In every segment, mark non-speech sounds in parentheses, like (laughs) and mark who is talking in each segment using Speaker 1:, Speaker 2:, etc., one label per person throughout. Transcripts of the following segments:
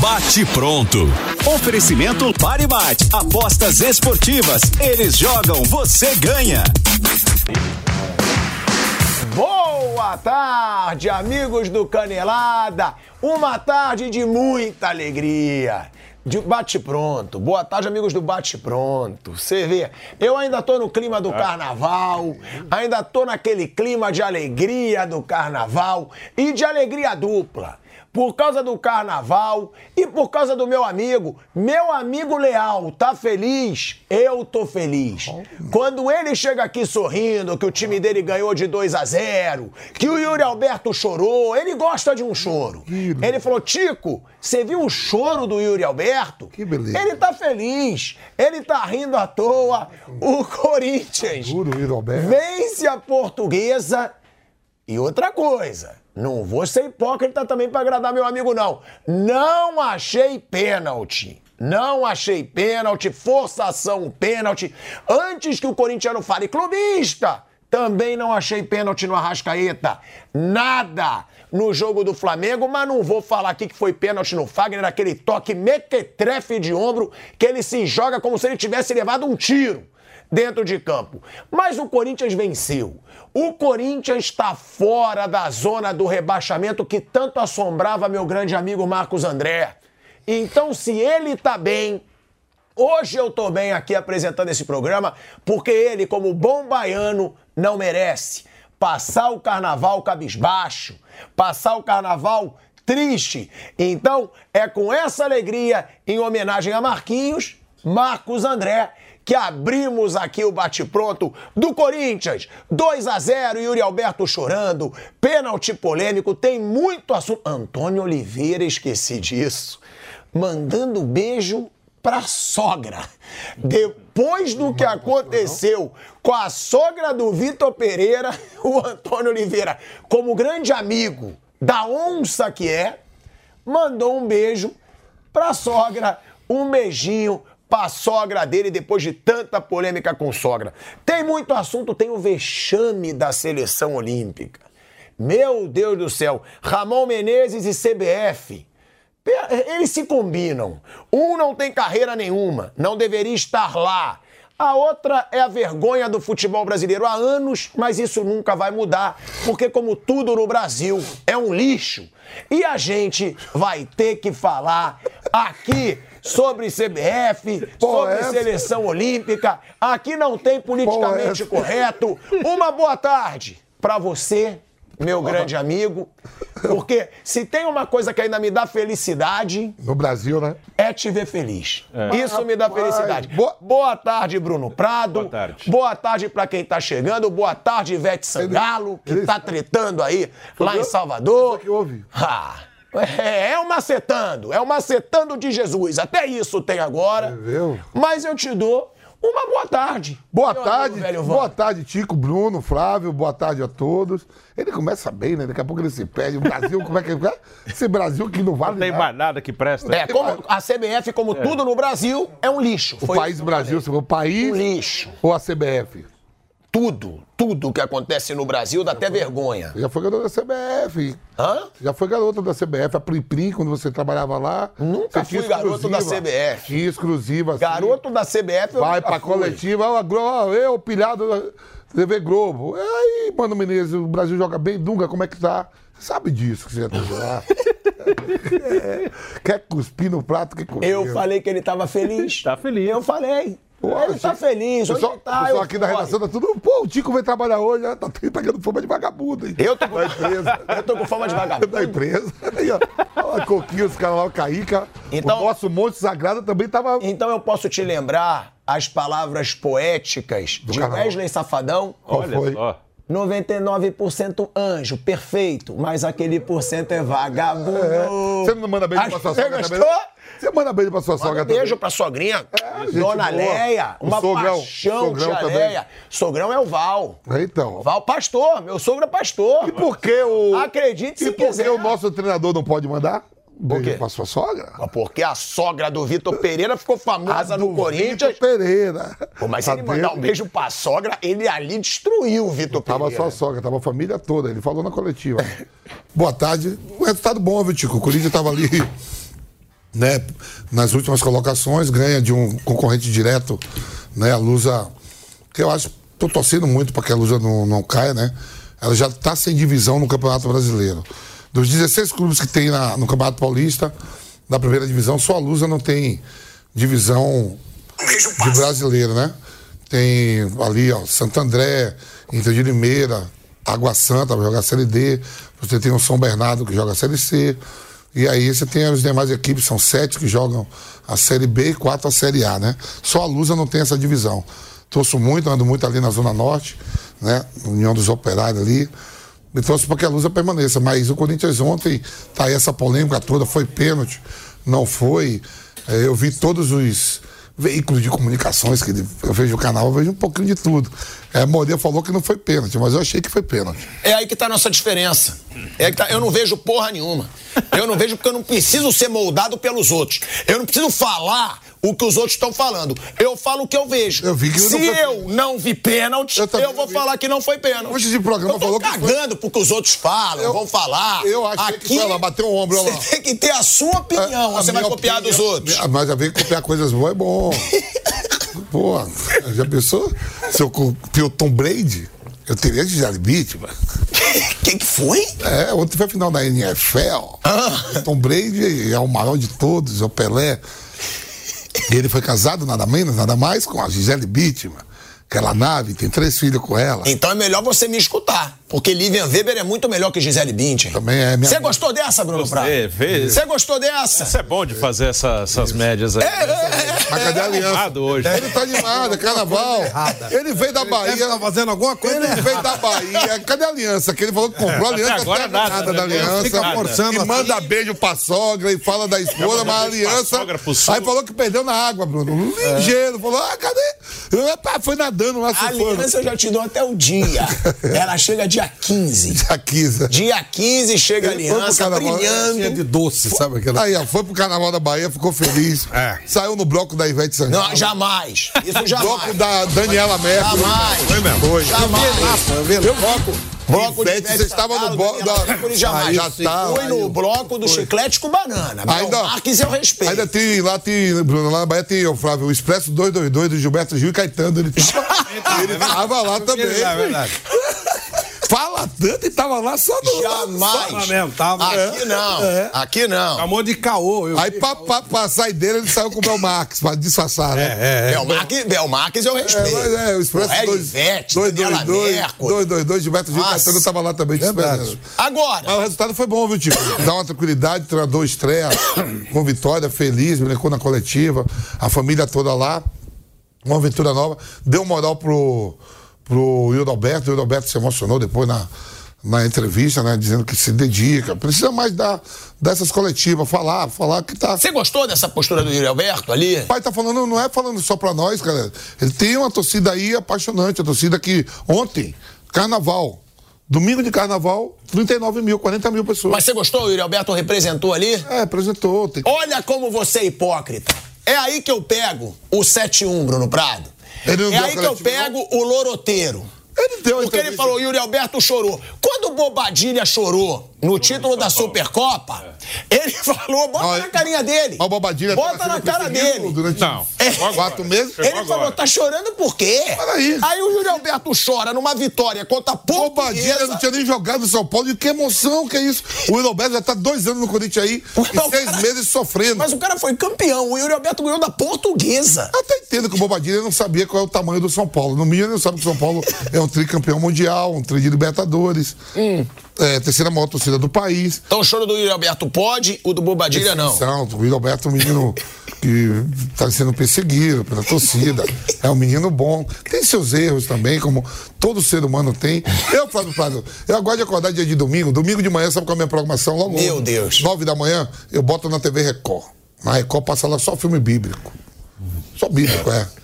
Speaker 1: Bate pronto. Oferecimento Pare Bate. Apostas esportivas. Eles jogam, você ganha.
Speaker 2: Boa tarde, amigos do Canelada. Uma tarde de muita alegria. De bate pronto. Boa tarde, amigos do Bate Pronto. Você vê, eu ainda tô no clima do carnaval, ainda tô naquele clima de alegria do carnaval e de alegria dupla por causa do carnaval e por causa do meu amigo. Meu amigo Leal tá feliz? Eu tô feliz. Quando ele chega aqui sorrindo que o time dele ganhou de 2 a 0, que o Yuri Alberto chorou, ele gosta de um choro. Ele falou: "Tico, você viu o choro do Yuri Alberto?
Speaker 3: Que beleza.
Speaker 2: Ele tá feliz. Ele tá rindo à toa. O Corinthians
Speaker 3: Juro, Yuri Alberto.
Speaker 2: vence a portuguesa e outra coisa, não vou ser hipócrita também para agradar meu amigo, não. Não achei pênalti. Não achei pênalti, forçação pênalti. Antes que o corintiano fale clubista, também não achei pênalti no Arrascaeta. Nada no jogo do Flamengo, mas não vou falar aqui que foi pênalti no Fagner, aquele toque mequetrefe de ombro, que ele se joga como se ele tivesse levado um tiro dentro de campo. Mas o Corinthians venceu. O Corinthians está fora da zona do rebaixamento que tanto assombrava meu grande amigo Marcos André. Então, se ele tá bem, hoje eu tô bem aqui apresentando esse programa, porque ele, como bom baiano, não merece passar o carnaval cabisbaixo, passar o carnaval triste. Então, é com essa alegria, em homenagem a Marquinhos, Marcos André, que abrimos aqui o bate-pronto do Corinthians. 2 a 0 Yuri Alberto chorando, pênalti polêmico, tem muito assunto. Antônio Oliveira, esqueci disso. Mandando beijo pra sogra. Depois do que aconteceu com a sogra do Vitor Pereira, (laughs) o Antônio Oliveira, como grande amigo da onça que é, mandou um beijo pra sogra, um beijinho pra sogra dele depois de tanta polêmica com sogra. Tem muito assunto, tem o vexame da seleção olímpica. Meu Deus do céu, Ramon Menezes e CBF. Eles se combinam. Um não tem carreira nenhuma, não deveria estar lá. A outra é a vergonha do futebol brasileiro há anos, mas isso nunca vai mudar, porque, como tudo no Brasil, é um lixo. E a gente vai ter que falar aqui sobre CBF, sobre
Speaker 3: essa-
Speaker 2: seleção olímpica. Aqui não tem politicamente
Speaker 3: essa-
Speaker 2: correto. Uma boa tarde para você, meu grande amigo, porque se tem uma coisa que ainda me dá felicidade
Speaker 3: No Brasil, né?
Speaker 2: é te ver feliz. Isso me dá felicidade.
Speaker 3: boa-
Speaker 2: Boa, tarde, Bruno Prado.
Speaker 4: Boa tarde.
Speaker 2: Boa tarde pra quem tá chegando. Boa tarde, Ivete Sangalo, que tá tretando aí lá em Salvador.
Speaker 3: Isso que houve.
Speaker 2: Ah, é, é um macetando, é um macetando de Jesus. Até isso tem agora.
Speaker 3: viu?
Speaker 2: Mas eu te dou uma boa tarde.
Speaker 3: Boa tarde,
Speaker 2: amigo velho
Speaker 3: boa tarde, Tico, Bruno, Flávio, boa tarde a todos. Ele começa bem, né? Daqui a pouco ele se perde. O Brasil, como é que é? Esse Brasil que não vale
Speaker 4: Não tem
Speaker 3: nada.
Speaker 4: mais nada que presta.
Speaker 2: É, como a CBF, como tudo no Brasil, é um lixo.
Speaker 3: O
Speaker 2: Foi
Speaker 3: país Brasil, se for o país
Speaker 2: um lixo.
Speaker 3: ou a CBF?
Speaker 2: Tudo, tudo que acontece no Brasil dá até vergonha.
Speaker 3: Já foi garota da CBF.
Speaker 2: Hã?
Speaker 3: Já foi garota da CBF, a Plim, quando você trabalhava lá.
Speaker 2: Nunca fui garoto da. CBF.
Speaker 3: Tinha exclusiva. assim.
Speaker 2: Garoto da CBF, eu
Speaker 3: Vai
Speaker 2: nunca
Speaker 3: pra
Speaker 2: fui.
Speaker 3: coletiva, ó, eu, pilhado da TV Globo. Aí, Mano Menezes, o Brasil joga bem, Dunga, como é que tá? Você sabe disso que você tá lá. É, (laughs) Quer cuspir no prato que comeu.
Speaker 2: Eu falei que ele tava feliz.
Speaker 4: Tá feliz.
Speaker 2: Eu falei. Ele tá feliz, hoje
Speaker 3: pessoal,
Speaker 2: tá,
Speaker 3: pessoal
Speaker 2: eu
Speaker 3: aqui da redação tá tudo. Pô, o Tico veio trabalhar hoje, ah, tá pegando fama de vagabundo, hein?
Speaker 2: Eu tô com,
Speaker 3: Da empresa. (laughs)
Speaker 2: eu tô com fama de
Speaker 3: da
Speaker 2: vagabundo.
Speaker 3: empresa. Aí, ó. Olha a Coquinha, os caras lá, o Caíca.
Speaker 2: Então-
Speaker 3: o nosso Monte Sagrado também tava.
Speaker 2: Então eu posso te lembrar as palavras poéticas de
Speaker 3: carnaval.
Speaker 2: Wesley Safadão?
Speaker 3: Qual
Speaker 4: Olha
Speaker 3: foi?
Speaker 4: só.
Speaker 2: 99% anjo, perfeito, mas aquele por cento é vagabundo.
Speaker 3: Você não manda beijo pra sua sogra também? Você manda beijo pra sua
Speaker 2: Manda
Speaker 3: sogra
Speaker 2: um beijo
Speaker 3: também?
Speaker 2: pra sogrinha,
Speaker 3: gente
Speaker 2: Dona
Speaker 3: boa.
Speaker 2: Leia,
Speaker 3: O
Speaker 2: uma
Speaker 3: sogrão,
Speaker 2: paixão,
Speaker 3: sogrão também.
Speaker 2: Leia. Sogrão é o Val.
Speaker 3: Então.
Speaker 2: Val, pastor, meu sogro é pastor.
Speaker 3: E por que o.
Speaker 2: Acredite
Speaker 3: E
Speaker 2: se
Speaker 3: por
Speaker 2: quiser.
Speaker 3: que o nosso treinador não pode mandar? Beijo
Speaker 2: quê?
Speaker 3: pra sua sogra?
Speaker 2: Porque a sogra do Vitor Pereira ficou famosa no Corinthians.
Speaker 3: Vitor Pereira.
Speaker 2: Pô, mas se ele mandar um beijo pra sogra, ele ali destruiu o Vitor
Speaker 3: Tava
Speaker 2: Pereira.
Speaker 3: só a sogra, tava a família toda. Ele falou na coletiva. (laughs) Boa tarde. Um resultado bom, viu, Tico? O Corinthians tava ali, né, nas últimas colocações, ganha de um concorrente direto, né, a Lusa, que eu acho, tô torcendo muito para que a Lusa não, não caia, né? Ela já tá sem divisão no Campeonato Brasileiro. Dos 16 clubes que tem na- no Campeonato Paulista, na primeira divisão, só a Lusa não tem divisão de brasileiro, né? Tem ali, ó, Santo André, Inter de Limeira, Água Santa, vai jogar Série D. Você tem o São Bernardo que joga a Série C. E aí você tem as demais equipes, são sete que jogam a Série B e quatro a Série A, né? Só a Lusa não tem essa divisão. Torço muito, ando muito ali na Zona Norte, né? União dos Operários ali. E torço para que a Lusa permaneça. Mas o Corinthians ontem, tá aí essa polêmica toda, foi pênalti, não foi. É, eu vi todos os veículos de comunicações que eu vejo o canal, eu vejo um pouquinho de tudo. É, Moreira falou que não foi pênalti, mas eu achei que foi pênalti.
Speaker 2: É aí que tá a nossa diferença. É que tá- eu não vejo porra nenhuma. Eu não vejo porque eu não preciso ser moldado pelos outros. Eu não preciso falar o que os outros estão falando. Eu falo o que eu vejo.
Speaker 3: Eu vi que
Speaker 2: Se
Speaker 3: não foi-
Speaker 2: eu não vi pênalti,
Speaker 3: Eu
Speaker 2: eu, vou
Speaker 3: vi.
Speaker 2: falar que não foi pênalti.
Speaker 3: Hoje de programa
Speaker 2: eu tô
Speaker 3: falou que foi-
Speaker 2: cagando porque os outros falam,
Speaker 3: Eu-
Speaker 2: vão falar.
Speaker 3: eu achei que foi lá, bateu o ombro, lá.
Speaker 2: Você tem que ter a sua opinião.
Speaker 3: A
Speaker 2: você vai
Speaker 3: minha
Speaker 2: copiar
Speaker 3: opinião-
Speaker 2: dos outros.
Speaker 3: Ah, Mas a ver copiar coisas boas é bom. (laughs) Pô, já pensou? Se eu copio o Tom Brady, eu teria Gisele Bündchen.
Speaker 2: Quem que foi?
Speaker 3: É, ontem foi a final da NFL.
Speaker 2: Ah.
Speaker 3: Tom Brady é o maior de todos, é o Pelé. Ele foi casado, nada menos, nada mais, com a Gisele Bündchen. Aquela nave, tem três filhos com ela.
Speaker 2: Então é melhor você me escutar. Porque Livian Weber é muito melhor que Gisele Bündchen.
Speaker 3: Também é
Speaker 2: Você gostou dessa, Bruno Prado? Você gostou dessa?
Speaker 4: Isso é bom de fazer essa- essas médias aí.
Speaker 3: Mas cadê a aliança?
Speaker 4: Animado hoje.
Speaker 3: Ele tá animado, é carnaval. Ele veio da Bahia.
Speaker 5: Deve tá fazendo alguma coisa
Speaker 3: Ele
Speaker 5: errada.
Speaker 3: veio da Bahia. Cadê a aliança? Que ele falou que comprou a aliança.
Speaker 4: Até agora
Speaker 3: tem
Speaker 4: nada,
Speaker 3: da
Speaker 4: né?
Speaker 3: aliança.
Speaker 5: Fica forçando
Speaker 3: E
Speaker 5: assim.
Speaker 3: manda beijo pra sogra e fala da esposa, mas a aliança. Aí falou que perdeu na água, Bruno. Ligeiro. Falou, ah, cadê? Eu, "Epá, foi nadando lá,
Speaker 2: A aliança eu já te dou até o dia. (laughs) Ela chega dia 15.
Speaker 3: Jaquiza. (laughs)
Speaker 2: Dia 15 chega a
Speaker 3: foi
Speaker 2: aliança brilhando.
Speaker 5: de doce, sabe aquela?
Speaker 3: Aí, ó, foi pro Carnaval da Bahia, ficou feliz. (laughs)
Speaker 5: É.
Speaker 3: Saiu no bloco da Ivete Sangalo.
Speaker 2: Não, jamais. Isso (laughs)
Speaker 3: Bloco
Speaker 2: jamais.
Speaker 3: da Daniela Mercury.
Speaker 2: Jamais.
Speaker 3: Foi mesmo. Foi.
Speaker 2: Jamais.
Speaker 5: Eu vi lá.
Speaker 2: Bloco. Bloco de
Speaker 3: Ivete,
Speaker 2: Ivete
Speaker 3: você estava no bloco da-
Speaker 2: jamais.
Speaker 3: Aí, já tá,
Speaker 2: Fui
Speaker 3: aí.
Speaker 2: no bloco do chiclete com banana. Bel
Speaker 3: Ainda,
Speaker 2: Marques eu respeito.
Speaker 3: Ainda tem, lá tem, Bruno, lá na Bahia tem, o Flávio, o Expresso 222 do Gilberto Gil e Caetano. Ele tava, ele tava lá também.
Speaker 5: É verdade.
Speaker 3: Fala tanto e tava lá só no.
Speaker 2: Jamais.
Speaker 5: Tava mesmo, tava.
Speaker 2: Aqui não.
Speaker 3: É.
Speaker 2: Aqui não.
Speaker 5: Chamou de caô. Eu
Speaker 3: Aí
Speaker 5: vi.
Speaker 3: pra, pra, pra sair dele, ele saiu com o Belmarx, pra disfarçar, né?
Speaker 5: É, é.
Speaker 2: Bel Marques, Bel Marques eu
Speaker 3: É,
Speaker 2: respeito.
Speaker 3: mas é, o Expresso
Speaker 2: Porra,
Speaker 3: 2,
Speaker 2: Ivete,
Speaker 3: 222,
Speaker 2: Daniela Mercury.
Speaker 3: 222, Gilberto Gil e
Speaker 2: Nossa.
Speaker 3: Caetano tava lá também te esperando.
Speaker 2: Agora,
Speaker 3: Mas o resultado foi bom, viu, Tico? Dá uma tranquilidade, treinador estreia (coughs) com vitória, feliz, brincou na coletiva, a família toda lá, uma aventura nova. Deu moral pro, pro Hildo Alberto, o Hildo Alberto se emocionou depois na, na entrevista, né? Dizendo que se dedica, precisa mais da, dessas coletivas, falar, falar que tá.
Speaker 2: você gostou dessa postura do Yuri Alberto ali?
Speaker 3: O pai tá falando, não é falando só pra nós, cara. Ele tem uma torcida aí apaixonante, a torcida que ontem, carnaval, domingo de carnaval, 39 mil, 40 mil pessoas.
Speaker 2: Mas você gostou? O Yuri Alberto representou ali?
Speaker 3: É, apresentou. Tem...
Speaker 2: Olha como você é hipócrita. É aí que eu pego o 7-1, Bruno Prado. É
Speaker 3: deu
Speaker 2: aí que eu pego o loroteiro.
Speaker 3: Ele deu
Speaker 2: Porque ele falou, Yuri Alberto chorou. Quando o Bobadilha chorou no título da Supercopa, ele (laughs) falou, bota na carinha dele.
Speaker 3: o Bobadilha
Speaker 2: Bota
Speaker 3: tá
Speaker 2: na cara dele.
Speaker 3: Durante
Speaker 4: Não.
Speaker 3: é, quatro meses.
Speaker 4: Chegou
Speaker 2: Ele
Speaker 4: agora.
Speaker 2: falou, tá chorando por quê?
Speaker 3: Peraí.
Speaker 2: Aí o Júlio Alberto chora numa vitória contra a
Speaker 3: Bobadilha
Speaker 2: Portuguesa.
Speaker 3: não tinha nem jogado no São Paulo. E que emoção que é isso. O Will Alberto já tá dois anos no Corinthians aí e seis
Speaker 2: cara-
Speaker 3: meses sofrendo.
Speaker 2: Mas o cara foi campeão. O Yuri Alberto ganhou da Portuguesa.
Speaker 3: Eu até entendo que o Bobadilha não sabia qual é o tamanho do São Paulo. No mínimo, ele não sabe que o São Paulo é um tricampeão mundial, um tri de Libertadores,
Speaker 2: Hum.
Speaker 3: é terceira maior torcida do país.
Speaker 2: Então o choro do Yuri Alberto pode, o do Bobadilha não.
Speaker 3: São, o Will Alberto é um menino que está sendo perseguido pela torcida. É um menino bom. Tem seus erros também, como todo ser humano tem. Eu, Flávio Prado, eu gosto de acordar dia de domingo. Domingo de manhã, sabe qual é a minha programação? Logo
Speaker 2: Meu Deus.
Speaker 3: Nove da manhã, eu boto na TV Record. Na Record passa lá só filme bíblico. Só bíblico, é.
Speaker 5: O-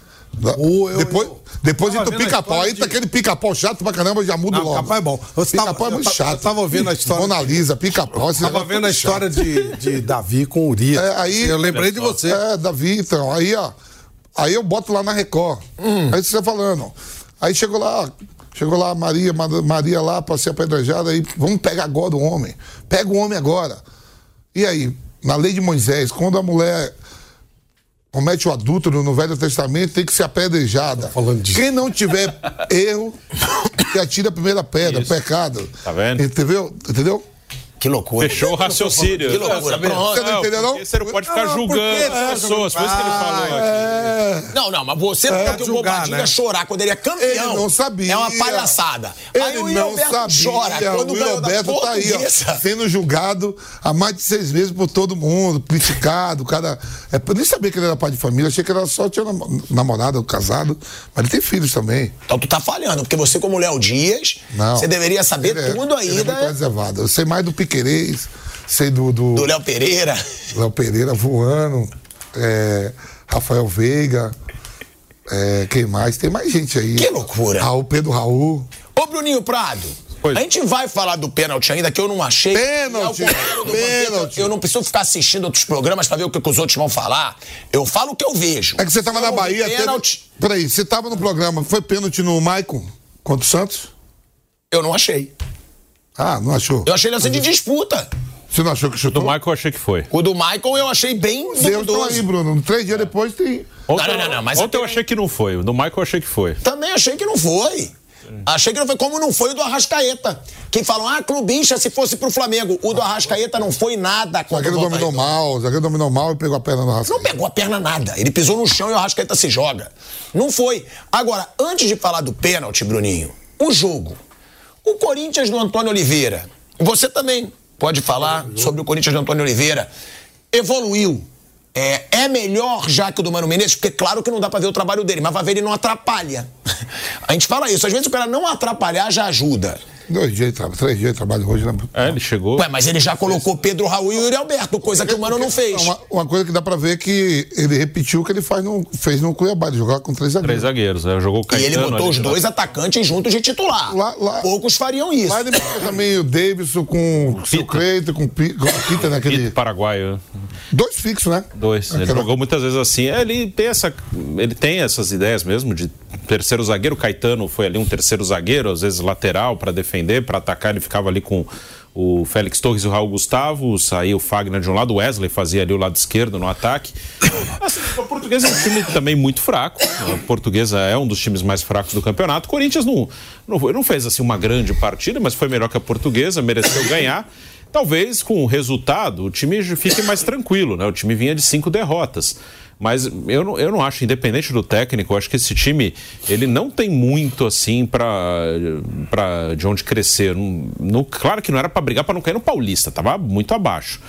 Speaker 5: eu-
Speaker 3: depois
Speaker 5: eu-
Speaker 3: depois
Speaker 5: tava
Speaker 3: entra o pica-pau. Aí tá
Speaker 5: de-
Speaker 3: aquele pica-pau chato pra caramba, já
Speaker 5: Não,
Speaker 3: logo.
Speaker 5: pica-pau é bom.
Speaker 3: Pica-pau é muito chato.
Speaker 5: eu tava vendo a história-
Speaker 3: Mona Lisa, pica-pau.
Speaker 5: Tava
Speaker 3: negócio
Speaker 5: vendo a
Speaker 3: é
Speaker 5: história de, de Davi com Urias.
Speaker 3: É, aí-
Speaker 5: eu lembrei de você.
Speaker 3: É, Davi, então. Aí, ó. Aí eu boto lá na Record.
Speaker 5: Hum.
Speaker 3: Aí você tá falando. Aí chegou lá, chegou lá a Maria, Ma- Maria lá pra ser apedrejada. Aí vamos pegar agora o homem. Pega o homem agora. E aí, na lei de Moisés, quando a mulher comete o adúltero no Velho Testamento, tem que ser apedrejada.
Speaker 5: falando disso.
Speaker 3: Quem não tiver (laughs) erro, que atira a primeira pedra, pecado.
Speaker 4: Tá vendo?
Speaker 3: Entendeu? Entendeu?
Speaker 2: Que loucura.
Speaker 4: Fechou o raciocínio.
Speaker 2: Que loucura. Pronto.
Speaker 3: Você não entendeu, não?
Speaker 4: Porque você não pode ficar
Speaker 5: Não,
Speaker 4: julgando
Speaker 5: porque-
Speaker 4: as pessoas. Foi isso que ele falou aqui.
Speaker 3: É.
Speaker 2: Não, não, mas você é, que o
Speaker 5: julgar,
Speaker 2: Bobadilha
Speaker 5: né?
Speaker 2: chorar quando ele é campeão.
Speaker 3: Ele não sabia.
Speaker 2: É uma palhaçada.
Speaker 3: Ele
Speaker 2: Aí o
Speaker 3: não
Speaker 2: Alberto
Speaker 3: sabia.
Speaker 2: chora quando
Speaker 3: o Will Alberto tá aí, ó, sendo julgado há mais de seis meses por todo mundo, criticado. O cara. É, eu nem sabia que ele era pai de família, achei que ele era só tinha nam- namorado, casado. Mas ele tem filhos também.
Speaker 2: Então tu tá falhando, porque você, como Léo Dias,
Speaker 3: Não.
Speaker 2: você deveria saber
Speaker 3: Ele é-
Speaker 2: tudo
Speaker 3: ele é
Speaker 2: ainda
Speaker 3: muito reservado. Eu sei mais do Piquerez, sei do. do,
Speaker 2: do Léo Pereira.
Speaker 3: Léo Pereira voando, é, Rafael Veiga. É, quem mais? Tem mais gente aí.
Speaker 2: Que loucura.
Speaker 3: Raul, Pedro Raul.
Speaker 2: Ô, Bruninho Prado,
Speaker 4: Pois.
Speaker 2: a gente vai falar do pênalti ainda, que eu não achei.
Speaker 3: Pênalti,
Speaker 2: do
Speaker 3: pênalti.
Speaker 2: Eu não preciso ficar assistindo outros programas pra ver o que, que os outros vão falar. Eu falo o que eu vejo.
Speaker 3: É que você tava na
Speaker 2: eu vi
Speaker 3: Bahia. teve-
Speaker 2: Pênalti,
Speaker 3: Peraí, você tava no programa, foi pênalti no Maicon contra o Santos?
Speaker 2: eu não achei.
Speaker 3: Ah, não achou?
Speaker 2: Eu achei ele assim de disputa.
Speaker 3: Você não achou que
Speaker 4: Do
Speaker 3: chutou?
Speaker 4: Michael eu achei que foi.
Speaker 2: O do Michael eu achei bem duvidoso.
Speaker 3: aí, Bruno. Três dias depois tem.
Speaker 4: Ontem,
Speaker 2: não, não, não, mas
Speaker 4: ontem eu achei que não foi. O do Michael eu achei que foi.
Speaker 2: Também achei que não foi. Achei que não foi, como não foi o do Arrascaeta. Que falam, ah, clubista se fosse pro Flamengo. O do Arrascaeta não foi nada
Speaker 3: O
Speaker 2: o
Speaker 3: zagueiro dominou mal, o zagueiro dominou mal e pegou a perna no raça.
Speaker 2: Não pegou a perna nada. Ele pisou no chão e o Arrascaeta se joga. Não foi. Agora, antes de falar do pênalti, Bruninho, o jogo. O Corinthians do Antônio Oliveira. Você também pode falar sobre o Corinthians do Antônio Oliveira. Evoluiu. É, é melhor já que o do Mano Menezes, porque claro que não dá pra ver o trabalho dele, mas vai ver ele não atrapalha. (laughs) A gente fala isso, às vezes o cara não atrapalhar já ajuda.
Speaker 3: Dois dias, três dias de trabalho hoje, né?
Speaker 4: É, ele chegou.
Speaker 2: Ué, mas ele já colocou Pedro Raul e Yuri Alberto, coisa que o Mano não fez.
Speaker 3: Uma, uma coisa que dá pra ver é que ele repetiu o que ele faz no, fez no Cuiabá, de jogar com três
Speaker 4: Três
Speaker 3: zagueiros.
Speaker 4: zagueiros. Né? Jogou o
Speaker 2: E
Speaker 4: Caetano.
Speaker 2: ele botou os dois atacantes juntos de titular.
Speaker 3: Lá- lá-
Speaker 2: Poucos fariam isso.
Speaker 3: Lá ele botou também o Davidson com o seu Creito, com o Pi- com o Peter, naquele.
Speaker 4: Pito paraguaio.
Speaker 3: Dois fixos, né?
Speaker 4: Dois. Ele
Speaker 3: Aquela-
Speaker 4: jogou muitas vezes assim. É, Ele tem, essa, ele tem essas ideias mesmo de terceiro zagueiro. O Caetano foi ali um terceiro zagueiro, às vezes lateral para defender, para atacar. Ele ficava ali com o Félix Torres e o Raul Gustavo. Saía o Fagner de um lado, o Wesley fazia ali o lado esquerdo no ataque. (coughs) Assim, a Portuguesa é um time também muito fraco. A Portuguesa é um dos times mais fracos do campeonato. O Corinthians não, não, não fez assim uma grande partida, mas foi melhor que a Portuguesa, mereceu ganhar. Talvez com o resultado o time fique mais tranquilo, né? O time vinha de cinco derrotas. Mas eu não, eu não acho, independente do técnico, eu acho que esse time ele não tem muito assim para de onde crescer. Não- claro que não era para brigar para não cair no Paulista, tava muito abaixo.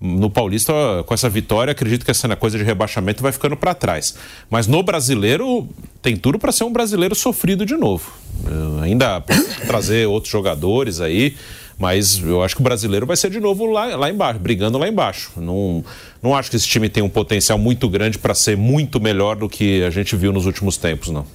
Speaker 4: No Paulista, com essa vitória, acredito que essa coisa de rebaixamento vai ficando para trás. Mas no brasileiro, tem tudo para ser um brasileiro sofrido de novo. Eu ainda trazer outros jogadores aí, mas eu acho que o brasileiro vai ser de novo lá, lá embaixo, brigando lá embaixo. Não, não acho que esse time tem um potencial muito grande para ser muito melhor do que a gente viu nos últimos tempos, não.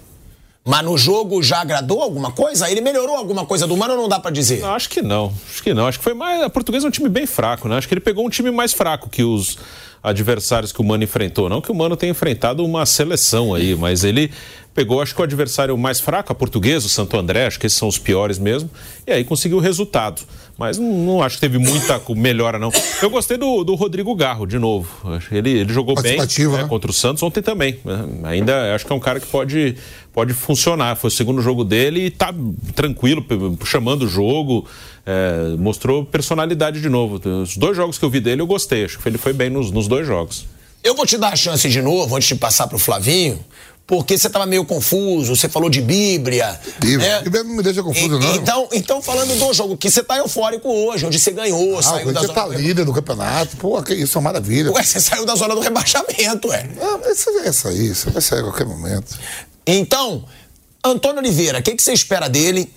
Speaker 2: Mas no jogo já agradou alguma coisa? Ele melhorou alguma coisa do Mano ou não dá pra dizer?
Speaker 4: Não, acho que não. Acho que não. Acho que foi mais. A portuguesa é um time bem fraco, né? Acho que ele pegou um time mais fraco que os, adversários que o Mano enfrentou. Não que o Mano tenha enfrentado uma seleção aí, mas ele pegou, acho que o adversário mais fraco, a portuguesa, o Santo André, acho que esses são os piores mesmo, e aí conseguiu o resultado. Mas não, não acho que teve muita melhora, não. Eu gostei do, do Rodrigo Garro, de novo. Ele, ele jogou bem né,
Speaker 3: né?
Speaker 4: contra o Santos ontem também. Ainda acho que é um cara que pode, pode funcionar. Foi o segundo jogo dele e tá tranquilo, chamando o jogo. é, mostrou personalidade de novo. Os dois jogos que eu vi dele eu gostei. Acho que ele foi bem nos, nos dois jogos.
Speaker 2: Eu vou te dar a chance de novo, antes de passar pro Flavinho, porque você tava meio confuso, você falou de Bíblia.
Speaker 3: Bíblia.
Speaker 2: né?
Speaker 3: Bíblia não me deixa confuso,
Speaker 2: E-
Speaker 3: não.
Speaker 2: Então, então, falando do jogo, que você tá eufórico hoje, onde você ganhou,
Speaker 3: Ah, o
Speaker 2: saiu da
Speaker 3: Corinthians
Speaker 2: zona
Speaker 3: tá
Speaker 2: do
Speaker 3: líder do campeonato. Pô, que isso é uma maravilha.
Speaker 2: Ué, você saiu da zona do rebaixamento, ué.
Speaker 3: Ah, mas isso vai sair, isso vai sair a qualquer momento.
Speaker 2: Então, Antônio Oliveira, o que, que você espera dele?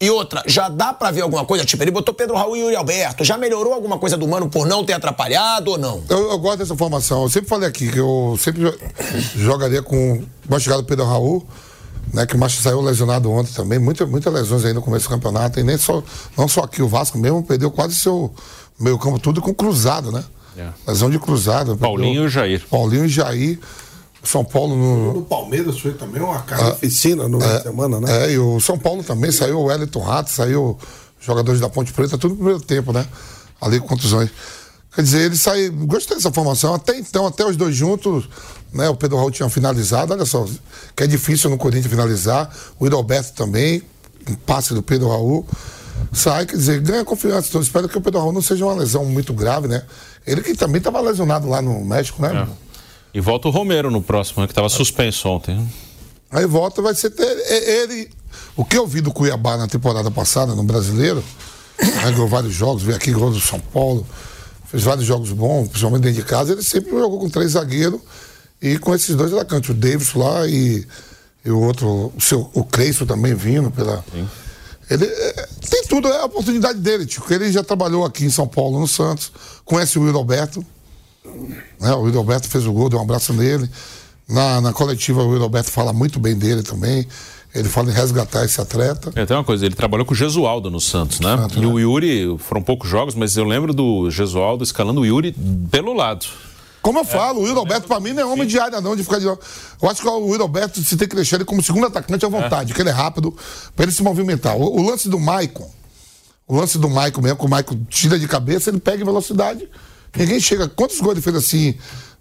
Speaker 2: E outra, já dá pra ver alguma coisa? Tipo, ele botou Pedro Raul e Yuri Alberto. Já melhorou alguma coisa do Mano por não ter atrapalhado ou não?
Speaker 3: Eu, eu gosto dessa formação. Eu sempre falei aqui que eu sempre jo- jogaria com uma chegada do Pedro Raul, né? Que o Macho saiu lesionado ontem também. Muita, muitas lesões aí no começo do campeonato. E nem só, não só aqui, o Vasco mesmo perdeu quase seu meio campo tudo com cruzado, né?
Speaker 4: É.
Speaker 3: Lesão de cruzado.
Speaker 4: Paulinho
Speaker 3: perdeu
Speaker 4: e Jair.
Speaker 3: Paulinho e Jair. São Paulo no.
Speaker 5: No Palmeiras foi também uma carnificina no meio de semana, né?
Speaker 3: É, e o São Paulo também saiu o Wellington Rato, saiu jogadores da Ponte Preta, tudo no primeiro tempo, né? Ali com contusões. Quer dizer, ele sai. Gostei dessa formação. Até então, até os dois juntos, né? O Pedro Raul tinha finalizado, olha só, que é difícil no Corinthians finalizar. O Hidalberto também, um passe do Pedro Raul. Sai, quer dizer, ganha confiança. Então, espero que o Pedro Raul não seja uma lesão muito grave, né? Ele que também estava lesionado lá no México, né?
Speaker 4: E volta o Romero no próximo, né, que estava suspenso ontem.
Speaker 3: Aí volta, vai ser ter, ele. O que eu vi do Cuiabá na temporada passada, no brasileiro, né, ganhou vários jogos, veio aqui, ganhou do São Paulo, fez vários jogos bons, principalmente dentro de casa, ele sempre jogou com três zagueiros e com esses dois atacantes, o Davis lá e, e o outro, o, seu, o Creisson também vindo pela. Ele é, tem tudo, é a oportunidade dele, Tico. Ele já trabalhou aqui em São Paulo, no Santos, conhece o Will Alberto. Né? O Will Alberto fez o gol, deu um abraço nele. Na, na coletiva, o Will Alberto fala muito bem dele também. Ele fala em resgatar esse atleta.
Speaker 4: É, tem uma coisa, ele trabalhou com o Gesualdo no Santos, né?
Speaker 3: Santos,
Speaker 4: e
Speaker 3: né?
Speaker 4: o Yuri, foram poucos jogos, mas eu lembro do Gesualdo escalando o Yuri pelo lado.
Speaker 3: Como eu falo, o Will Alberto, pra mim, não é homem de área, não, de ficar de. Eu acho que o Will Alberto, se tem que deixar ele como segundo atacante à vontade, porque ele é rápido, pra ele se movimentar. O, o lance do Maicon, o lance do Maicon mesmo, que o Maicon tira de cabeça, ele pega em velocidade. Ninguém chega. Quantos gols ele fez assim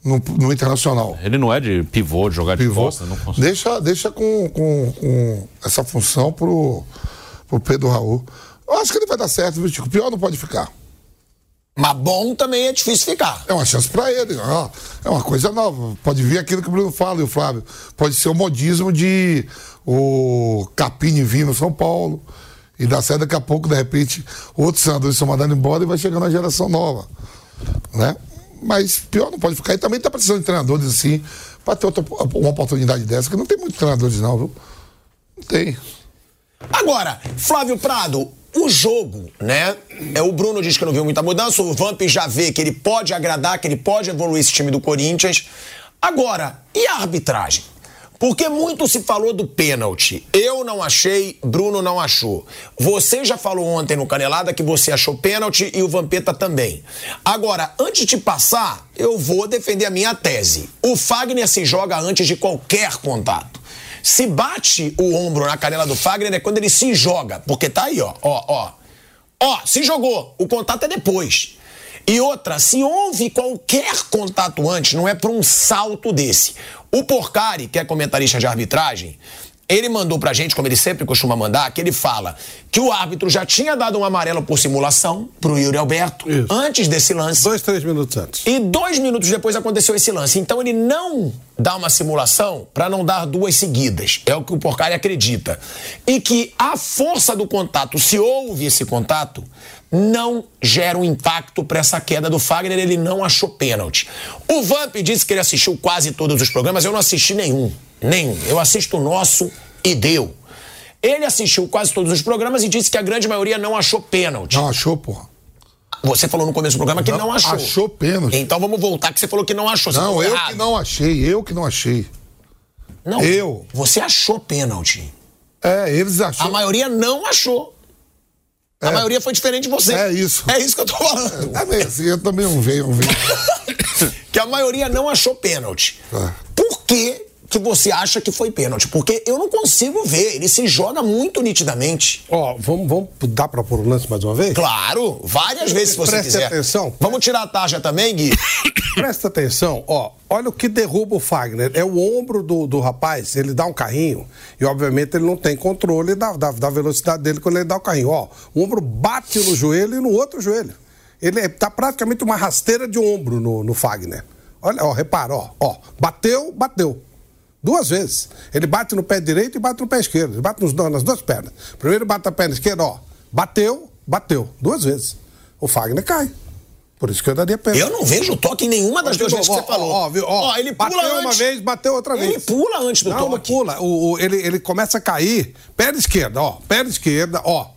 Speaker 3: no, no Internacional?
Speaker 4: Ele não é de pivô, de jogar de
Speaker 3: Pivô.
Speaker 4: costa, não consegue.
Speaker 3: Deixa, deixa com, com, com essa função pro, pro Pedro Raul. Eu acho que ele vai dar certo, viu, Chico? Pior não pode ficar.
Speaker 2: Mas bom também é difícil ficar.
Speaker 3: É uma chance pra ele. ó. É uma coisa nova. Pode vir aquilo que o Bruno fala e o Flávio. Pode ser o modismo de o Capini vir no São Paulo. E dar certo daqui a pouco, de repente, outros senadores são mandados embora e vai chegando a geração nova. Né? Mas pior não pode ficar. E também tá precisando de treinadores assim, pra ter outra, uma oportunidade dessa, que não tem muitos treinadores, não, viu? Não tem.
Speaker 2: Agora, Flávio Prado, o jogo, né? É, o Bruno diz que não viu muita mudança, o Vamp já vê que ele pode agradar, que ele pode evoluir esse time do Corinthians. Agora, e a arbitragem? Porque muito se falou do pênalti. Eu não achei, Bruno não achou. Você já falou ontem no Canelada que você achou pênalti e o Vampeta também. Agora, antes de passar, eu vou defender a minha tese. O Fagner se joga antes de qualquer contato. Se bate o ombro na canela do Fagner é quando ele se joga. Porque tá aí, ó, ó, ó. Ó, se jogou. O contato é depois. E outra, se houve qualquer contato antes, não é por um salto desse. O Porcari, que é comentarista de arbitragem, ele mandou pra gente, como ele sempre costuma mandar, que ele fala que o árbitro já tinha dado um amarelo por simulação pro Yuri Alberto
Speaker 5: Isso.
Speaker 2: antes desse lance.
Speaker 5: Dois, três minutos antes.
Speaker 2: E dois minutos depois aconteceu esse lance. Então ele não dá uma simulação para não dar duas seguidas. É o que o Porcari acredita. E que a força do contato, se houve esse contato, não gera um impacto para essa queda do Fagner. Ele não achou pênalti. O Vamp disse que ele assistiu quase todos os programas. Eu não assisti nenhum. Nenhum. Eu assisto o nosso e deu. Ele assistiu quase todos os programas e disse que a grande maioria não achou pênalti.
Speaker 3: Não achou, porra.
Speaker 2: Você falou no começo do programa que não,
Speaker 3: Não,
Speaker 2: achou.
Speaker 3: achou pênalti.
Speaker 2: Então vamos voltar que você falou que não achou. Você
Speaker 3: Não, eu
Speaker 2: errado.
Speaker 3: que não achei, eu que não achei.
Speaker 2: Não,
Speaker 3: eu.
Speaker 2: Você achou pênalti.
Speaker 3: É, eles
Speaker 2: A
Speaker 3: acharam.
Speaker 2: maioria não achou. A
Speaker 3: É.
Speaker 2: maioria foi diferente de você.
Speaker 3: É isso.
Speaker 2: É isso que eu tô falando.
Speaker 3: É mesmo, assim, eu também não vejo, não vejo.
Speaker 2: que a maioria não achou pênalti.
Speaker 3: É.
Speaker 2: Por que que você acha que foi pênalti? Porque eu não consigo ver, ele se joga muito nitidamente.
Speaker 5: Ó, vamos, vamos dar pra pôr o lance mais uma vez?
Speaker 2: Claro, várias vezes se você
Speaker 5: Preste
Speaker 2: quiser.
Speaker 5: atenção.
Speaker 2: Vamos tirar a taxa também, Gui? (coughs)
Speaker 5: Presta atenção, ó. Olha o que derruba o Fagner. É o ombro do, do rapaz, ele dá um carrinho e, obviamente, ele não tem controle da, da, da velocidade dele quando ele dá o carrinho. Ó, o ombro bate no joelho e no outro joelho. Ele é, tá praticamente uma rasteira de ombro no, no Fagner. Olha, ó, repara, ó, ó. Bateu, bateu. Duas vezes. Ele bate no pé direito e bate no pé esquerdo. Ele bate nos, nas duas pernas. Primeiro bate na perna esquerda, ó. Bateu, bateu. Duas vezes. O Fagner cai. Por isso que eu daria pênalti.
Speaker 2: Eu não vejo toque em nenhuma das duas
Speaker 5: Ó,
Speaker 2: vezes que você
Speaker 5: ó,
Speaker 2: falou.
Speaker 5: Ó, viu? Ó,
Speaker 2: ele pula
Speaker 5: bateu
Speaker 2: antes.
Speaker 5: uma vez, bateu outra vez.
Speaker 2: Ele pula antes do
Speaker 5: não, Não,
Speaker 2: toque.
Speaker 5: pula. O, o- ele, ele começa a cair. Perna esquerda, ó. Perna esquerda, ó.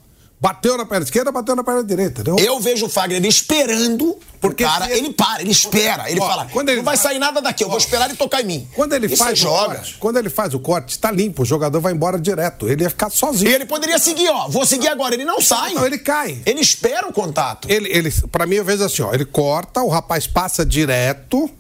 Speaker 5: Bateu na perna esquerda, bateu na perna direita. Entendeu?
Speaker 2: Eu vejo o Fagner esperando. Porque
Speaker 5: Porque
Speaker 2: cara,
Speaker 5: ele-
Speaker 2: ele para, ele espera. Ele
Speaker 5: Ó,
Speaker 2: fala:
Speaker 5: quando ele
Speaker 2: não vai sair nada daqui, eu vou esperar ele tocar em mim.
Speaker 5: Quando ele
Speaker 2: E
Speaker 5: faz o
Speaker 2: joga.
Speaker 5: corte, quando ele faz o corte, tá limpo, o jogador vai embora direto. Ele ia ficar
Speaker 2: E
Speaker 5: sozinho.
Speaker 2: ele poderia seguir, ó. Vou seguir agora. Ele não sai.
Speaker 5: Não, ele cai.
Speaker 2: Ele espera o contato.
Speaker 5: Ele, ele, pra mim, eu vejo assim, ó. Ele corta, o rapaz passa direto.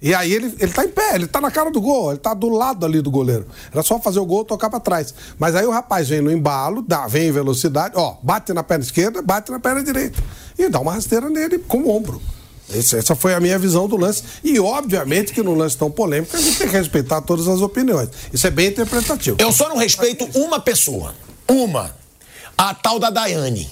Speaker 5: E aí ele, ele tá em pé, ele tá na cara do gol, ele tá do lado ali do goleiro. Era só fazer o gol tocar pra trás. Mas aí o rapaz vem no embalo, dá, vem em velocidade, ó, bate na perna esquerda, bate na perna direita. E dá uma rasteira nele com o ombro. Essa foi a minha visão do lance. E obviamente que no lance tão polêmico a gente tem que respeitar todas as opiniões. Isso é bem interpretativo.
Speaker 2: Eu só não respeito uma pessoa. Uma. A tal da Daiane.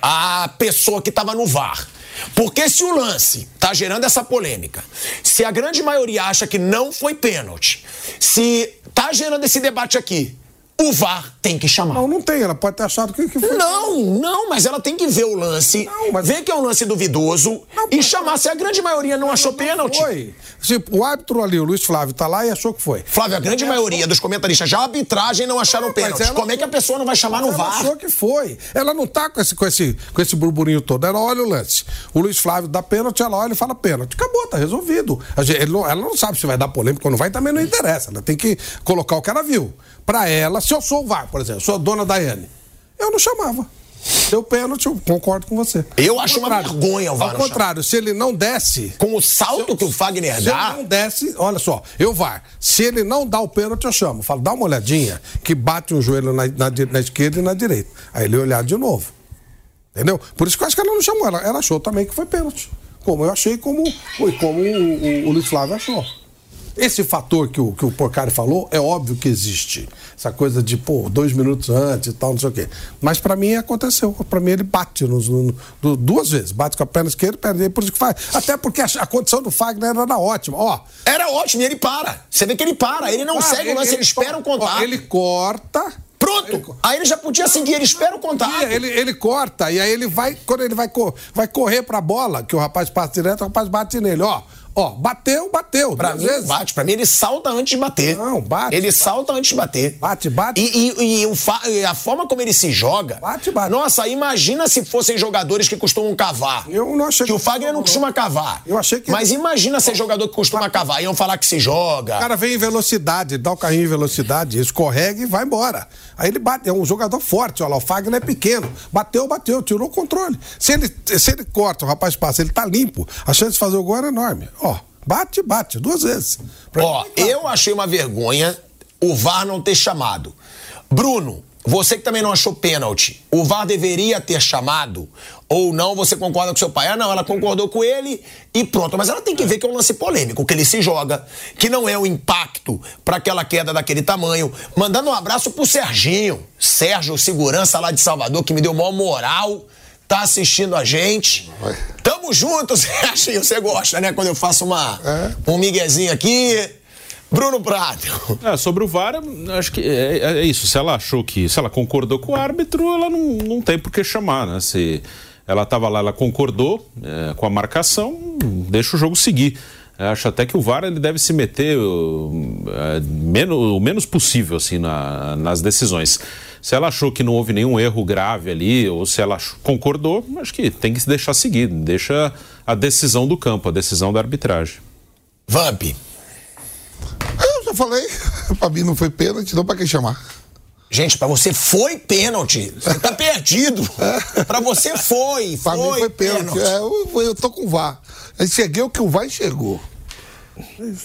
Speaker 2: A pessoa que estava no VAR. Porque se o lance tá gerando essa polêmica, se a grande maioria acha que não foi pênalti, se tá gerando esse debate aqui, o VAR tem que chamar.
Speaker 5: Não, não tem, ela pode ter achado que, que foi.
Speaker 2: Não, não, mas ela tem que ver o lance,
Speaker 5: Não, mas-
Speaker 2: ver que é um lance duvidoso
Speaker 5: Não,
Speaker 2: e
Speaker 5: mas-
Speaker 2: chamar. Se a grande maioria não achou pênalti.
Speaker 5: Foi. Se o árbitro ali, o Luiz Flávio, tá lá e achou que foi.
Speaker 2: Flávio, a grande maioria dos comentaristas já arbitragem não acharam
Speaker 5: Mas
Speaker 2: pênalti.
Speaker 5: ela-
Speaker 2: Como é que a pessoa não vai chamar no
Speaker 5: Ela
Speaker 2: VAR?
Speaker 5: achou que foi. Ela não tá com esse, com, esse, com esse burburinho todo. Ela olha o lance. O Luiz Flávio dá pênalti, ela olha e fala pênalti. Acabou, tá resolvido. Gente- não- ela não sabe se vai dar polêmica ou não vai, também não interessa. Ela tem que colocar o que ela viu. Pra ela, se eu sou o VAR, por exemplo, sou a dona Daiane, eu não chamava. Deu pênalti, eu concordo com você.
Speaker 2: Eu acho uma vergonha o VAR
Speaker 5: Ao contrário, se ele não desce,
Speaker 2: Com o salto que o Fagner
Speaker 5: se ele
Speaker 2: dá.
Speaker 5: não desce, olha só, eu VAR. Se ele não dá o pênalti, eu chamo. Falo, dá uma olhadinha, que bate um joelho na, na na esquerda e na direita. Aí ele olhar de novo. Entendeu? Por isso que eu acho que ela não chamou. Ela, ela achou também que foi pênalti. Como eu achei, como, como o, o, o Luiz Flávio achou. Esse fator que o, que o Porcari falou é óbvio que existe. Essa coisa de, pô, dois minutos antes e tal, não sei o quê. Mas pra mim aconteceu. Pra mim ele bate nos, no- no- duas vezes. Bate com a perna esquerda perna. Por isso que faz. Até porque a, a condição do Fagner era ótima. Ó,
Speaker 2: Era ótimo, e ele para. Você vê que ele para, ele não
Speaker 5: para,
Speaker 2: segue o lance, ele, espera o contato.
Speaker 5: Ele corta.
Speaker 2: Pronto! Aí ele já podia seguir, ele espera o contato.
Speaker 5: Ele, ele corta e aí ele vai, quando ele vai, vai correr pra bola, que o rapaz passa direto, o rapaz bate nele. Ó, ó, bateu, bateu.
Speaker 2: Pra
Speaker 5: duas
Speaker 2: mim,
Speaker 5: vezes.
Speaker 2: bate. Pra mim, ele salta antes de bater.
Speaker 5: Não, bate,
Speaker 2: Ele
Speaker 5: bate.
Speaker 2: salta antes de bater.
Speaker 5: Bate, bate.
Speaker 2: E, e- e o e a forma como ele se joga.
Speaker 5: Bate, bate.
Speaker 2: Nossa, imagina se fossem jogadores que costumam cavar.
Speaker 5: Eu não achei
Speaker 2: Que o
Speaker 5: que-
Speaker 2: Fagner não costuma cavar.
Speaker 5: Eu achei que-
Speaker 2: Mas imagina ser jogador que costuma cavar. Iam falar que se joga.
Speaker 5: O cara vem em velocidade, dá o carrinho em velocidade, escorrega e vai embora. Aí ele bate, é um jogador forte, olha lá, o Fagner é pequeno. Bateu, bateu, tirou o controle. Se ele, se ele corta, o rapaz passa, ele tá limpo, a chance de fazer o gol era enorme. Ó, bate, bate, duas vezes. Pra
Speaker 2: Ó,
Speaker 5: tá.
Speaker 2: eu achei uma vergonha o VAR não ter chamado. Bruno, você que também não achou pênalti, o VAR deveria ter chamado ou não? Você concorda com seu pai? Ah, não, ela concordou com ele e pronto. Mas ela tem que ver que é um lance polêmico, que ele se joga, que não é o impacto para aquela queda daquele tamanho. Mandando um abraço pro Serginho, Sérgio, segurança lá de Salvador, que me deu maior moral, tá assistindo a gente. Tamo juntos, (laughs) Serginho, você gosta, né? Quando eu faço uma,
Speaker 3: É.
Speaker 2: um miguezinho aqui. Bruno Prado.
Speaker 4: É, sobre o VAR, acho que é, é isso. Se ela achou que. Se ela concordou com o árbitro, ela não, não tem por que chamar, né? Se ela estava lá, ela concordou é, com a marcação, deixa o jogo seguir. Eu Acho até que o VAR ele deve se meter uh, é, menos, o menos possível assim na- nas decisões. Se ela achou que não houve nenhum erro grave ali, ou se ela concordou, acho que tem que se deixar seguir. Deixa a decisão do campo, a decisão da arbitragem.
Speaker 2: Vamp.
Speaker 3: Eu já falei, (laughs) pra mim não foi pênalti, não pra quem chamar.
Speaker 2: Gente, pra você foi pênalti. Você tá (laughs) perdido. Pra você foi, (laughs)
Speaker 3: Pra
Speaker 2: foi,
Speaker 3: mim foi pênalti. É, eu, eu tô com o VAR. Enxerguei o que o VAR enxergou.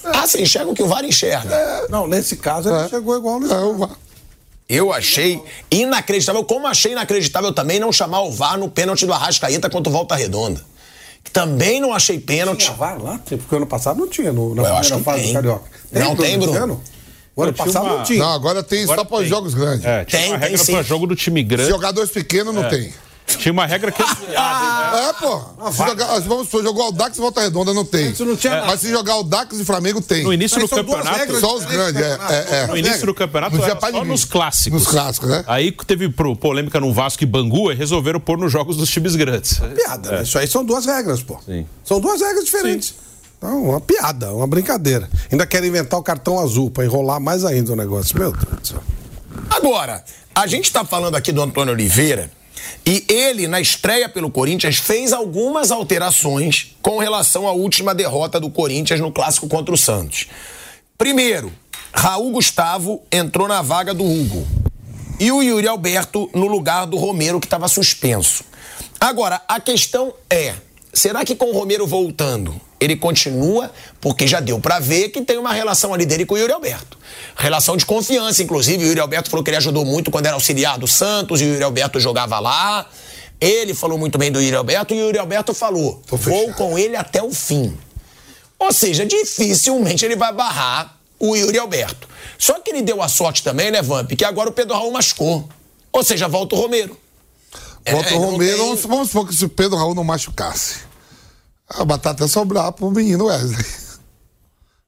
Speaker 2: Ah, você enxerga o que o VAR enxerga.
Speaker 5: Não, nesse caso ele
Speaker 3: É.
Speaker 5: chegou igual no
Speaker 3: É, o VAR.
Speaker 2: Eu achei inacreditável, como achei inacreditável também não chamar o VAR no pênalti do Arrascaeta contra o Volta Redonda. Também não achei pênalti.
Speaker 5: Tinha VAR lá? Porque ano passado não tinha, no, na
Speaker 2: Eu
Speaker 5: primeira
Speaker 2: que
Speaker 5: fase
Speaker 2: tem.
Speaker 5: do Carioca.
Speaker 2: Não tem, Bruno?
Speaker 5: Luciano? O ano passado
Speaker 4: uma-
Speaker 5: não tinha.
Speaker 3: Não, agora tem
Speaker 4: Agora
Speaker 3: só para os
Speaker 4: tem.
Speaker 3: jogos grandes.
Speaker 4: É,
Speaker 2: Tem,
Speaker 4: uma
Speaker 2: tem
Speaker 4: regra
Speaker 2: sim.
Speaker 4: para jogo do time grande.
Speaker 3: Jogadores pequenos não tem.
Speaker 4: Tinha uma regra que. (laughs)
Speaker 3: É, pô. Se jogar, vamos supor, jogou o Dax e Volta Redonda, não tem.
Speaker 5: Isso não tinha nada.
Speaker 3: Mas se jogar o Dax e Flamengo, tem.
Speaker 4: No início
Speaker 5: Mas
Speaker 4: do campeonato.
Speaker 5: regras
Speaker 3: Só os grandes, é. é, é.
Speaker 4: No início do campeonato
Speaker 3: tinha
Speaker 4: era só nos clássicos.
Speaker 3: Nos clássicos, né?
Speaker 4: Aí teve pro- polêmica no Vasco e Bangu e resolveram pôr nos jogos dos times grandes.
Speaker 5: piada, né? Isso aí são duas regras, pô.
Speaker 4: Sim.
Speaker 5: São duas regras diferentes. Então, uma piada, uma brincadeira. Ainda querem inventar o cartão azul pra enrolar mais ainda o negócio. Meu Deus do céu.
Speaker 2: Agora, a gente está falando aqui do Antônio Oliveira e ele, na estreia pelo Corinthians, fez algumas alterações com relação à última derrota do Corinthians no clássico contra o Santos. Primeiro, Raul Gustavo entrou na vaga do Hugo e o Yuri Alberto no lugar do Romero, que estava suspenso. Agora, a questão é: será que com o Romero voltando, ele continua? Porque já deu pra ver que tem uma relação ali dele com o Yuri Alberto. Relação de confiança, inclusive. O Yuri Alberto falou que ele ajudou muito quando era auxiliar do Santos e o Yuri Alberto jogava lá. Ele falou muito bem do Yuri Alberto e o Yuri Alberto falou: vou com ele até o fim. Ou seja, dificilmente ele vai barrar o Yuri Alberto. Só que ele deu a sorte também, né, Vamp, que agora o Pedro Raul machucou. Ou seja, volta o Romero.
Speaker 3: Volta
Speaker 2: É,
Speaker 3: o Romero,
Speaker 2: tem-
Speaker 3: vamos, vamos supor que se o Pedro Raul não machucasse. A batata ia sobrar pro menino Wesley.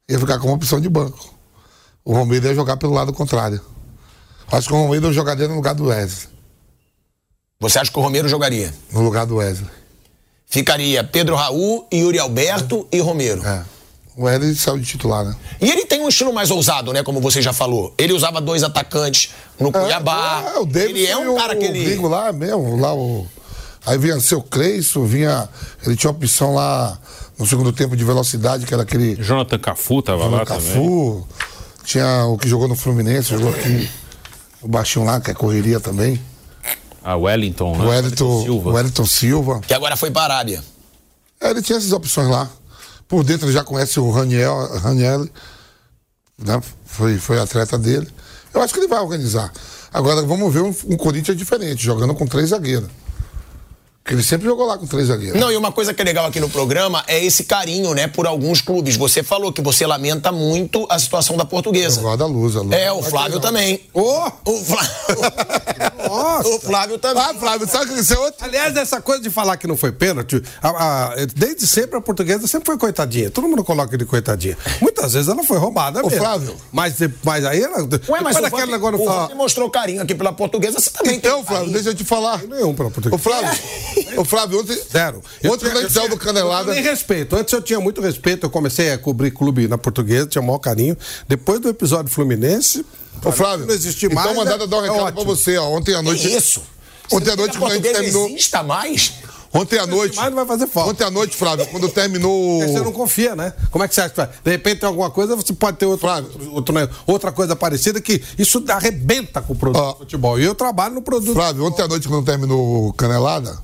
Speaker 3: Ia ficar como opção de banco. O Romero ia jogar pelo lado contrário. Acho que o Romero jogaria no lugar do Wesley.
Speaker 2: Você acha que o Romero jogaria?
Speaker 3: No lugar do Wesley.
Speaker 2: Ficaria Pedro Raul, Yuri Alberto e Romero.
Speaker 3: É. O Wesley saiu de titular, né?
Speaker 2: E ele tem um estilo mais ousado, né? Como você já falou. Ele usava dois atacantes no Cuiabá.
Speaker 3: É, o Davidson
Speaker 2: ele é um cara
Speaker 3: o,
Speaker 2: que
Speaker 3: O
Speaker 2: ele.
Speaker 3: gringo lá mesmo, lá o. Aí vinha seu Cleison, vinha. Ele tinha opção lá no segundo tempo de velocidade, que era aquele.
Speaker 4: Jonathan Cafu tava lá também.
Speaker 3: Cafu. Tinha o que jogou no Fluminense, jogou aqui. O baixinho lá, que é correria também.
Speaker 4: A Wellington, né?
Speaker 3: O Wellington,
Speaker 4: Silva.
Speaker 3: Wellington Silva.
Speaker 2: Que agora foi para a Arábia.
Speaker 3: É, ele tinha essas opções lá. Por dentro ele já conhece o Raniel, Raniel né? Foi, foi atleta dele. Eu acho que ele vai organizar. Agora vamos ver um, um Corinthians diferente, jogando com três zagueiros. Porque ele sempre jogou lá com três zagueiros.
Speaker 2: Não, e uma coisa que é legal aqui no programa é esse carinho, né, por alguns clubes. Você falou que você lamenta muito a situação da portuguesa.
Speaker 3: Eu gosto da luz, a luz.
Speaker 2: É, o Flávio também.
Speaker 5: Ô!
Speaker 2: O Flávio. (laughs)
Speaker 5: Nossa!
Speaker 2: o Flávio também.
Speaker 3: Ah, Flávio, sabe que isso é outro?
Speaker 5: Aliás, essa coisa de falar que não foi pênalti, a- a- desde sempre a portuguesa sempre foi coitadinha. Todo mundo coloca ele coitadinha. Muitas vezes ela foi roubada
Speaker 3: Ô,
Speaker 5: mesmo.
Speaker 3: Flávio.
Speaker 5: Mas, de- mas aí ela.
Speaker 2: Ué, mas o Vamp,
Speaker 5: negócio
Speaker 2: o
Speaker 5: fala.
Speaker 2: Mostrou carinho aqui pela portuguesa, você também tem
Speaker 3: Então, Flávio,
Speaker 2: carinho.
Speaker 3: deixa eu te falar.
Speaker 5: Nenhum pela portuguesa.
Speaker 3: Ô, Flávio, (laughs) ô, Flávio, ontem.
Speaker 5: Zero.
Speaker 3: Ontem, quando a gente saiu do Canelada.
Speaker 5: Eu nem respeito. Antes eu tinha muito respeito. Eu comecei a cobrir clube na portuguesa, tinha o maior carinho. Depois do episódio Fluminense.
Speaker 3: Ô, Flávio,
Speaker 5: não existe mais.
Speaker 3: então mandada
Speaker 5: é-
Speaker 3: dar um
Speaker 5: é
Speaker 3: recado
Speaker 5: ótimo.
Speaker 3: pra você, ó. Ontem à
Speaker 2: Que
Speaker 3: noite.
Speaker 2: isso?
Speaker 3: Ontem à noite,
Speaker 2: que
Speaker 3: quando a gente terminou.
Speaker 2: exista mais?
Speaker 3: Ontem à noite.
Speaker 5: mais não vai fazer falta.
Speaker 3: Ontem à noite, Flávio, quando terminou. (laughs)
Speaker 5: Você não confia, né? Como é que você acha? De repente tem alguma coisa, você pode ter outro, outro, outro, né? outra coisa parecida que isso arrebenta com o produto
Speaker 3: Ó.
Speaker 5: do futebol. E eu trabalho no produto.
Speaker 3: Flávio, ontem à noite, quando terminou Canelada,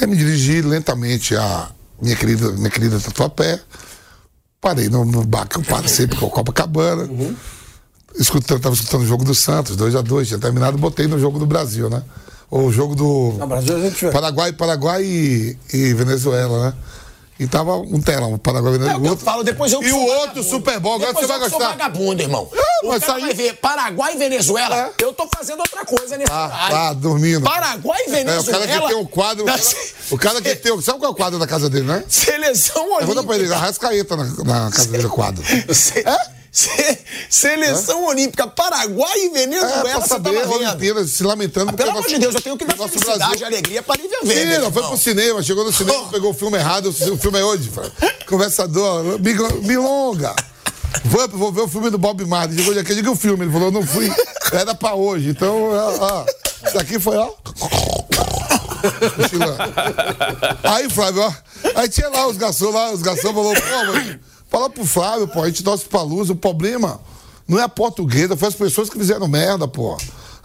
Speaker 3: aí me dirigi lentamente a minha querida, minha querida Tatuapé. Parei no, no bar que eu com a Copacabana.
Speaker 5: Uhum.
Speaker 3: Escutando, tava escutando o jogo do Santos, 2x2, tinha terminado, botei no jogo do Brasil, né? O jogo do.
Speaker 5: No Brasil gente-
Speaker 3: Paraguai, Paraguai e, e Venezuela, né? E tava um telão, Paraguai e
Speaker 2: É o
Speaker 3: Venezuela. o
Speaker 2: eu
Speaker 3: outro-
Speaker 2: falo, depois eu
Speaker 3: E o outro
Speaker 2: vagabundo.
Speaker 3: Super Bowl, agora você vai
Speaker 2: eu que sou
Speaker 3: gostar.
Speaker 2: vagabundo, irmão.
Speaker 3: É,
Speaker 2: o
Speaker 3: mas
Speaker 2: cara
Speaker 3: aí-
Speaker 2: vai ver Paraguai e Venezuela.
Speaker 3: É.
Speaker 2: Eu tô fazendo outra coisa nesse
Speaker 3: Ah,
Speaker 2: horário.
Speaker 3: tá dormindo.
Speaker 2: Paraguai e
Speaker 3: É, o
Speaker 2: Venezuela.
Speaker 3: cara que tem o quadro. O cara, o cara que tem o. Sabe qual é o quadro da casa dele, né?
Speaker 2: Seleção
Speaker 3: Pergunta pra ele,
Speaker 2: Olímpica.
Speaker 3: Arrascaeta na, na casa dele, o quadro. (laughs)
Speaker 2: Se- se- Seleção Olímpica, Paraguai e
Speaker 3: É,
Speaker 2: Venezuela,
Speaker 3: pra
Speaker 2: você
Speaker 3: saber a
Speaker 2: vendo.
Speaker 3: Olimpíada, se lamentando.
Speaker 2: Pelo
Speaker 3: porque
Speaker 2: amor de Deus, eu tenho que dar felicidade
Speaker 3: Brasil-
Speaker 2: e alegria para Lívia Verde.
Speaker 3: Sim, não, foi pro cinema, chegou no cinema,
Speaker 2: Oh.
Speaker 3: pegou o filme errado, o filme é hoje. Conversador, Mil- Milonga. Vamp, vou ver o filme do Bob Marley. Chegou de aqui, diga o filme. Ele falou, não fui, era pra hoje. Então, ó, ó, isso aqui foi, ó. Aí, Flávio, ó. Aí tinha lá os garçons lá, os garçons falou, pô, mas fala pro Flávio, pô, a gente torce pra luz, o problema não é a portuguesa, foi as pessoas que fizeram merda, pô.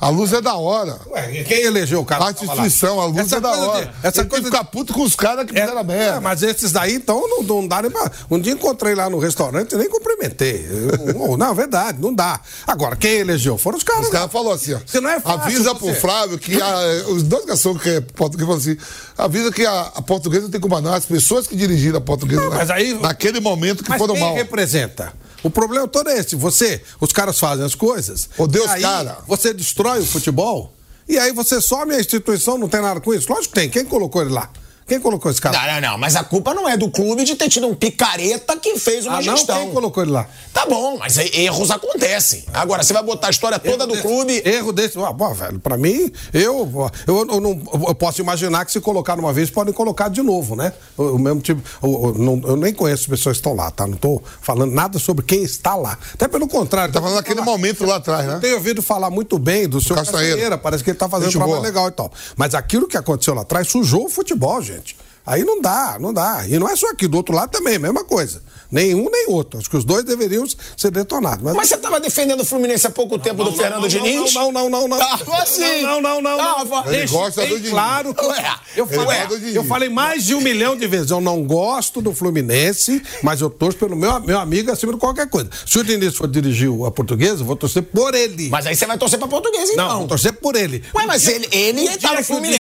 Speaker 3: A luz é da hora.
Speaker 5: Ué, quem elegeu o cara?
Speaker 3: A instituição, a luz
Speaker 5: Essa
Speaker 3: é da
Speaker 5: coisa de-
Speaker 3: hora.
Speaker 5: essa
Speaker 3: Ele
Speaker 5: coisa
Speaker 3: ficar puto com os caras que fizeram a
Speaker 5: É,
Speaker 3: merda.
Speaker 5: mas esses daí, então, não, não dá nem pra. Um dia encontrei lá no restaurante e nem cumprimentei. Eu- (laughs) não, é verdade, não dá. Agora, quem elegeu foram os caras.
Speaker 3: Os caras falaram assim, ó.
Speaker 5: Se não é fácil
Speaker 3: avisa pro Flávio que a- os dois garçons que é português falaram assim: avisa que a, a portuguesa tem que comandar as pessoas que dirigiram a portuguesa
Speaker 5: Não,
Speaker 3: na-
Speaker 5: mas aí-
Speaker 3: naquele momento que
Speaker 5: Mas
Speaker 3: foram
Speaker 5: quem
Speaker 3: mal.
Speaker 5: representa? O problema todo é esse. Você, os caras fazem as coisas.
Speaker 3: Odeio os
Speaker 5: aí
Speaker 3: cara.
Speaker 5: Você destrói o futebol. E aí você some a instituição, não tem nada com isso. Lógico que tem. Quem colocou ele lá? Quem colocou esse cara?
Speaker 2: Não, não, não, mas a culpa não é do clube de ter tido um picareta que fez uma
Speaker 5: ah, não?
Speaker 2: gestão.
Speaker 5: Quem colocou ele lá?
Speaker 2: Tá bom, mas erros acontecem. Agora, você vai botar a história toda do
Speaker 5: desse-
Speaker 2: clube.
Speaker 5: Erro desse. Ah, bom, velho, pra mim, eu, eu, eu não, eu posso imaginar que se colocar uma vez, podem colocar de novo, né? O, o mesmo tipo. Eu, eu não- eu nem conheço as pessoas que estão lá, tá? Não tô falando nada sobre quem está lá. Até pelo contrário.
Speaker 3: Tá falando
Speaker 5: falar-
Speaker 3: momento lá atrás, né?
Speaker 5: Eu tenho ouvido falar muito bem do seu
Speaker 3: Castanheira.
Speaker 5: Parece que ele tá fazendo um trabalho legal e tal. Mas aquilo que aconteceu lá atrás sujou o futebol, gente. Aí não dá, não dá. E não é só aqui, do outro lado também, mesma coisa. Nenhum nem outro. Acho que os dois deveriam ser detonados. Mas,
Speaker 2: Mas você tava defendendo o Fluminense há pouco tempo do Fernando Diniz?
Speaker 5: Não, não, não, não.
Speaker 2: Tava sim.
Speaker 5: Não, não, não, não.
Speaker 2: Tava.
Speaker 3: Ele
Speaker 5: Deixa
Speaker 3: gosta do Diniz.
Speaker 5: claro. que-
Speaker 2: Ué,
Speaker 5: eu,
Speaker 3: ele
Speaker 5: falei,
Speaker 3: Diniz.
Speaker 5: eu falei mais de um milhão de vezes. Eu não gosto do Fluminense, mas eu torço pelo meu, meu amigo acima de qualquer coisa. Se o Diniz for dirigir a portuguesa, eu vou torcer por ele.
Speaker 2: Mas aí você vai torcer pra português,
Speaker 5: não,
Speaker 2: então.
Speaker 5: vou torcer por ele.
Speaker 2: Ué, mas ele, ele tá no Fluminense.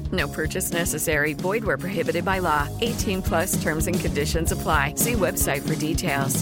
Speaker 6: No purchase necessary. Void where prohibited by law. 18 plus terms and conditions apply. See website for details.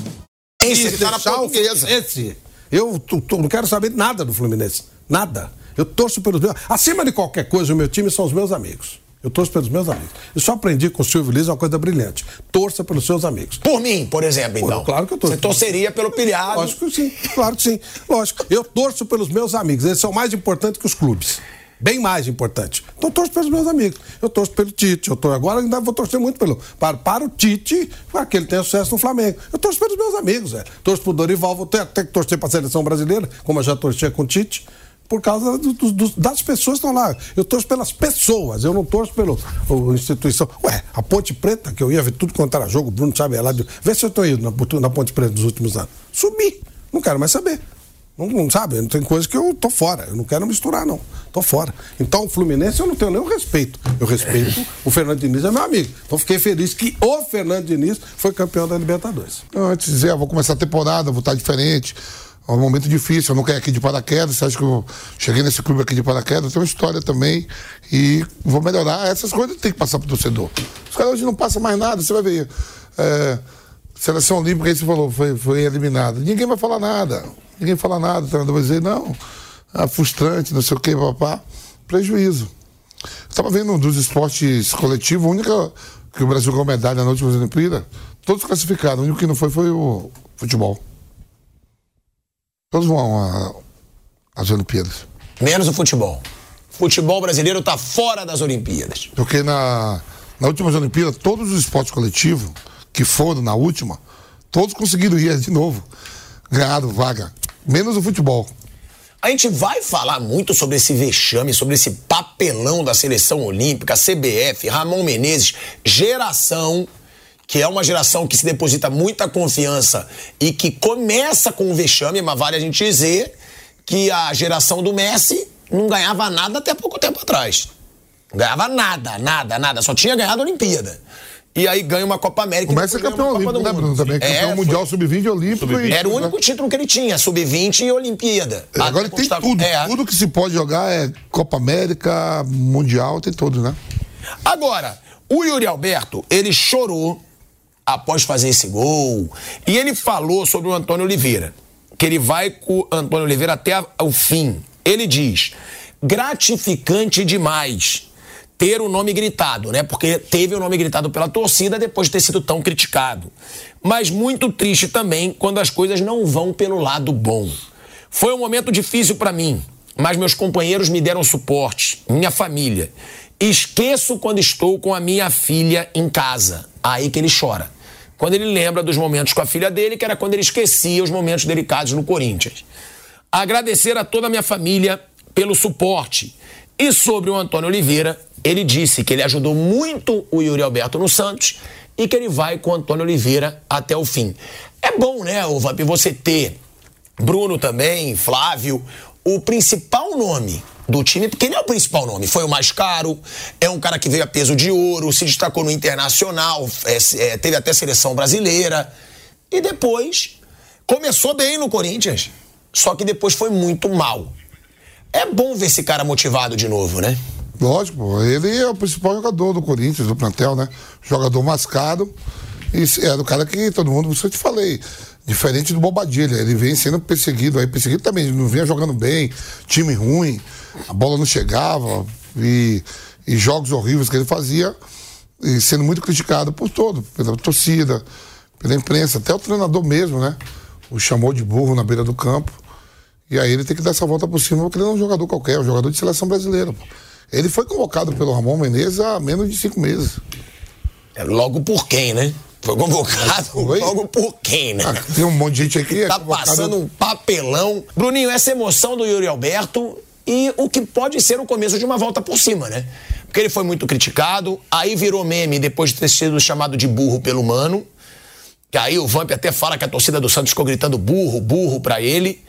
Speaker 2: Tá na
Speaker 5: deixar o
Speaker 2: portuguesa.
Speaker 5: Fluminense. Eu tu- tu- não quero saber nada do Fluminense. Nada. Eu torço pelos meus. Acima de qualquer coisa, o meu time são os meus amigos. Eu torço pelos meus amigos. Eu só aprendi com o Silvio Liz uma coisa brilhante. Torça pelos seus amigos.
Speaker 2: Por mim, por exemplo, então.
Speaker 5: claro que eu torço.
Speaker 2: Você torceria pelo pilhado.
Speaker 5: Lógico que sim, claro que sim. Lógico. Eu torço pelos meus amigos. Eles são mais importantes que os clubes. Bem mais importante. Então torço pelos meus amigos. Eu torço pelo Tite. Eu tô, agora ainda vou torcer muito pelo, para, para o Tite, para que ele tenha sucesso no Flamengo. Eu torço pelos meus amigos, velho. Torço pro Dorival, vou ter, ter que torcer para a seleção brasileira, como eu já torcia com o Tite. Por causa do- do- das pessoas que estão lá. Eu torço pelas pessoas, eu não torço pela instituição. Ué, a Ponte Preta, que eu ia ver tudo quanto era jogo, Bruno de- Vê se eu estou indo na, na Ponte Preta nos últimos anos. Subi. Não quero mais saber. Não, não sabe, tem coisa que eu tô fora. Eu não quero misturar, não. Tô fora. Então, o Fluminense eu não tenho nenhum respeito. Eu respeito (laughs) o Fernando Diniz, é meu amigo. Então, fiquei feliz que o Fernando Diniz foi campeão da Libertadores.
Speaker 3: Antes de dizer, ah, vou começar a temporada, vou estar diferente. É um momento difícil, eu não caí aqui de paraquedas. Você acha que eu cheguei nesse clube aqui de paraquedas? Eu tenho uma história também e vou melhorar. Essas coisas tem que passar pro torcedor. Os caras hoje não passam mais nada, você vai ver. É, seleção Olímpica, aí você falou, foi, foi eliminada. Ninguém vai falar nada. Ninguém fala nada. O treinador vai dizer, não, é frustrante, não sei o quê, papá. Prejuízo. Estava vendo um dos esportes coletivos, a única que o Brasil ganhou medalha na última Olimpíada, todos classificaram. O único que não foi foi o futebol. Todos vão às Olimpíadas.
Speaker 2: Menos o futebol. Futebol brasileiro tá fora das Olimpíadas.
Speaker 3: Porque na, na última Olimpíada, todos os esportes coletivos que foram na última, todos conseguiram ir de novo. Ganharam vaga. Menos o futebol.
Speaker 2: A gente vai falar muito sobre esse vexame, sobre esse papelão da seleção olímpica, CBF, Ramon Menezes, geração, que é uma geração que se deposita muita confiança e que começa com o vexame, mas vale a gente dizer que a geração do Messi não ganhava nada até pouco tempo atrás. Não ganhava nada, nada, nada. Só tinha ganhado a Olimpíada. E aí ganha uma Copa América.
Speaker 3: É
Speaker 2: depois ganha
Speaker 3: campeão olímpico, né, Bruno? Também.
Speaker 2: É,
Speaker 3: Campeão
Speaker 2: foi-
Speaker 3: mundial sub-20 olímpico. e-
Speaker 2: Era o único título que ele tinha, sub-20 e Olimpíada.
Speaker 3: Agora
Speaker 2: Até
Speaker 3: tem
Speaker 2: conquistar-
Speaker 3: tudo.
Speaker 2: É.
Speaker 3: Tudo que se pode jogar é Copa América, Mundial, tem tudo, né?
Speaker 2: Agora, o Yuri Alberto, ele chorou após fazer esse gol. E ele falou sobre o Antônio Oliveira. Que ele vai com o Antônio Oliveira até a- o fim. Ele diz: gratificante demais ter o nome gritado, né? Porque teve o nome gritado pela torcida depois de ter sido tão criticado. Mas muito triste também quando as coisas não vão pelo lado bom. Foi um momento difícil para mim, mas meus companheiros me deram suporte, minha família. Esqueço quando estou com a minha filha em casa. Aí que ele chora. Quando ele lembra dos momentos com a filha dele, que era quando ele esquecia os momentos delicados no Corinthians. Agradecer a toda a minha família pelo suporte. E sobre o Antônio Oliveira, ele disse que ele ajudou muito o Yuri Alberto no Santos e que ele vai com o Antônio Oliveira até o fim. É bom, né, Vamp, você ter Bruno também, Flávio, o principal nome do time, porque ele é o principal nome, foi o mais caro, é um cara que veio a peso de ouro, se destacou no Internacional, é, é, teve até seleção brasileira. E depois começou bem no Corinthians, só que depois foi muito mal. É bom ver esse cara motivado de novo, né?
Speaker 3: Lógico, ele é o principal jogador do Corinthians, do plantel, né? Jogador mascado. E é do cara que todo mundo, isso eu te falei. Diferente do Bobadilha, ele vem sendo perseguido aí, perseguido também, não vinha jogando bem, time ruim, a bola não chegava, e, e jogos horríveis que ele fazia, e sendo muito criticado por todo, pela torcida, pela imprensa, até o treinador mesmo, né? O chamou de burro na beira do campo. E aí ele tem que dar essa volta por cima, porque ele não é um jogador qualquer, é um jogador de seleção brasileira. Pô. Ele foi convocado pelo Ramon Menezes há menos de cinco meses.
Speaker 2: É logo por quem, né? Foi convocado (laughs) foi? logo por quem, né?
Speaker 3: Ah, tem um monte de gente aqui.
Speaker 2: É tá passando um papelão. Bruninho, essa emoção do Yuri Alberto e o que pode ser o começo de uma volta por cima, né? Porque ele foi muito criticado, aí virou meme depois de ter sido chamado de burro pelo Mano. Que aí o Vamp até fala que a torcida do Santos ficou gritando burro, burro pra ele.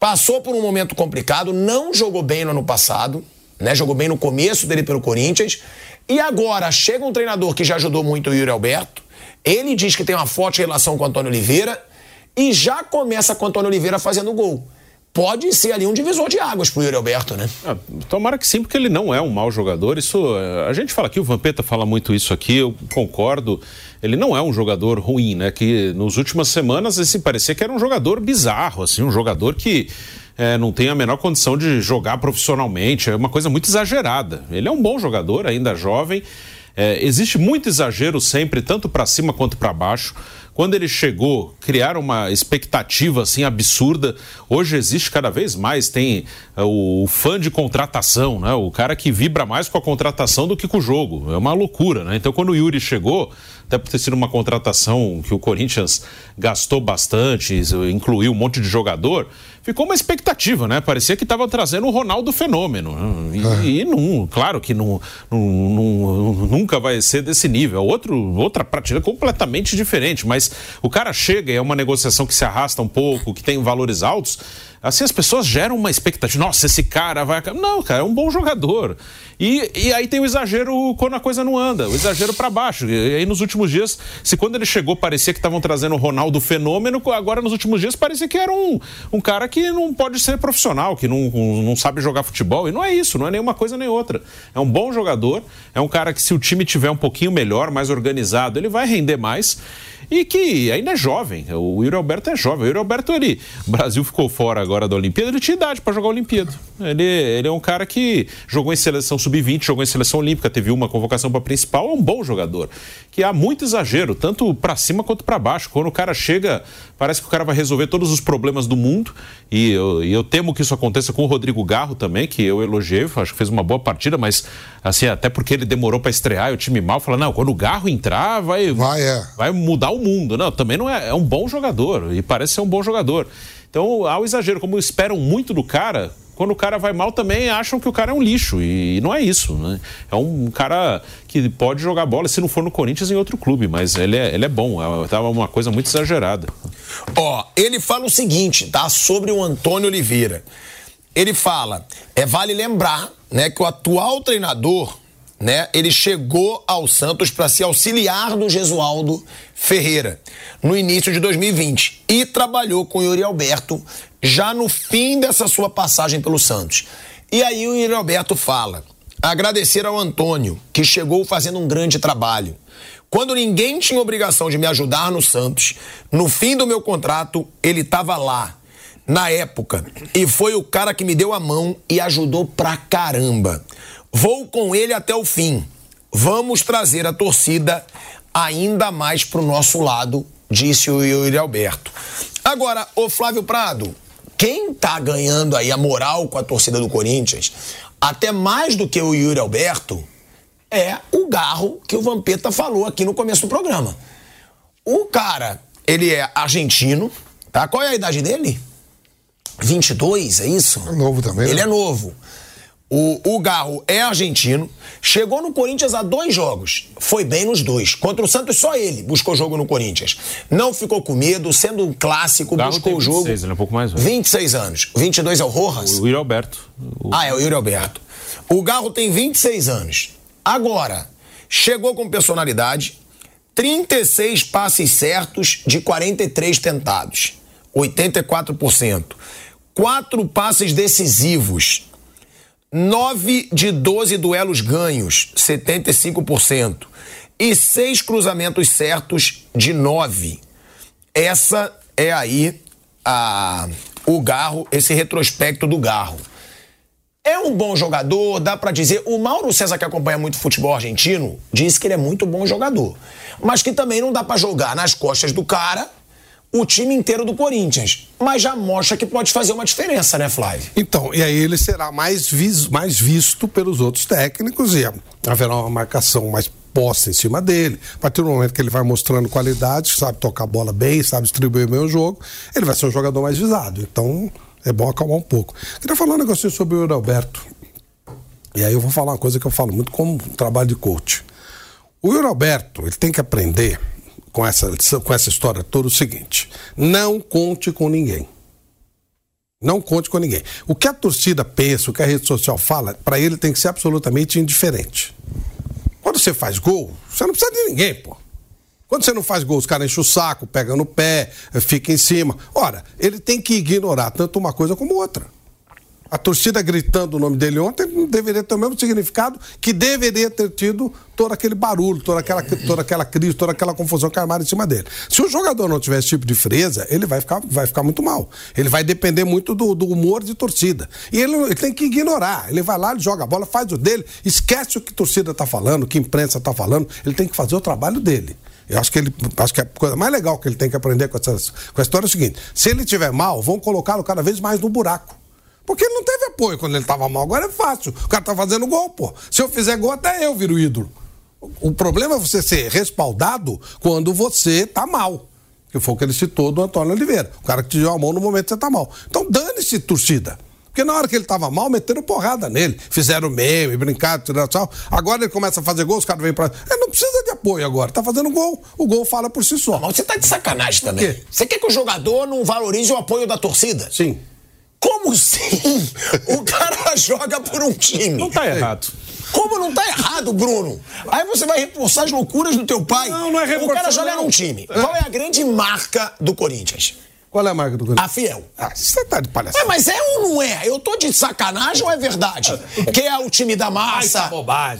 Speaker 2: Passou por um momento complicado, não jogou bem no ano passado, né? Jogou bem no começo dele pelo Corinthians. E agora chega um treinador que já ajudou muito o Yuri Alberto. Ele diz que tem uma forte relação com o Antônio Oliveira e já começa com o Antônio Oliveira fazendo gol. Pode ser ali um divisor de águas pro Yuri Alberto, né?
Speaker 4: Ah, tomara que sim, porque ele não é um mau jogador. Isso, a gente fala aqui, o Vampeta fala muito isso aqui, eu concordo. Ele não é um jogador ruim, né? Que nas últimas semanas esse parecia que era um jogador bizarro, assim, um jogador que é, não tem a menor condição de jogar profissionalmente, é uma coisa muito exagerada. Ele é um bom jogador, ainda jovem. É, existe muito exagero sempre, tanto para cima quanto para baixo. Quando ele chegou, criaram uma expectativa assim absurda. Hoje existe cada vez mais, tem o, o, fã de contratação, né? O cara que vibra mais com a contratação do que com o jogo. É uma loucura, né? Então quando o Yuri chegou, até por ter sido uma contratação que o Corinthians gastou bastante, incluiu um monte de jogador, ficou uma expectativa, né? Parecia que estava trazendo o Ronaldo fenômeno. E, é. e não, claro que não, não, não, nunca vai ser desse nível. Outro, outra prateleira completamente diferente, mas o cara chega e é uma negociação que se arrasta um pouco, que tem valores altos Assim, as pessoas geram uma expectativa. Nossa, esse cara vai. Não, cara, é um bom jogador. E, e aí tem o exagero quando a coisa não anda, o exagero para baixo. E aí nos últimos dias, se quando ele chegou parecia que estavam trazendo o Ronaldo fenômeno, agora nos últimos dias parecia que era um, um cara que não pode ser profissional, que não, não sabe jogar futebol. E não é isso, não é nenhuma coisa nem outra. É um bom jogador, é um cara que se o time tiver um pouquinho melhor, mais organizado, ele vai render mais e que ainda é jovem. O Yuri Alberto é jovem. O Yuri Alberto, ele, o Brasil ficou fora agora da Olimpíada, ele tinha idade para jogar a Olimpíada. Ele, ele é um cara que jogou em seleção sub-20, jogou em seleção olímpica, teve uma convocação para principal, é um bom jogador. Que há muito exagero, tanto para cima quanto para baixo. Quando o cara chega, parece que o cara vai resolver todos os problemas do mundo. E eu, eu temo que isso aconteça com o Rodrigo Garro também, que eu elogiei, acho que fez uma boa partida, mas assim, até porque ele demorou para estrear e o time mal, fala, não, quando o Garro entrar, vai,
Speaker 3: vai, é.
Speaker 4: vai mudar o mundo. Não, também não é, é um bom jogador e parece ser um bom jogador. Então há o exagero, como esperam muito do cara, quando o cara vai mal também acham que o cara é um lixo. E não é isso, né? É um cara que pode jogar bola, se não for no Corinthians, em outro clube, mas ele é, ele é bom. É, tava uma coisa muito exagerada.
Speaker 2: Ó, ele fala o seguinte, tá? Sobre o Antônio Oliveira. Ele fala, é vale lembrar, né, que o atual treinador né, ele chegou ao Santos para se auxiliar do Gesualdo Ferreira no início de 2020 e trabalhou com o Yuri Alberto já no fim dessa sua passagem pelo Santos. E aí o Yuri Alberto fala: agradecer ao Antônio, que chegou fazendo um grande trabalho. Quando ninguém tinha obrigação de me ajudar no Santos, no fim do meu contrato, ele estava lá, na época, e foi o cara que me deu a mão e ajudou pra caramba. Vou com ele até o fim. Vamos trazer a torcida ainda mais para o nosso lado, disse o Yuri Alberto. Agora, o Flávio Prado, quem tá ganhando aí a moral com a torcida do Corinthians, até mais do que o Yuri Alberto, é o garro que o Vampeta falou aqui no começo do programa. O cara, ele é argentino, tá? Qual é a idade dele? 22, é isso?
Speaker 3: É novo também,
Speaker 2: Ele
Speaker 3: né?
Speaker 2: é novo. O, o Garro é argentino, chegou no Corinthians há dois jogos, foi bem nos dois. Contra o Santos, só ele buscou jogo no Corinthians. Não ficou com medo, sendo um clássico,
Speaker 4: Garro
Speaker 2: buscou o jogo.
Speaker 4: 26, ele é um pouco mais velho.
Speaker 2: 26 anos. 22 é o Rojas?
Speaker 4: O Yuri Alberto. O-
Speaker 2: Ah, é o Yuri Alberto. O Garro tem 26 anos. Agora, chegou com personalidade, 36 passes certos de 43 tentados, 84%. Quatro passes decisivos, 9 de 12 duelos ganhos, 75%. E seis cruzamentos certos de 9. Essa é aí a, o Garro, esse retrospecto do Garro. É um bom jogador, dá pra dizer. O Mauro César, que acompanha muito futebol argentino, disse que ele é muito bom jogador. Mas que também não dá pra jogar nas costas do cara o time inteiro do Corinthians. Mas já mostra que pode fazer uma diferença, né, Flávio?
Speaker 5: Então, e aí ele será mais, vis- mais visto pelos outros técnicos e haverá uma marcação mais posta em cima dele. A partir do momento que ele vai mostrando qualidade, sabe tocar a bola bem, sabe distribuir bem o jogo, ele vai ser um jogador mais visado. Então, é bom acalmar um pouco. Queria falar um negocinho sobre o Alberto. E aí eu vou falar uma coisa que eu falo muito como um trabalho de coach. O Yuri Alberto, ele tem que aprender com essa, com essa história toda o seguinte: não conte com ninguém. Não conte com ninguém. O que a torcida pensa, o que a rede social fala, para ele tem que ser absolutamente indiferente. Quando você faz gol, você não precisa de ninguém, pô. Quando você não faz gol, os caras enchem o saco, pegam no pé, fica em cima. Ora, ele tem que ignorar tanto uma coisa como outra. A torcida gritando o nome dele ontem deveria ter o mesmo significado que deveria ter tido todo aquele barulho, toda aquela, toda aquela crise, toda aquela confusão que armaram em cima dele. Se o jogador não tiver esse tipo de frieza, ele vai ficar, vai ficar muito mal. Ele vai depender muito do, do humor de torcida. E ele, ele tem que ignorar. Ele vai lá, ele joga a bola, faz o dele, esquece o que torcida está falando, o que imprensa está falando. Ele tem que fazer o trabalho dele. Eu acho que ele acho que a coisa mais legal que ele tem que aprender com, essas, com a história é o seguinte: se ele tiver mal, vão colocá-lo cada vez mais no buraco. Porque ele não teve apoio quando ele estava mal. Agora é fácil. O cara tá fazendo gol, pô. Se eu fizer gol, até eu viro ídolo. O problema é você ser respaldado quando você tá mal. Que foi o que ele citou do Antônio Oliveira. O cara que te deu a mão no momento que você tá mal. Então dane-se, torcida. Porque na hora que ele tava mal, meteram porrada nele. Fizeram meme, brincaram, tiraram sal. Agora ele começa a fazer gol, os caras vêm pra. Ele não precisa de apoio agora. Tá fazendo gol. O gol fala por si só.
Speaker 2: Mas você tá de sacanagem também. Você quer que o jogador não valorize o apoio da torcida?
Speaker 5: Sim.
Speaker 2: Como assim? O cara (laughs) joga por um time.
Speaker 4: Não tá errado.
Speaker 2: Como não tá errado, Bruno? Aí você vai reforçar as loucuras do teu pai.
Speaker 5: Não, não é
Speaker 2: O cara
Speaker 5: reforçar,
Speaker 2: joga
Speaker 5: não.
Speaker 2: num time. Qual é a grande marca do Corinthians?
Speaker 5: Qual é a marca do
Speaker 2: A
Speaker 5: Corinthians?
Speaker 2: Fiel.
Speaker 5: Ah, você tá de palhaçada.
Speaker 2: mas é ou não é? Eu tô de sacanagem ou é verdade? Que é o time da massa.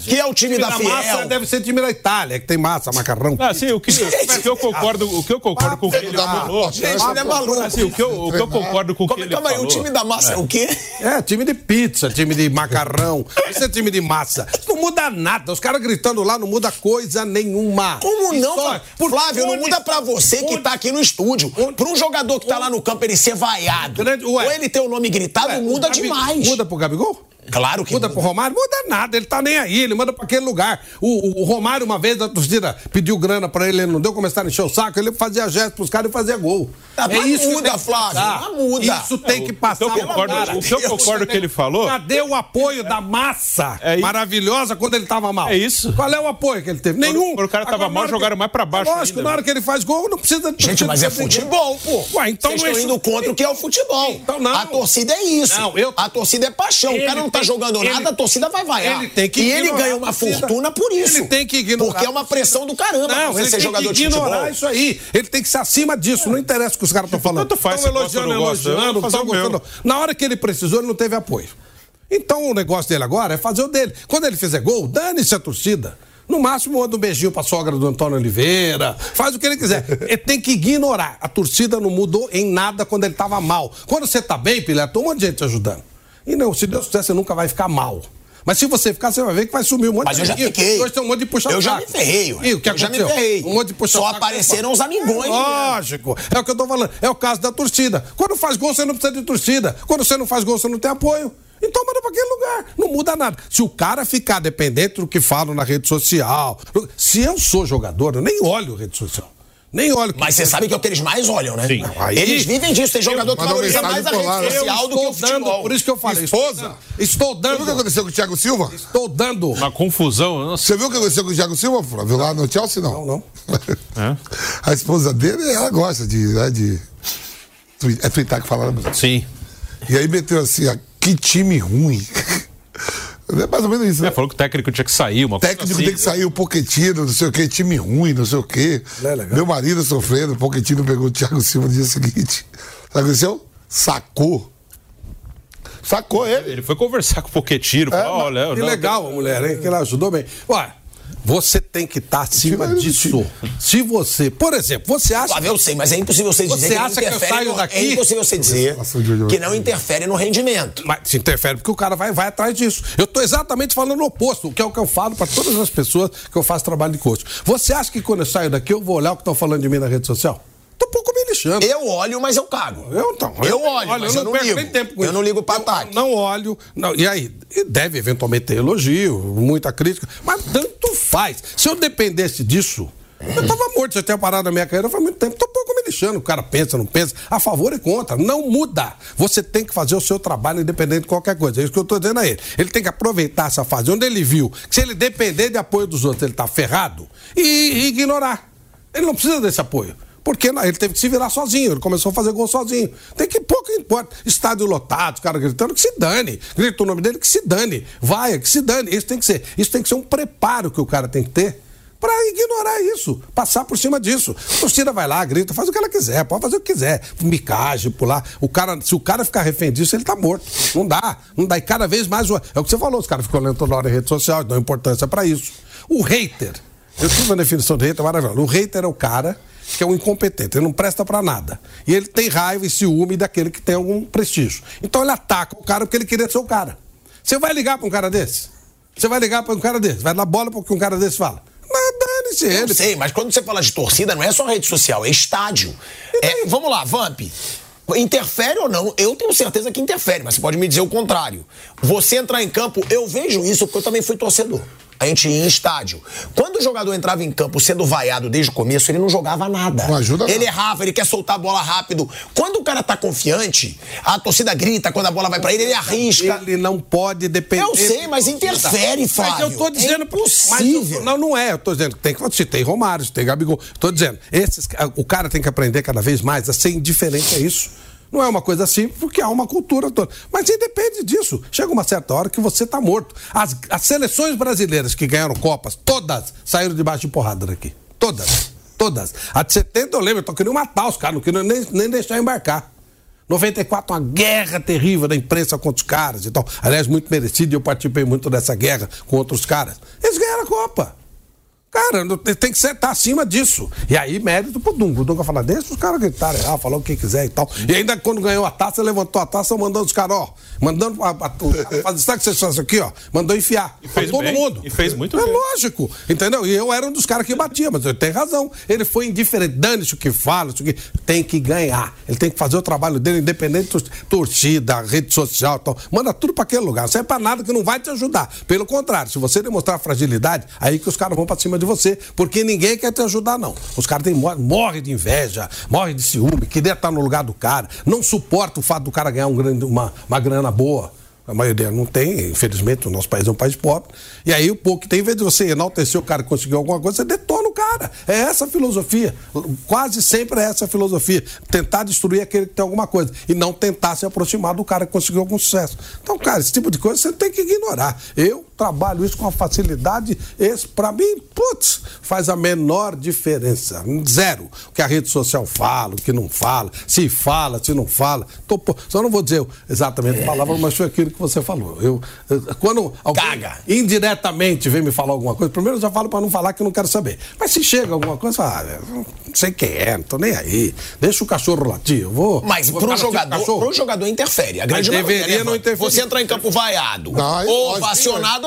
Speaker 2: Que é o time, da, Fiel.
Speaker 5: massa deve ser time da Itália, que tem massa, macarrão.
Speaker 4: Ah, sim, o que, o que eu concordo, o que eu concordo com o que ele
Speaker 3: uma-
Speaker 4: falou.
Speaker 2: Gente, ele é maluco.
Speaker 4: Assim, o que eu, o que eu concordo com o que
Speaker 2: Como,
Speaker 4: ele
Speaker 2: calma aí,
Speaker 4: falou.
Speaker 2: o time da massa é, o quê?
Speaker 5: É, time de pizza, time de macarrão. Isso é time de massa. Isso não muda nada. Os caras gritando lá não muda coisa nenhuma.
Speaker 2: Como não?
Speaker 5: Só-
Speaker 2: Flávio? Não muda pra você que tá aqui no estúdio. Pra um jogador que tá lá no campo ele ser vaiado.
Speaker 5: Grande- ué.
Speaker 2: Ou ele ter o nome gritado,
Speaker 5: Ué,
Speaker 2: muda
Speaker 5: o
Speaker 2: demais.
Speaker 5: Muda pro Gabigol?
Speaker 2: Claro que
Speaker 5: Muda
Speaker 2: muda.
Speaker 5: pro Romário? Muda nada, ele tá nem aí, ele manda pra aquele lugar. O, o- o Romário, uma vez, a torcida pediu grana pra ele, ele não deu, começaram a encher o saco, ele fazia gesto pros caras e fazia gol.
Speaker 2: Ah, mas
Speaker 5: que
Speaker 2: muda, Flávio, mas muda.
Speaker 5: Isso tem que passar.
Speaker 4: O que eu concordo,
Speaker 5: cara.
Speaker 4: o que eu concordo que ele falou.
Speaker 5: Cadê o apoio da massa
Speaker 4: É isso.
Speaker 5: maravilhosa quando ele tava mal?
Speaker 4: É isso.
Speaker 5: Qual é o apoio que ele teve? Nenhum.
Speaker 4: quando o cara tava
Speaker 5: Agora,
Speaker 4: mal, jogaram
Speaker 5: que-
Speaker 4: mais pra baixo
Speaker 5: Lógico,
Speaker 4: ainda,
Speaker 5: na hora
Speaker 4: né?
Speaker 5: que ele faz gol, não precisa...
Speaker 2: Gente, mas é futebol, pô.
Speaker 5: Ué, então
Speaker 2: Vocês
Speaker 5: não é
Speaker 2: estão
Speaker 5: isso-
Speaker 2: indo contra o que é o futebol.
Speaker 5: Então não.
Speaker 2: A torcida é isso.
Speaker 5: Não, eu-
Speaker 2: A torcida é paixão. O cara não tá
Speaker 5: tem-
Speaker 2: jogando
Speaker 5: ele-
Speaker 2: nada, a torcida vai vaiar.
Speaker 5: ele tem que
Speaker 2: e ele ganha uma fortuna por isso.
Speaker 5: Ele tem que ignorar
Speaker 2: Porque é uma pressão do caramba pra
Speaker 5: Não,
Speaker 2: você
Speaker 5: ele
Speaker 2: ser jogador de futebol.
Speaker 5: ignorar isso aí. Ele tem que ser acima disso. Não interessa o que os caras estão falando.
Speaker 4: Tanto faz
Speaker 5: Estão elogiando, elogiando, estão gostando. Na hora que ele precisou, ele não teve apoio. Então o negócio dele agora é fazer o dele. Quando ele fizer gol, dane-se a torcida. No máximo, manda um beijinho pra sogra do Antônio Oliveira. Faz o que ele quiser. (laughs) Ele tem que ignorar. A torcida não mudou em nada quando ele tava mal. Quando você tá bem, Pileto, tem um monte de gente te ajudando. E não, se Deus quiser, você nunca vai ficar mal. Mas se você ficar, você vai ver que vai sumir um monte
Speaker 2: Mas
Speaker 5: de
Speaker 2: eu já fiquei.
Speaker 5: Hoje tem um monte de puxa
Speaker 2: Eu já me ferrei, ué.
Speaker 5: E o que
Speaker 2: Eu já me
Speaker 5: aconteceu?
Speaker 2: ferrei.
Speaker 5: Um monte de puxa
Speaker 2: Só apareceram os amigões.
Speaker 5: Lógico. É o que eu tô falando. É o caso da torcida. Quando faz gol, você não precisa de torcida. Quando você não faz gol, você não tem apoio. Então manda para aquele lugar. Não muda nada. Se o cara ficar dependente do que falam na rede social. Se eu sou jogador, eu nem olho rede social. Nem olho.
Speaker 2: Mas você sabe que é o que eles mais olham, né?
Speaker 4: Sim.
Speaker 5: Aí-
Speaker 2: Eles vivem disso. Tem jogador que valoriza mais a rede social do que o
Speaker 5: estou dando,
Speaker 2: futebol.
Speaker 5: por isso que eu falei.
Speaker 3: Esposa?
Speaker 5: Estou
Speaker 3: Você viu o que
Speaker 5: dando.
Speaker 3: aconteceu com o Thiago Silva?
Speaker 5: Estou dando.
Speaker 4: Uma confusão. Nossa.
Speaker 3: Você viu o que aconteceu com o Thiago Silva, Flávio? Lá no Chelsea, não?
Speaker 5: Não, não.
Speaker 4: É? (laughs)
Speaker 3: A esposa dele, ela gosta de. Né, de é twittar que fala, né?
Speaker 4: Sim.
Speaker 3: E aí meteu assim, ó, que time ruim. (laughs) É mais ou menos isso.
Speaker 4: É,
Speaker 3: né?
Speaker 4: falou que o técnico tinha que sair. Uma
Speaker 3: O técnico
Speaker 4: coisa assim.
Speaker 3: tem que sair, o Poquetino, não sei o quê, time ruim, não sei o quê.
Speaker 5: É.
Speaker 3: Meu marido sofrendo, o Poquetino pegou o Thiago Silva no dia seguinte. Sabe o que aconteceu? Sacou. Sacou ele.
Speaker 4: Ele foi conversar com o Poquetino.
Speaker 3: É,
Speaker 4: falou, olha, eu
Speaker 5: Que legal a mulher, hein? Que ela ajudou bem. Ué, você tem que estar acima
Speaker 3: Tira ele do
Speaker 5: disso. Se você, por exemplo, você acha.
Speaker 2: Flávio, eu sei, mas é impossível você dizer
Speaker 5: Você
Speaker 2: que não
Speaker 5: acha que eu
Speaker 2: interfere
Speaker 5: saio
Speaker 2: no...
Speaker 5: daqui?
Speaker 2: É impossível você dizer que não interfere no rendimento.
Speaker 5: Mas se interfere porque o cara vai, vai atrás disso. Eu tô exatamente falando o oposto, que é o que eu falo para todas as pessoas que eu faço trabalho de coach. Você acha que quando eu saio daqui eu vou olhar o que estão falando de mim na rede social? Tô pouco me lixando.
Speaker 2: Eu olho, mas eu cago.
Speaker 5: Eu então.
Speaker 2: Eu olho, mas eu não
Speaker 5: perco
Speaker 2: ligo.
Speaker 5: nem tempo com
Speaker 2: Eu
Speaker 5: isso.
Speaker 2: não ligo pra
Speaker 5: Eu
Speaker 2: ataque.
Speaker 5: Não olho. Não, e aí? Deve eventualmente ter elogio, muita crítica, mas tanto faz. Se eu dependesse disso, eu tava morto, já tinha parado a minha carreira faz muito tempo. Tô pouco me lixando. O cara pensa, não pensa. A favor e contra. Não muda. Você tem que fazer o seu trabalho independente de qualquer coisa. É isso que eu tô dizendo a ele. Ele tem que aproveitar essa fase onde ele viu que se ele depender de apoio dos outros, ele tá ferrado e, e ignorar. Ele não precisa desse apoio. Porque ele teve que se virar sozinho, ele começou a fazer gol sozinho. Tem que pouco importa. Estádio lotado, os caras gritando, que se dane. Grita o nome dele, que se dane. Vai, que se dane. Isso tem que ser. Isso tem que ser um preparo que o cara tem que ter para ignorar isso, passar por cima disso. A torcida vai lá, grita, faz o que ela quiser, pode fazer o que quiser. Micagem, pular. O cara, se o cara ficar refém disso, ele tá morto. Não dá. Não dá. E cada vez mais. É o que você falou, os caras ficam olhando toda hora em rede social, dão importância para isso. O hater. Eu tive uma definição de hater maravilhosa. O hater é o cara que é um incompetente, ele não presta pra nada. E ele tem raiva e ciúme daquele que tem algum prestígio. Então ele ataca o cara porque ele queria ser o cara. Você vai ligar pra um cara desse? Você vai ligar pra um cara desse? Vai dar bola porque um cara desse fala? Mas dane-se
Speaker 2: Eu
Speaker 5: ele.
Speaker 2: sei, mas quando você fala de torcida, não é só rede social, é estádio. É, vamos lá, Vamp. Interfere ou não? Eu tenho certeza que interfere, mas você pode me dizer o contrário. Você entrar em campo, eu vejo isso porque eu também fui torcedor. A gente ia em estádio. Quando o jogador entrava em campo sendo vaiado desde o começo, ele não jogava nada.
Speaker 3: Não ajuda
Speaker 2: Ele errava, ele quer soltar a bola rápido. Quando o cara tá confiante, a torcida grita, quando a bola vai pra ele, ele arrisca.
Speaker 5: Ele não pode depender.
Speaker 2: Eu sei, mas interfere,
Speaker 5: Mas
Speaker 2: Flávio.
Speaker 5: eu tô dizendo.
Speaker 2: É impossível.
Speaker 5: Mas, não, não é. Eu tô dizendo que tem que. Se tem Romário, se tem Gabigol. Tô dizendo, esses, o cara tem que aprender cada vez mais a ser indiferente a isso. Não é uma coisa simples, porque há uma cultura toda. Mas independe disso. Chega uma certa hora que você tá morto. As, as seleções brasileiras que ganharam Copas, todas saíram debaixo de porrada daqui. Todas. Todas. A de 70 eu lembro, eu tô querendo matar os caras, não queriam nem, nem deixar embarcar. 94, uma guerra terrível da imprensa contra os caras e tal. Aliás, muito merecido, e eu participei muito dessa guerra contra os caras. Eles ganharam a Copa. Cara, tem que ser, tá acima disso. E aí, mérito pro Dunga. O Dunga fala, deixa os caras gritarem lá, falar o que quiser e tal. E ainda quando ganhou a taça, levantou a taça, mandando os caras, ó, mandando a, a, a, fazer, sabe o que vocês fazem aqui, ó? Mandou enfiar. E
Speaker 4: fez
Speaker 5: todo
Speaker 4: bem,
Speaker 5: mundo.
Speaker 4: e fez muito
Speaker 5: é
Speaker 4: bem.
Speaker 5: lógico, entendeu? E eu era um dos caras que batia, mas ele tem razão. Ele foi indiferente, dane-se o que fala, isso que tem que ganhar. Ele tem que fazer o trabalho dele, independente de torcida, rede social e tal. Manda tudo pra aquele lugar. Não serve pra nada que não vai te ajudar. Pelo contrário, se você demonstrar fragilidade, aí que os caras vão pra cima de você, porque ninguém quer te ajudar, não. Os caras têm, morre, morre de inveja, morre de ciúme, queria estar no lugar do cara, não suporta o fato do cara ganhar um grande, uma, uma grana boa. A maioria não tem, infelizmente, o nosso país é um país pobre. E aí o pouco que tem, em vez de você enaltecer o cara que conseguiu alguma coisa, você detona o cara. É essa a filosofia. Quase sempre é essa a filosofia. Tentar destruir aquele que tem alguma coisa. E não tentar se aproximar do cara que conseguiu algum sucesso. Então, cara, esse tipo de coisa você tem que ignorar. Eu trabalho isso com uma facilidade. Esse, pra mim, putz, faz a menor diferença. Zero. O que a rede social fala, o que não fala, se fala, se não fala. Tô, só não vou dizer exatamente a palavra, mas foi aquilo que você falou. Eu, eu- quando alguém
Speaker 2: Caga.
Speaker 5: indiretamente vem me falar alguma coisa, primeiro eu já falo pra não falar que eu não quero saber. Mas se chega alguma coisa, ah, não sei quem é, não tô nem aí. Deixa o cachorro latir, eu vou.
Speaker 2: Mas
Speaker 5: vou
Speaker 2: pro
Speaker 5: latindo
Speaker 2: jogador, pro jogador interfere. A grande
Speaker 5: Mas
Speaker 2: maioria,
Speaker 5: deveria
Speaker 2: né,
Speaker 5: não interferir.
Speaker 2: Você entrar em campo vaiado
Speaker 3: Não, aí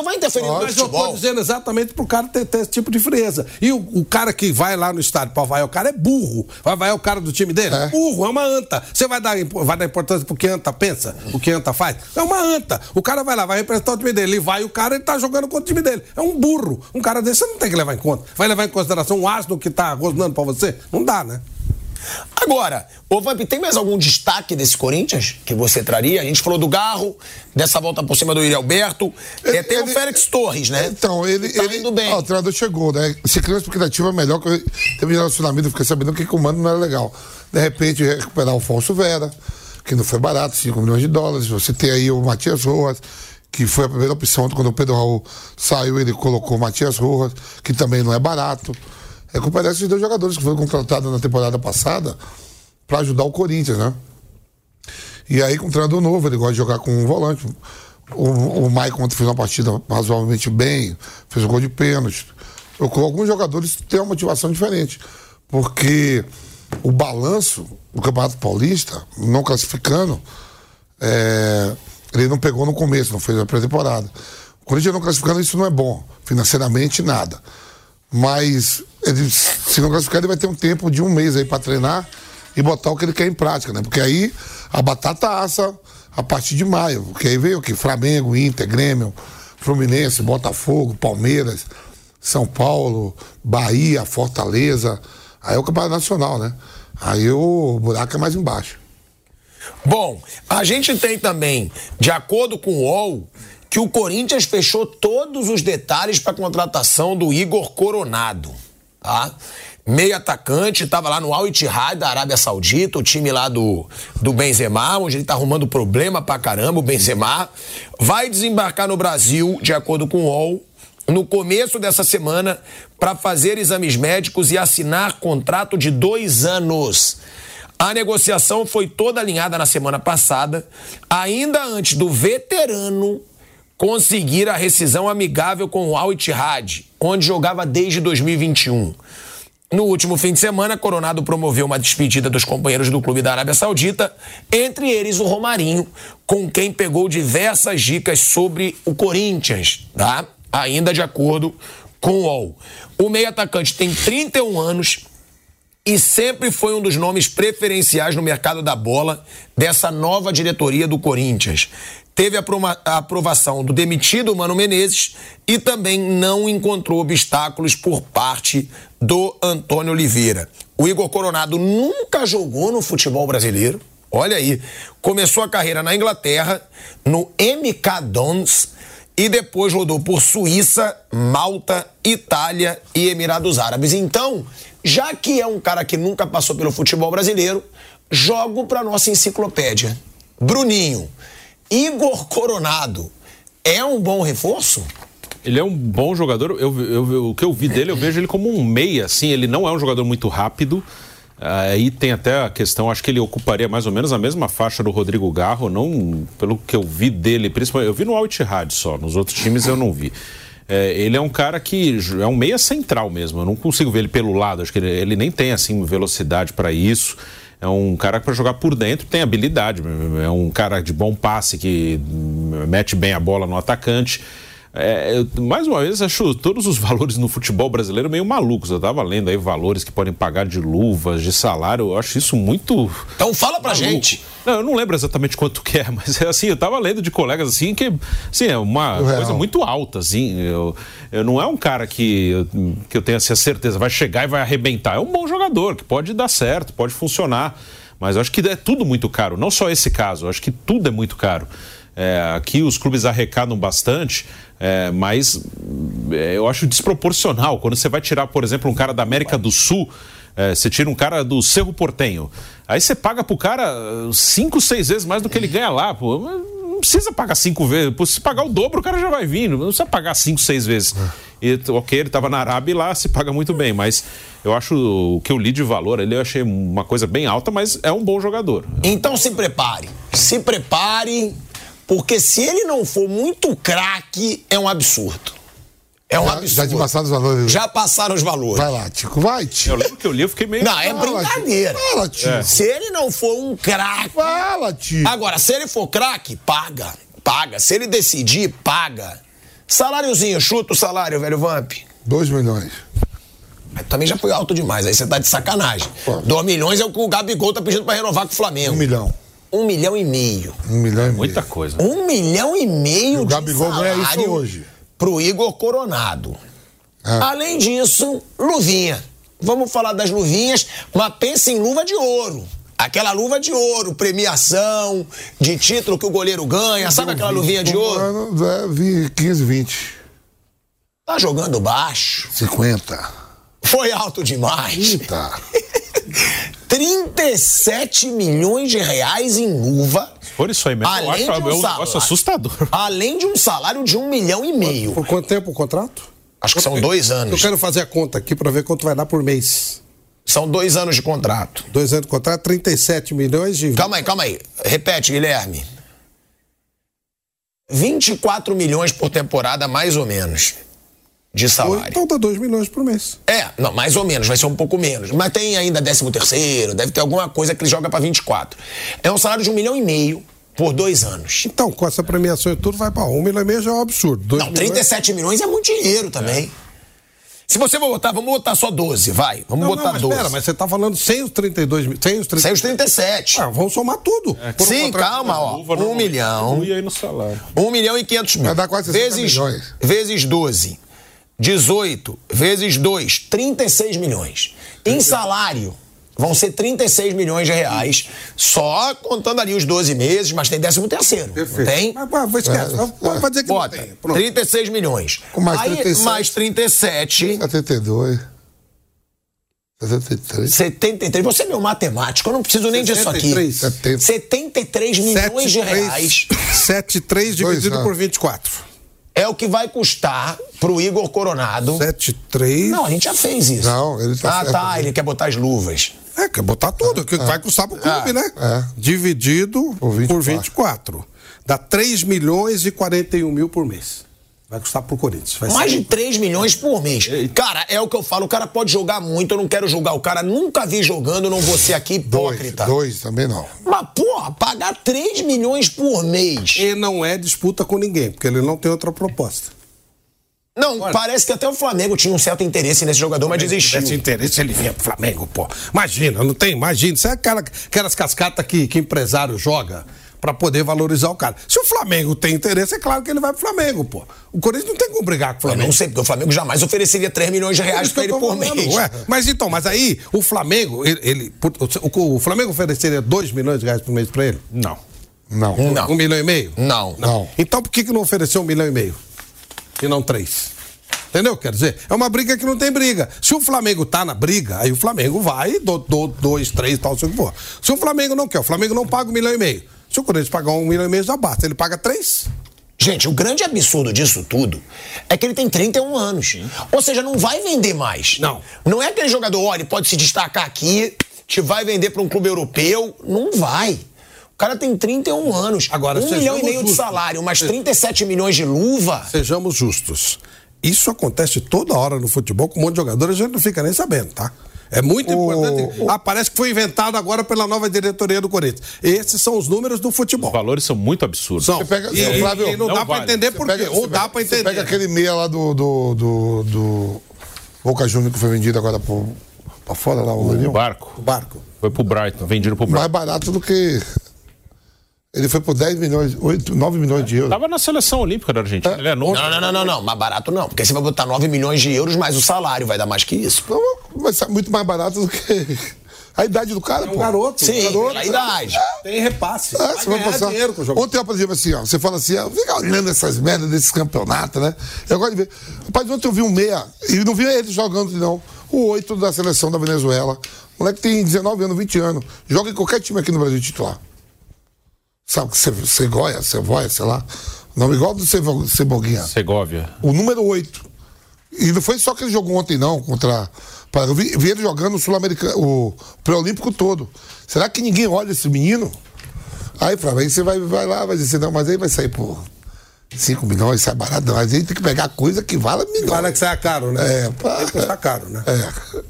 Speaker 2: vacionado, vai interferir no
Speaker 5: Mas eu
Speaker 2: futebol.
Speaker 5: tô dizendo exatamente pro cara ter, ter esse tipo de frieza. E o, o cara que vai lá no estádio pra vaiar o cara é burro. Vai vaiar o cara do time dele?
Speaker 3: É.
Speaker 5: Burro, é uma anta. Você vai dar, vai dar importância pro que anta pensa? O que anta faz? É uma anta. O cara vai lá, vai representar o time dele. Ele vai, o cara ele tá jogando contra o time dele. É um burro. Um cara desse você não tem que levar em conta. Vai levar em consideração um ácido que tá rosnando pra você? Não dá, né?
Speaker 2: Agora, ô Vamp, tem mais algum destaque desse Corinthians que você traria? A gente falou do Garro, dessa volta por cima do Yuri Alberto. É, tem o
Speaker 3: Ele-
Speaker 2: Félix Torres, né?
Speaker 3: Então, ele.
Speaker 2: Tá
Speaker 3: ele
Speaker 2: indo bem.
Speaker 3: Ó, o treinador chegou, né? Se criou uma expectativa melhor, que eu- teve relacionamento, eu fiquei sabendo que o não era legal. De repente, recuperar o Alfonso Vera, que não foi barato, 5 milhões de dólares. Você tem aí o Matias Rojas, que foi a primeira opção quando o Pedro Raul saiu, ele colocou o Matias Rojas, que também não é barato. Recuperar esses dois jogadores que foram contratados na temporada passada para ajudar o Corinthians, né? E aí, com treinador novo, ele gosta de jogar com um volante. O, o Maicon fez uma partida razoavelmente bem, fez um gol de pênalti. Alguns jogadores têm uma motivação diferente. Porque o balanço do Campeonato Paulista, não classificando, é, ele não pegou no começo, não fez a pré-temporada. O Corinthians não classificando, isso não é bom. Financeiramente, nada. Mas ele, se não classificar, ele vai ter um tempo de um mês aí para treinar e botar o que ele quer em prática, né? Porque aí a batata assa a partir de maio. Porque aí veio o que? Flamengo, Inter, Grêmio, Fluminense, Botafogo, Palmeiras, São Paulo, Bahia, Fortaleza. Aí é o campeonato nacional, né? Aí o buraco é mais embaixo.
Speaker 2: Bom, a gente tem também, de acordo com o UOL, que o Corinthians fechou todos os detalhes para a contratação do Igor Coronado, tá? Meio atacante, estava lá no Al Ittihad da Arábia Saudita, o time lá do, do Benzema, onde ele tá arrumando problema pra caramba, o Benzema. Vai desembarcar no Brasil, de acordo com o UOL, no começo dessa semana, para fazer exames médicos e assinar contrato de dois anos. A negociação foi toda alinhada na semana passada, ainda antes do veterano conseguir a rescisão amigável com o Al Ittihad, onde jogava desde 2021. No último fim de semana, Coronado promoveu uma despedida dos companheiros do clube da Arábia Saudita, entre eles o Romarinho, com quem pegou diversas dicas sobre o Corinthians, tá? Ainda de acordo com o UOL. O meio atacante tem 31 anos, e sempre foi um dos nomes preferenciais no mercado da bola dessa nova diretoria do Corinthians. Teve a aprova- a aprovação do demitido Mano Menezes e também não encontrou obstáculos por parte do Antônio Oliveira. O Igor Coronado nunca jogou no futebol brasileiro. Olha aí, começou a carreira na Inglaterra, no MK Dons, e depois rodou por Suíça, Malta, Itália e Emirados Árabes. Então, já que é um cara que nunca passou pelo futebol brasileiro, jogo para nossa enciclopédia. Bruninho, Igor Coronado é um bom reforço?
Speaker 4: Ele é um bom jogador. Eu, eu- o que eu vi dele, eu vejo ele como um meia, assim. Ele não é um jogador muito rápido. Aí tem até a questão, acho que ele ocuparia mais ou menos a mesma faixa do Rodrigo Garro, não pelo que eu vi dele, principalmente. Eu vi no Al Ittihad só, nos outros times eu não vi. É, ele é um cara que é um meia central mesmo. Eu não consigo ver ele pelo lado. Acho que ele, ele nem tem assim velocidade para isso. É um cara para jogar por dentro, tem habilidade. É um cara de bom passe que mete bem a bola no atacante. É, mais uma vez, acho todos os valores no futebol brasileiro meio malucos. Eu tava lendo aí valores que podem pagar de luvas, de salário. Eu acho isso muito.
Speaker 2: Então fala pra
Speaker 4: maluco.
Speaker 2: gente.
Speaker 4: Não, eu não lembro exatamente quanto que é, (laughs) mas é assim, eu tava lendo de colegas assim que assim, é uma
Speaker 3: real.
Speaker 4: coisa muito alta, assim. Eu, eu não é um cara que, eu- que eu tenho assim, a certeza, vai chegar e vai arrebentar. É um bom jogador, que pode dar certo, pode funcionar. Mas eu acho que é tudo muito caro. Não só esse caso, eu acho que tudo é muito caro. É, aqui os clubes arrecadam bastante, é, mas é, eu acho desproporcional. Quando você vai tirar, por exemplo, um cara da América do Sul, é, você tira um cara do Cerro Portenho, aí você paga pro cara uh, cinco, seis vezes mais do que ele ganha lá. Pô. Não precisa pagar cinco vezes. Se pagar o dobro, o cara já vai vir. Não precisa pagar cinco, seis vezes. E, ok, ele estava na Arábia e lá se paga muito bem, mas eu acho o que eu li de valor, ele eu achei uma coisa bem alta, mas é um bom jogador.
Speaker 2: Então se prepare. Se prepare, porque se ele não for muito craque, é um absurdo. É um
Speaker 3: Já,
Speaker 2: absurdo.
Speaker 3: já te passaram os valores.
Speaker 2: Já passaram os valores.
Speaker 3: Vai lá, Tico. Vai,
Speaker 4: Eu
Speaker 3: Tico.
Speaker 4: lembro que eu li, eu fiquei meio.
Speaker 2: Não, é
Speaker 3: Fala,
Speaker 2: brincadeira.
Speaker 3: Tico. Fala, Tico.
Speaker 2: Se ele não for um craque.
Speaker 3: Fala, Tico.
Speaker 2: Agora, se ele for craque, paga. Paga. Se ele decidir, paga. Saláriozinho, chuta o salário, velho Vamp.
Speaker 3: 2 milhões.
Speaker 2: Mas também já foi alto demais, aí você tá de sacanagem.
Speaker 3: Pô.
Speaker 2: 2 milhões é o que o Gabigol tá pedindo pra renovar com o Flamengo.
Speaker 3: Um milhão.
Speaker 2: Um milhão e meio.
Speaker 3: Um milhão e meio.
Speaker 4: Muita coisa.
Speaker 2: Um milhão e meio
Speaker 3: E o
Speaker 2: de
Speaker 3: Gabigol ganha isso
Speaker 2: salário
Speaker 3: hoje.
Speaker 2: pro Igor Coronado.
Speaker 3: Ah.
Speaker 2: Além disso, luvinha. Vamos falar das luvinhas, mas pensa em luva de ouro. Aquela luva de ouro, premiação, de título que o goleiro ganha, sabe aquela luvinha de ouro?
Speaker 3: É, vi 15, 20,
Speaker 2: Tá jogando baixo.
Speaker 3: 50.
Speaker 2: Foi alto demais.
Speaker 3: Tá. (laughs)
Speaker 2: 37 milhões de reais em luva.
Speaker 4: Por isso aí mesmo, eu
Speaker 2: Além
Speaker 4: acho
Speaker 2: de um
Speaker 4: é um
Speaker 2: salário.
Speaker 4: negócio assustador. (laughs)
Speaker 2: Além de um salário de um milhão e meio.
Speaker 5: Por quanto tempo o contrato?
Speaker 2: Acho que são dois
Speaker 5: Eu
Speaker 2: anos.
Speaker 5: quero fazer a conta aqui para ver quanto vai dar por mês.
Speaker 2: São dois anos de contrato.
Speaker 5: Dois anos de contrato, 37 milhões de.
Speaker 2: Calma aí, calma aí. Repete, Guilherme. 24 milhões por temporada, mais ou menos, de salário.
Speaker 5: Então dá 2 milhões por mês.
Speaker 2: É, não, mais ou menos, vai ser um pouco menos. Mas tem ainda 13 terceiro, deve ter alguma coisa que ele joga pra 24. É um salário de um milhão e meio por dois anos.
Speaker 5: Então, com essa premiação e tudo, vai para 1 milhão e meio já é um absurdo. Dois
Speaker 2: Não,
Speaker 5: milhões-
Speaker 2: 37 milhões é muito dinheiro também. Se você for botar, vamos botar só 12, vai. Vamos
Speaker 5: Não,
Speaker 2: botar
Speaker 5: não, mas
Speaker 2: 12.
Speaker 5: pera, mas você tá falando sem os 32 mil. Sem os 30...
Speaker 2: Sem os 37.
Speaker 5: Ah, vamos somar tudo. Por um
Speaker 2: Sim,
Speaker 5: contrato-
Speaker 2: calma, ó.
Speaker 4: Luva
Speaker 2: Um
Speaker 4: normalmente
Speaker 2: milhão.
Speaker 4: diminui aí no salário.
Speaker 2: 1 milhão e 500 mil.
Speaker 3: Vai dar quase 60
Speaker 2: vezes,
Speaker 3: milhões.
Speaker 2: Vezes 12. 18 vezes 2, 36 milhões. Em salário, vão ser 36 milhões de reais, só contando ali os 12 meses, mas tem 13 terceiro.
Speaker 5: Perfeito.
Speaker 2: Tem?
Speaker 5: Mas, mas, mas esquece. Vai vai dizer que
Speaker 2: Bota,
Speaker 5: não tem. Pronto.
Speaker 2: 36 milhões.
Speaker 3: Com mais
Speaker 2: Aí,
Speaker 3: 37.
Speaker 2: mais 37,
Speaker 3: 72. 73.
Speaker 2: 73. Você é meu matemático, eu não preciso nem disso aqui.
Speaker 5: 73.
Speaker 3: 70.
Speaker 2: 73 milhões de reais
Speaker 5: 7,3 dividido
Speaker 3: Dois,
Speaker 5: por
Speaker 3: ah.
Speaker 5: 24.
Speaker 2: É o que vai custar pro Igor Coronado.
Speaker 5: 7,3.
Speaker 2: Não, a gente já fez isso.
Speaker 3: Não, ele tá
Speaker 2: Ah,
Speaker 3: certo.
Speaker 2: tá, ele quer botar as luvas.
Speaker 5: É, quer botar tudo, o que vai custar pro clube,
Speaker 2: É,
Speaker 5: né?
Speaker 3: é.
Speaker 5: Dividido
Speaker 3: Por 24.
Speaker 5: por 24. Dá 3 milhões e 41 mil por mês. Vai custar pro Corinthians. Vai
Speaker 2: Mais
Speaker 5: ser-
Speaker 2: de 3 milhões por mês. Cara, é o que eu falo, o cara pode jogar muito, eu não quero julgar o cara, nunca vi jogando, não vou ser aqui
Speaker 3: Dois,
Speaker 2: hipócrita.
Speaker 3: dois também não.
Speaker 2: Mas, porra, pagar 3 milhões por mês.
Speaker 5: E não é disputa com ninguém, porque ele não tem outra proposta.
Speaker 2: Não, parece que até o Flamengo tinha um certo interesse nesse jogador, mas desistiu.
Speaker 5: tivesse interesse, ele vinha pro Flamengo, pô. Imagina, não tem, imagina. Isso é aquela, aquelas cascatas que, que empresário joga pra poder valorizar o cara. Se o Flamengo tem interesse, é claro que ele vai pro Flamengo, pô. O Corinthians não tem como brigar com o
Speaker 2: Eu
Speaker 5: Flamengo.
Speaker 2: não sei, porque o Flamengo jamais ofereceria 3 milhões de
Speaker 5: É
Speaker 2: reais pra
Speaker 5: eu
Speaker 2: ele por
Speaker 5: falando,
Speaker 2: mês.
Speaker 5: ué. Mas então, mas aí o Flamengo, ele, ele- o, o Flamengo ofereceria 2 milhões de reais por mês pra ele?
Speaker 4: Não.
Speaker 3: Não.
Speaker 2: Não.
Speaker 5: Um milhão e meio?
Speaker 2: Não.
Speaker 3: Não.
Speaker 5: Então por que, que não ofereceu um milhão e meio? E não três? Entendeu? Quer dizer, é uma briga que não tem briga. Se o Flamengo tá na briga, aí o Flamengo vai, do, do, dois, três, tal, sei o que for. Se o Flamengo não quer, o Flamengo não paga um milhão e meio. Se o Corinthians pagar um milhão e meio, já basta. Ele paga três.
Speaker 2: Gente, o grande absurdo disso tudo é que ele tem 31 anos. Ou seja, não vai vender mais.
Speaker 5: Não.
Speaker 2: Não é aquele jogador, olha, ele pode se destacar aqui, te vai vender para um clube europeu. Não vai. O cara tem 31 anos.
Speaker 5: Agora,
Speaker 2: um milhão e meio de
Speaker 5: justos.
Speaker 2: salário, mais 37 milhões de luva.
Speaker 5: Sejamos justos. Isso acontece toda hora no futebol com um monte de jogador, a gente não fica nem sabendo, tá? É muito importante. Ah, parece que foi inventado agora pela nova diretoria do Corinthians. Esses são os números do futebol.
Speaker 4: Os valores são muito absurdos.
Speaker 5: São.
Speaker 3: Você pega-
Speaker 5: e, e-
Speaker 3: Flávio,
Speaker 5: e não,
Speaker 4: não
Speaker 5: dá pra
Speaker 4: vale.
Speaker 5: entender
Speaker 3: Você
Speaker 5: por quê. Ou dá
Speaker 3: Você
Speaker 5: entender.
Speaker 3: pega aquele meia lá do, do, do, do Boca Júnior que foi vendido agora pro, pra fora lá, o
Speaker 4: O barco
Speaker 5: O barco.
Speaker 4: foi pro Brighton, vendido pro
Speaker 3: Mais
Speaker 4: Brighton.
Speaker 3: barato do que. Ele foi por 10 milhões, 8, 9 milhões de euros.
Speaker 4: Tava na seleção olímpica da Argentina. Ele é novo.
Speaker 2: Não, não, não, não, não. Mais barato não. Porque você vai botar 9 milhões de euros, mais o salário vai dar mais que isso.
Speaker 3: Então, vai ser muito mais barato do que (laughs) a idade do cara,
Speaker 5: É um
Speaker 3: pô.
Speaker 5: garoto.
Speaker 2: Sim,
Speaker 5: um garoto.
Speaker 2: pela idade.
Speaker 5: Tem repasse.
Speaker 3: Ah,
Speaker 5: vai
Speaker 3: você vai passar.
Speaker 5: dinheiro com o jogo.
Speaker 3: Ontem, por exemplo, assim, ó, você fala assim, ó, fica olhando essas merdas desses campeonatos, né? Eu gosto de ver. Rapaz, ontem eu vi um meia, e não vi ele jogando, não. O oito da seleção da Venezuela. O moleque tem 19 anos, 20 anos. Joga em qualquer time aqui no Brasil titular. Sabe que você Cegoia, Cevoia, sei lá. Nome igual do Ceboguinha.
Speaker 4: Segóvia.
Speaker 3: O número 8. E não foi só que ele jogou ontem, não, contra. para- Eu vi, vi ele jogando o Sul-Americano, o pré-olímpico todo. Será que ninguém olha esse menino? Aí, Flávio, aí você vai, vai lá, vai dizer, não, mas aí vai sair por 5 milhões, sai barato. Mas aí tem que pegar coisa que vale milhões.
Speaker 5: Para que saia caro, né?
Speaker 3: É, pá.
Speaker 5: Tem que custar caro, né?
Speaker 3: É.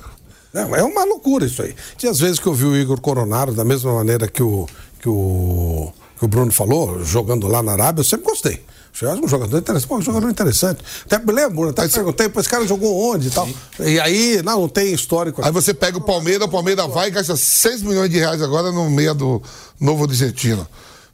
Speaker 5: Não, é uma loucura isso aí. Tinha às vezes que eu vi o Igor Coronado, da mesma maneira que o, que o, que o Bruno falou, jogando lá na Arábia, eu sempre gostei. É um jogador interessante. Pô, um jogador interessante. Até me lembro, até perguntei, esse cara jogou onde e tal. E aí, não, não tem histórico.
Speaker 3: Aí você pega o Palmeiras, o Palmeiras vai e gasta 6 milhões de reais agora no meio do Novo Vicentino.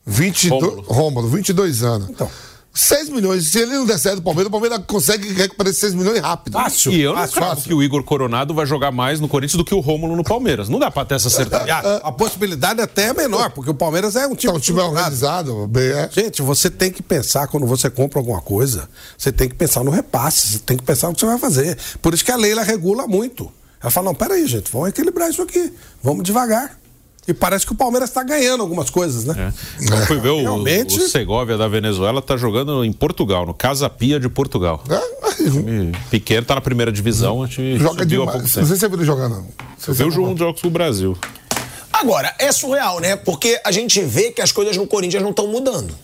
Speaker 3: 22,
Speaker 4: Rômulo.
Speaker 3: Rômulo, 22 anos.
Speaker 5: Então.
Speaker 3: 6 milhões. Se ele não der certo do Palmeiras, o Palmeiras consegue recuperar esses 6 milhões rápido.
Speaker 5: Fácil.
Speaker 4: E eu não
Speaker 5: fácil, fácil.
Speaker 4: que o Igor Coronado vai jogar mais no Corinthians do que o Rômulo no Palmeiras. Não dá pra ter essa certeza.
Speaker 5: A, (laughs) a possibilidade até é menor, porque o Palmeiras é um time.
Speaker 3: Então, o time é organizado, bem, é.
Speaker 5: Gente, você tem que pensar quando você compra alguma coisa, você tem que pensar no repasse, você tem que pensar no que você vai fazer. Por isso que a lei ela regula muito. Ela fala: não, peraí, gente, vamos equilibrar isso aqui, vamos devagar. E parece que o Palmeiras está ganhando algumas coisas, né?
Speaker 4: É. Eu fui ver o,
Speaker 5: Realmente-
Speaker 4: o Segovia da Venezuela, tá jogando em Portugal, no Casa Pia de Portugal.
Speaker 3: É,
Speaker 4: Time Pequeno, tá na primeira divisão, a gente
Speaker 3: Joga
Speaker 4: subiu há pouco
Speaker 3: demais. Não
Speaker 4: tempo.
Speaker 3: sei se você viu ele jogar, não. Você
Speaker 4: Viu um jogos do Brasil.
Speaker 2: Agora, é surreal, né? Porque a gente vê que as coisas no Corinthians não estão mudando.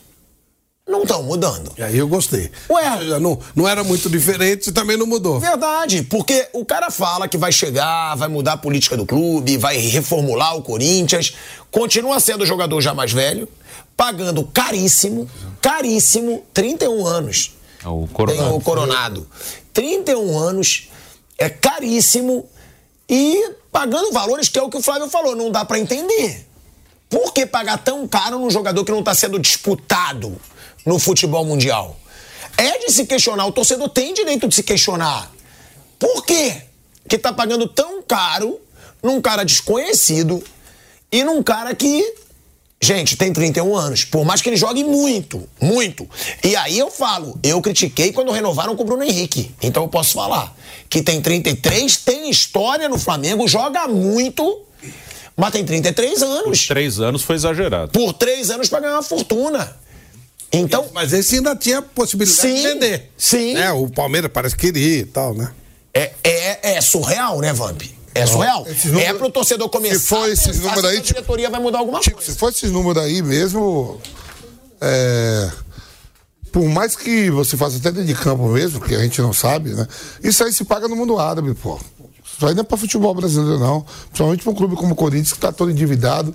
Speaker 2: Não estão mudando.
Speaker 5: E aí eu gostei.
Speaker 2: Ué.
Speaker 5: Já não, não era muito diferente e também não mudou.
Speaker 2: Verdade, porque o cara fala que vai chegar, vai mudar a política do clube, vai reformular o Corinthians, continua sendo o jogador já mais velho, pagando caríssimo, caríssimo, 31 anos.
Speaker 4: É O
Speaker 2: Tem
Speaker 4: Coronado.
Speaker 2: o Coronado. 31 anos, é caríssimo e pagando valores que é o que o Flávio falou, não dá pra entender. Por que pagar tão caro num jogador que não tá sendo disputado no futebol mundial? É de se questionar, o torcedor tem direito de se questionar. Por quê que tá pagando tão caro num cara desconhecido e num cara que Gente, tem 31 anos. Por mais que ele jogue muito, muito. E aí eu falo, eu critiquei quando renovaram com o Bruno Henrique. Então eu posso falar que tem 33, tem história no Flamengo, joga muito, mas tem 33 anos.
Speaker 4: Três anos foi exagerado.
Speaker 2: Por três anos pra ganhar uma fortuna. Então,
Speaker 5: Mas esse ainda tinha possibilidade
Speaker 2: Sim,
Speaker 5: de vender.
Speaker 2: sim.
Speaker 5: Né? O Palmeiras parece que queria e tal, né?
Speaker 2: é, é, é surreal, né, Vamp? É surreal.
Speaker 3: Esses números-
Speaker 2: é pro torcedor começar
Speaker 3: se for esses números aí,
Speaker 2: a
Speaker 3: tipo-
Speaker 2: diretoria vai mudar alguma
Speaker 3: Chico,
Speaker 2: coisa.
Speaker 3: se fosse esses números aí mesmo, é, por mais que você faça até dentro de campo mesmo, que a gente não sabe, né? Isso aí se paga no mundo árabe, pô. Isso aí não é pra futebol brasileiro, não. Principalmente pra um clube como o Corinthians, que tá todo endividado.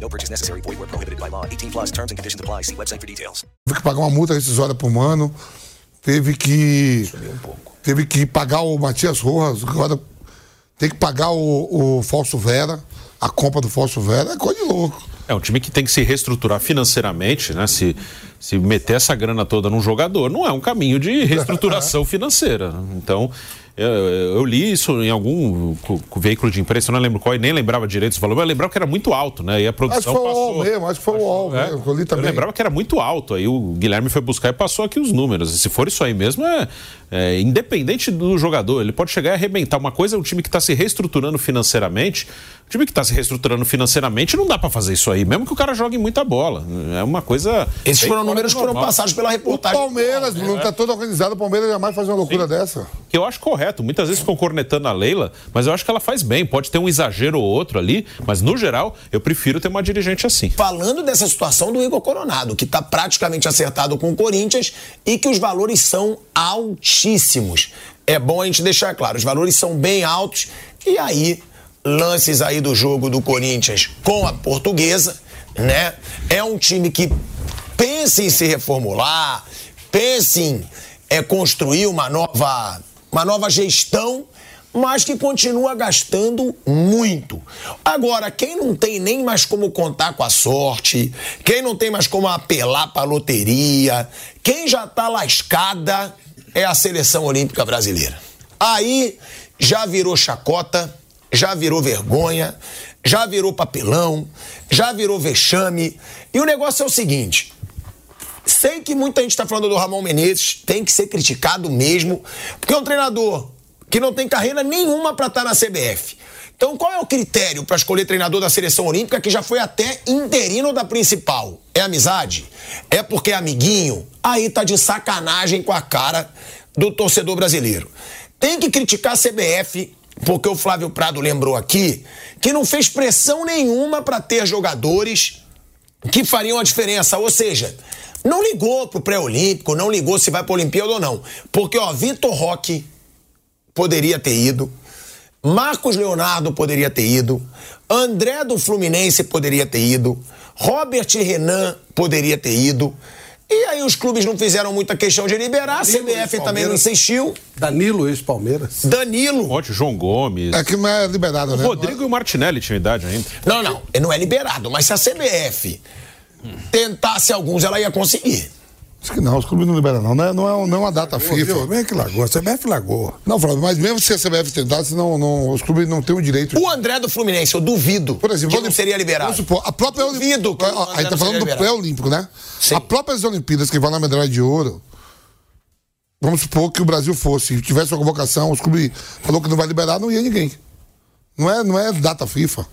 Speaker 7: No purchase necessary. Void where prohibited by law. 18 plus terms and conditions apply. See website for details.
Speaker 3: Teve que pagar uma multa rescisória pro Mano. Teve que. Teve que pagar o Matias Rojas. Agora tem que pagar o, o Falso Vera. A compra do Falso Vera. É coisa de louco.
Speaker 4: É um time que tem que se reestruturar financeiramente, né? Se, se meter essa grana toda num jogador, não é um caminho de reestruturação (laughs) financeira. Então, eu, eu li isso em algum cu- cu- veículo de imprensa, eu não lembro qual, e nem lembrava direito esse valor, mas eu lembrava que era muito alto, né? E a
Speaker 3: Acho que
Speaker 4: produção
Speaker 3: foi o UOL mesmo, acho que foi o UOL
Speaker 4: É,
Speaker 3: mesmo. que Eu li
Speaker 4: eu
Speaker 3: também.
Speaker 4: lembrava que era muito alto. Aí o Guilherme foi buscar e passou aqui os números. E se for isso aí mesmo, é, é independente do jogador. Ele pode chegar e arrebentar. Uma coisa é um time que está se reestruturando financeiramente. O time que está se reestruturando financeiramente não dá para fazer isso aí, mesmo que o cara jogue muita bola. É uma coisa.
Speaker 2: Esses foram
Speaker 4: fora
Speaker 2: números que foram passados pela
Speaker 3: O
Speaker 2: reportagem.
Speaker 3: Palmeiras, Bruno, tá todo organizado. O Palmeiras jamais faz uma loucura dessa.
Speaker 4: Que eu acho correto. Muitas vezes ficam cornetando a Leila, mas eu acho que ela faz bem. Pode ter um exagero ou outro ali, mas no geral, eu prefiro ter uma dirigente assim.
Speaker 2: Falando dessa situação do Igor Coronado, que está praticamente acertado com o Corinthians e que os valores são altíssimos. É bom a gente deixar claro, os valores são bem altos. E aí, lances aí do jogo do Corinthians com a portuguesa, né? É um time que pensa em se reformular, pensa em é, construir uma nova, uma nova gestão mas que continua gastando muito. Agora, quem não tem nem mais como contar com a sorte, quem não tem mais como apelar para a loteria, quem já está lascada é a seleção olímpica brasileira. Aí já virou chacota, já virou vergonha, já virou papelão, já virou vexame. E o negócio é o seguinte: Sei que muita gente está falando do Ramon Menezes, tem que ser criticado mesmo, porque é um treinador que não tem carreira nenhuma para estar na CBF. Então, qual é o critério para escolher treinador da seleção olímpica que já foi até interino da principal? É amizade? É porque é amiguinho? Aí tá de sacanagem com a cara do torcedor brasileiro. Tem que criticar a CBF, porque o Flávio Prado lembrou aqui que não fez pressão nenhuma para ter jogadores que fariam a diferença. Ou seja, não ligou pro pré-olímpico, não ligou se vai pra Olimpíada ou não. Porque, ó, Vitor Roque poderia ter ido, Marcos Leonardo poderia ter ido, André do Fluminense poderia ter ido, Robert Renan poderia ter ido. E aí os clubes não fizeram muita questão de liberar, a CBF também não insistiu.
Speaker 5: Danilo, ex-Palmeiras.
Speaker 2: Danilo.
Speaker 4: Monte, João Gomes.
Speaker 3: É que não é liberado,
Speaker 4: O
Speaker 3: né?
Speaker 4: Rodrigo e o Martinelli tinham idade ainda.
Speaker 2: Não, não, não é liberado, mas se a CBF tentasse alguns, ela ia conseguir.
Speaker 3: Acho que não, os clubes não liberam, não. Não é, não é, não é uma data FIFA.
Speaker 5: Viu? Bem que largou. A CBF largou.
Speaker 3: Não, Flávio, mas mesmo se a CBF tentasse, não, não, os clubes não têm o direito.
Speaker 2: O André do Fluminense, eu duvido
Speaker 3: Por exemplo,
Speaker 2: que não seria liberado.
Speaker 3: Vamos supor, a própria
Speaker 2: Duvido que o
Speaker 3: Ó,
Speaker 2: André
Speaker 3: A gente tá falando do pré-olímpico, né?
Speaker 2: Sim.
Speaker 3: A próprias Olimpíadas que vão na medalha de ouro. Vamos supor que o Brasil fosse, tivesse uma convocação, os clubes falou que não vai liberar, não ia ninguém. Não é, não é data FIFA.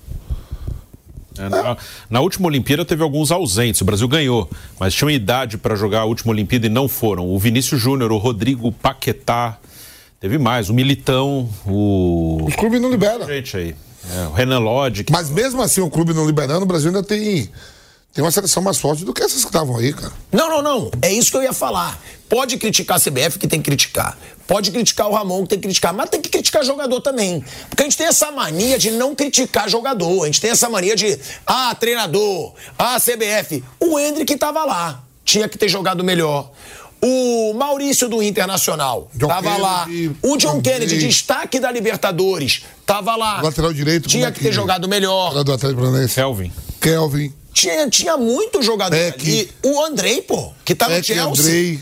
Speaker 4: É, Na, na última Olimpíada teve alguns ausentes. O Brasil ganhou, mas tinham idade para jogar a última Olimpíada e não foram. O Vinícius Júnior, o Rodrigo Paquetá, teve mais, o Militão, o.
Speaker 3: Os clubes não liberam.
Speaker 4: Gente aí. É, o Renan Lodge. que-
Speaker 3: Mas mesmo assim, o clube não liberando, o Brasil ainda tem, tem uma seleção mais forte do que essas que estavam aí, cara.
Speaker 2: Não, não, não. É isso que eu ia falar. Pode criticar a CBF, que tem que criticar. Pode criticar o Ramon, que tem que criticar. Mas tem que criticar jogador também. Porque a gente tem essa mania de não criticar jogador. A gente tem essa mania de, ah, treinador, ah, CBF. O Hendrick tava lá. Tinha que ter jogado melhor. O Maurício do Internacional
Speaker 3: John
Speaker 2: tava lá. O John. Kennedy, destaque da Libertadores, tava lá.
Speaker 3: Lateral direito,
Speaker 2: Tinha
Speaker 3: é
Speaker 2: que ter jogado melhor.
Speaker 3: Do Atlético.
Speaker 4: Kelvin.
Speaker 3: Kelvin.
Speaker 2: Tinha, tinha muito jogador
Speaker 3: Beck.
Speaker 2: ali. O Andrei, pô, que tá no
Speaker 3: Beck,
Speaker 2: Chelsea.
Speaker 3: Andrei.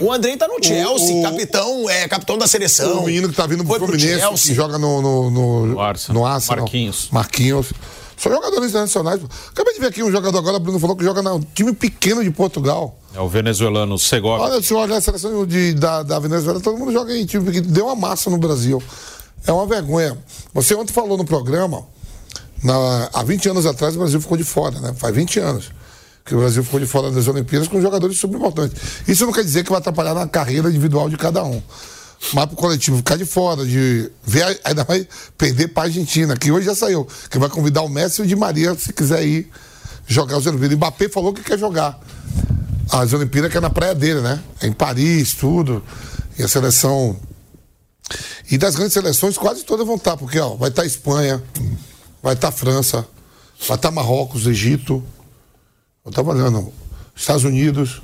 Speaker 2: O Andrei tá no Chelsea,
Speaker 3: o-
Speaker 2: capitão, é capitão da seleção.
Speaker 3: O menino que tá vindo pro
Speaker 2: Foi pro
Speaker 3: Fluminense,
Speaker 2: Chelsea.
Speaker 3: que joga no, no, no,
Speaker 4: No Arsenal.
Speaker 3: no Arsenal.
Speaker 4: Marquinhos.
Speaker 3: Marquinhos. São jogadores internacionais. pô. Acabei de ver aqui um jogador agora, o Bruno falou que joga no time pequeno de Portugal.
Speaker 4: É o venezuelano Segovia.
Speaker 3: Olha, se olha a seleção de, da, da Venezuela, todo mundo joga em time pequeno. Deu uma massa no Brasil. É uma vergonha. Você ontem falou no programa, na- há 20 anos atrás o Brasil ficou de fora, né? Faz 20 anos que o Brasil ficou de fora das Olimpíadas com jogadores super importantes. Isso não quer dizer que vai atrapalhar na carreira individual de cada um. Mas pro coletivo ficar de fora, de ver, ainda vai perder pra Argentina, que hoje já saiu, que vai convidar o Messi e o Di Maria se quiser ir jogar os Olimpíadas. O Mbappé falou que quer jogar as Olimpíadas que é na praia dele, né? É em Paris, tudo. E a seleção. E das grandes seleções, quase todas vão estar, porque ó, vai estar Espanha, vai estar França, vai estar Marrocos, Egito. Eu tava olhando, Estados Unidos.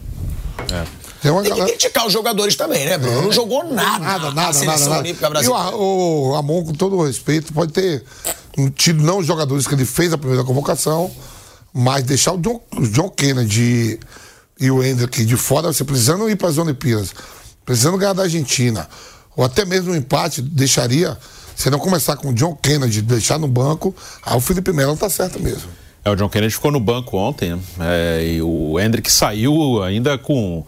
Speaker 3: Tem uma
Speaker 2: Tem que
Speaker 3: galera.
Speaker 2: criticar os jogadores também, né, Bruno? Não jogou nada.
Speaker 3: Nada,
Speaker 2: a
Speaker 3: nada,
Speaker 2: seleção
Speaker 3: nada, nada.
Speaker 2: olímpica
Speaker 3: E o, o Ramon, com todo o respeito, pode ter tido não os jogadores que ele fez a primeira convocação, mas deixar o John, o John Kennedy e o Hendrick de fora, você precisando ir para as Olimpíadas, precisando ganhar da Argentina, ou até mesmo um empate, deixaria, se não começar com o John Kennedy, deixar no banco, aí o Felipe Melo tá certo mesmo.
Speaker 4: É, o John Kennedy ficou no banco ontem, né? É, e o Hendrick saiu ainda com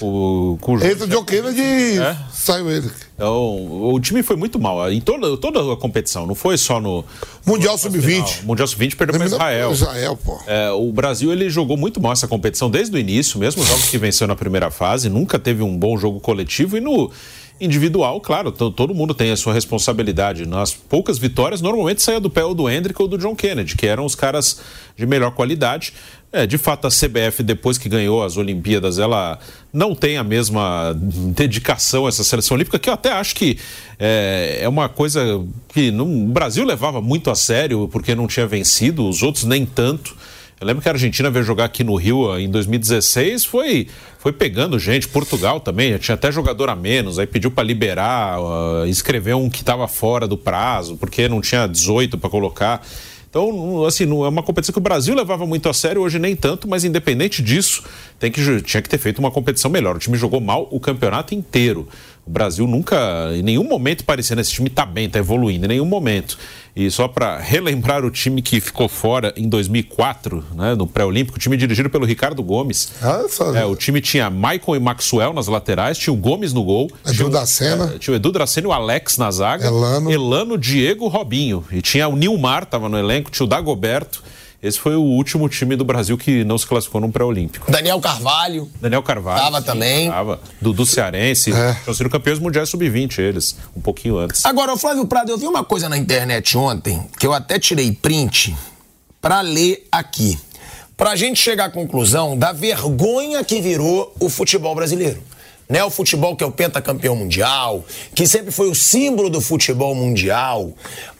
Speaker 4: o. Com o
Speaker 3: Entra o John Kennedy,
Speaker 4: É?
Speaker 3: saiu ele.
Speaker 4: Então, o time foi muito mal em toda, toda a competição, não foi só no.
Speaker 3: Mundial
Speaker 4: no
Speaker 3: Sub-20.
Speaker 4: final. Mundial Sub-20 perdeu para Israel.
Speaker 3: Israel, pô.
Speaker 4: É, o Brasil ele jogou muito mal essa competição desde o início, mesmo os jogos que venceu na primeira fase, nunca teve um bom jogo coletivo e no individual, claro, to- todo mundo tem a sua responsabilidade. Nas poucas vitórias, normalmente saía do pé ou do Hendrick ou do John Kennedy, que eram os caras de melhor qualidade. É, de fato, a CBF, depois que ganhou as Olimpíadas, ela não tem a mesma dedicação a essa seleção olímpica, que eu até acho que é, é uma coisa que não- o Brasil levava muito a sério, porque não tinha vencido, os outros nem tanto. Eu lembro que a Argentina veio jogar aqui no Rio em 2016, foi, foi pegando gente, Portugal também, tinha até jogador a menos, aí pediu para liberar, uh, escreveu um que estava fora do prazo, porque não tinha 18 para colocar. Então, assim, é uma competição que o Brasil levava muito a sério, hoje nem tanto, mas independente disso, tem que, tinha que ter feito uma competição melhor. O time jogou mal o campeonato inteiro. O Brasil nunca, em nenhum momento parecia, esse time tá bem, tá evoluindo, em nenhum momento. E só para relembrar o time que ficou fora em 2004, né, no pré-olímpico, o time dirigido pelo Ricardo Gomes.
Speaker 3: Ah, só-
Speaker 4: É, o time tinha Maicon e Maxwell nas laterais, tinha o Gomes no gol.
Speaker 3: Edu Dracena.
Speaker 4: é, tinha o Edu Dracena e o Alex na zaga.
Speaker 3: Elano.
Speaker 4: Elano, Diego, Robinho. E tinha o Nilmar, tava no elenco, tinha o Dagoberto. Esse foi o último time do Brasil que não se classificou num pré-olímpico.
Speaker 2: Daniel Carvalho.
Speaker 4: Daniel Carvalho.
Speaker 2: Tava
Speaker 4: sim,
Speaker 2: também.
Speaker 4: Tava. Dudu Cearense.
Speaker 3: É.
Speaker 4: Tinham sido campeões mundiais sub-20 eles, um pouquinho antes.
Speaker 2: Agora, Flávio Prado, eu vi uma coisa na internet ontem, que eu até tirei print pra ler aqui. Pra gente chegar à conclusão da vergonha que virou o futebol brasileiro. Né, o futebol que é o pentacampeão mundial, que sempre foi o símbolo do futebol mundial.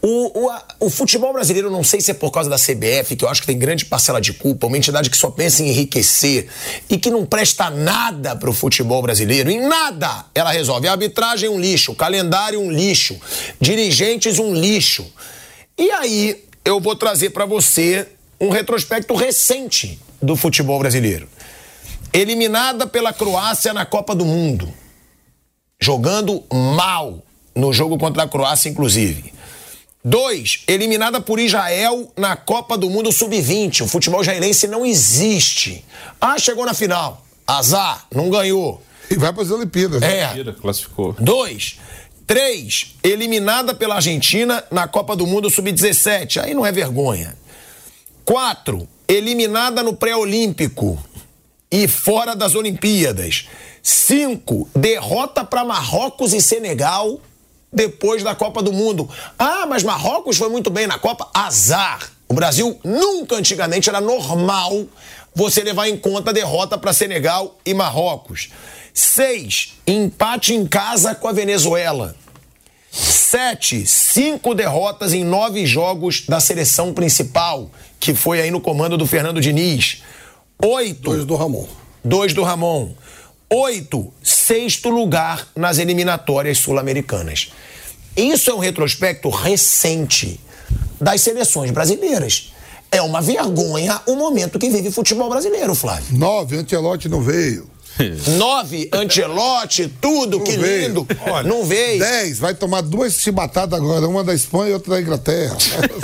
Speaker 2: O, o, a- o futebol brasileiro, não sei se é por causa da CBF, que eu acho que tem grande parcela de culpa, uma entidade que só pensa em enriquecer e que não presta nada pro futebol brasileiro, em nada ela resolve. A arbitragem um lixo, o calendário um lixo, dirigentes um lixo. E aí eu vou trazer pra você um retrospecto recente do futebol brasileiro eliminada pela Croácia na Copa do Mundo. Jogando mal no jogo contra a Croácia, inclusive. Dois, eliminada por Israel na Copa do Mundo Sub-20. O futebol israelense não existe. Ah, chegou na final. Azar, não ganhou.
Speaker 3: E vai para as Olimpíadas. né?
Speaker 2: É.
Speaker 4: Classificou.
Speaker 2: Dois. Três, eliminada pela Argentina na Copa do Mundo Sub-17. Aí não é vergonha. Quatro, eliminada no pré-olímpico e fora das Olimpíadas. Cinco, derrota para Marrocos e Senegal depois da Copa do Mundo. Ah, mas Marrocos foi muito bem na Copa. Azar. O Brasil nunca antigamente era normal você levar em conta a derrota para Senegal e Marrocos. Seis, empate em casa com a Venezuela. Sete, cinco derrotas em nove jogos da seleção principal, que foi aí no comando do Fernando Diniz. Oito.
Speaker 5: Dois do Ramon.
Speaker 2: Dois do Ramon. Oito, sexto lugar nas eliminatórias sul-americanas. Isso é um retrospecto recente das seleções brasileiras. É uma vergonha o momento que vive o futebol brasileiro, Flávio.
Speaker 3: Nove, Antelote não veio. (laughs)
Speaker 2: Nove, Ancelotti, tudo,
Speaker 3: Não
Speaker 2: que
Speaker 3: veio.
Speaker 2: lindo. não veio.
Speaker 3: Dez, vai tomar duas chibatadas agora, uma da Espanha e outra da Inglaterra.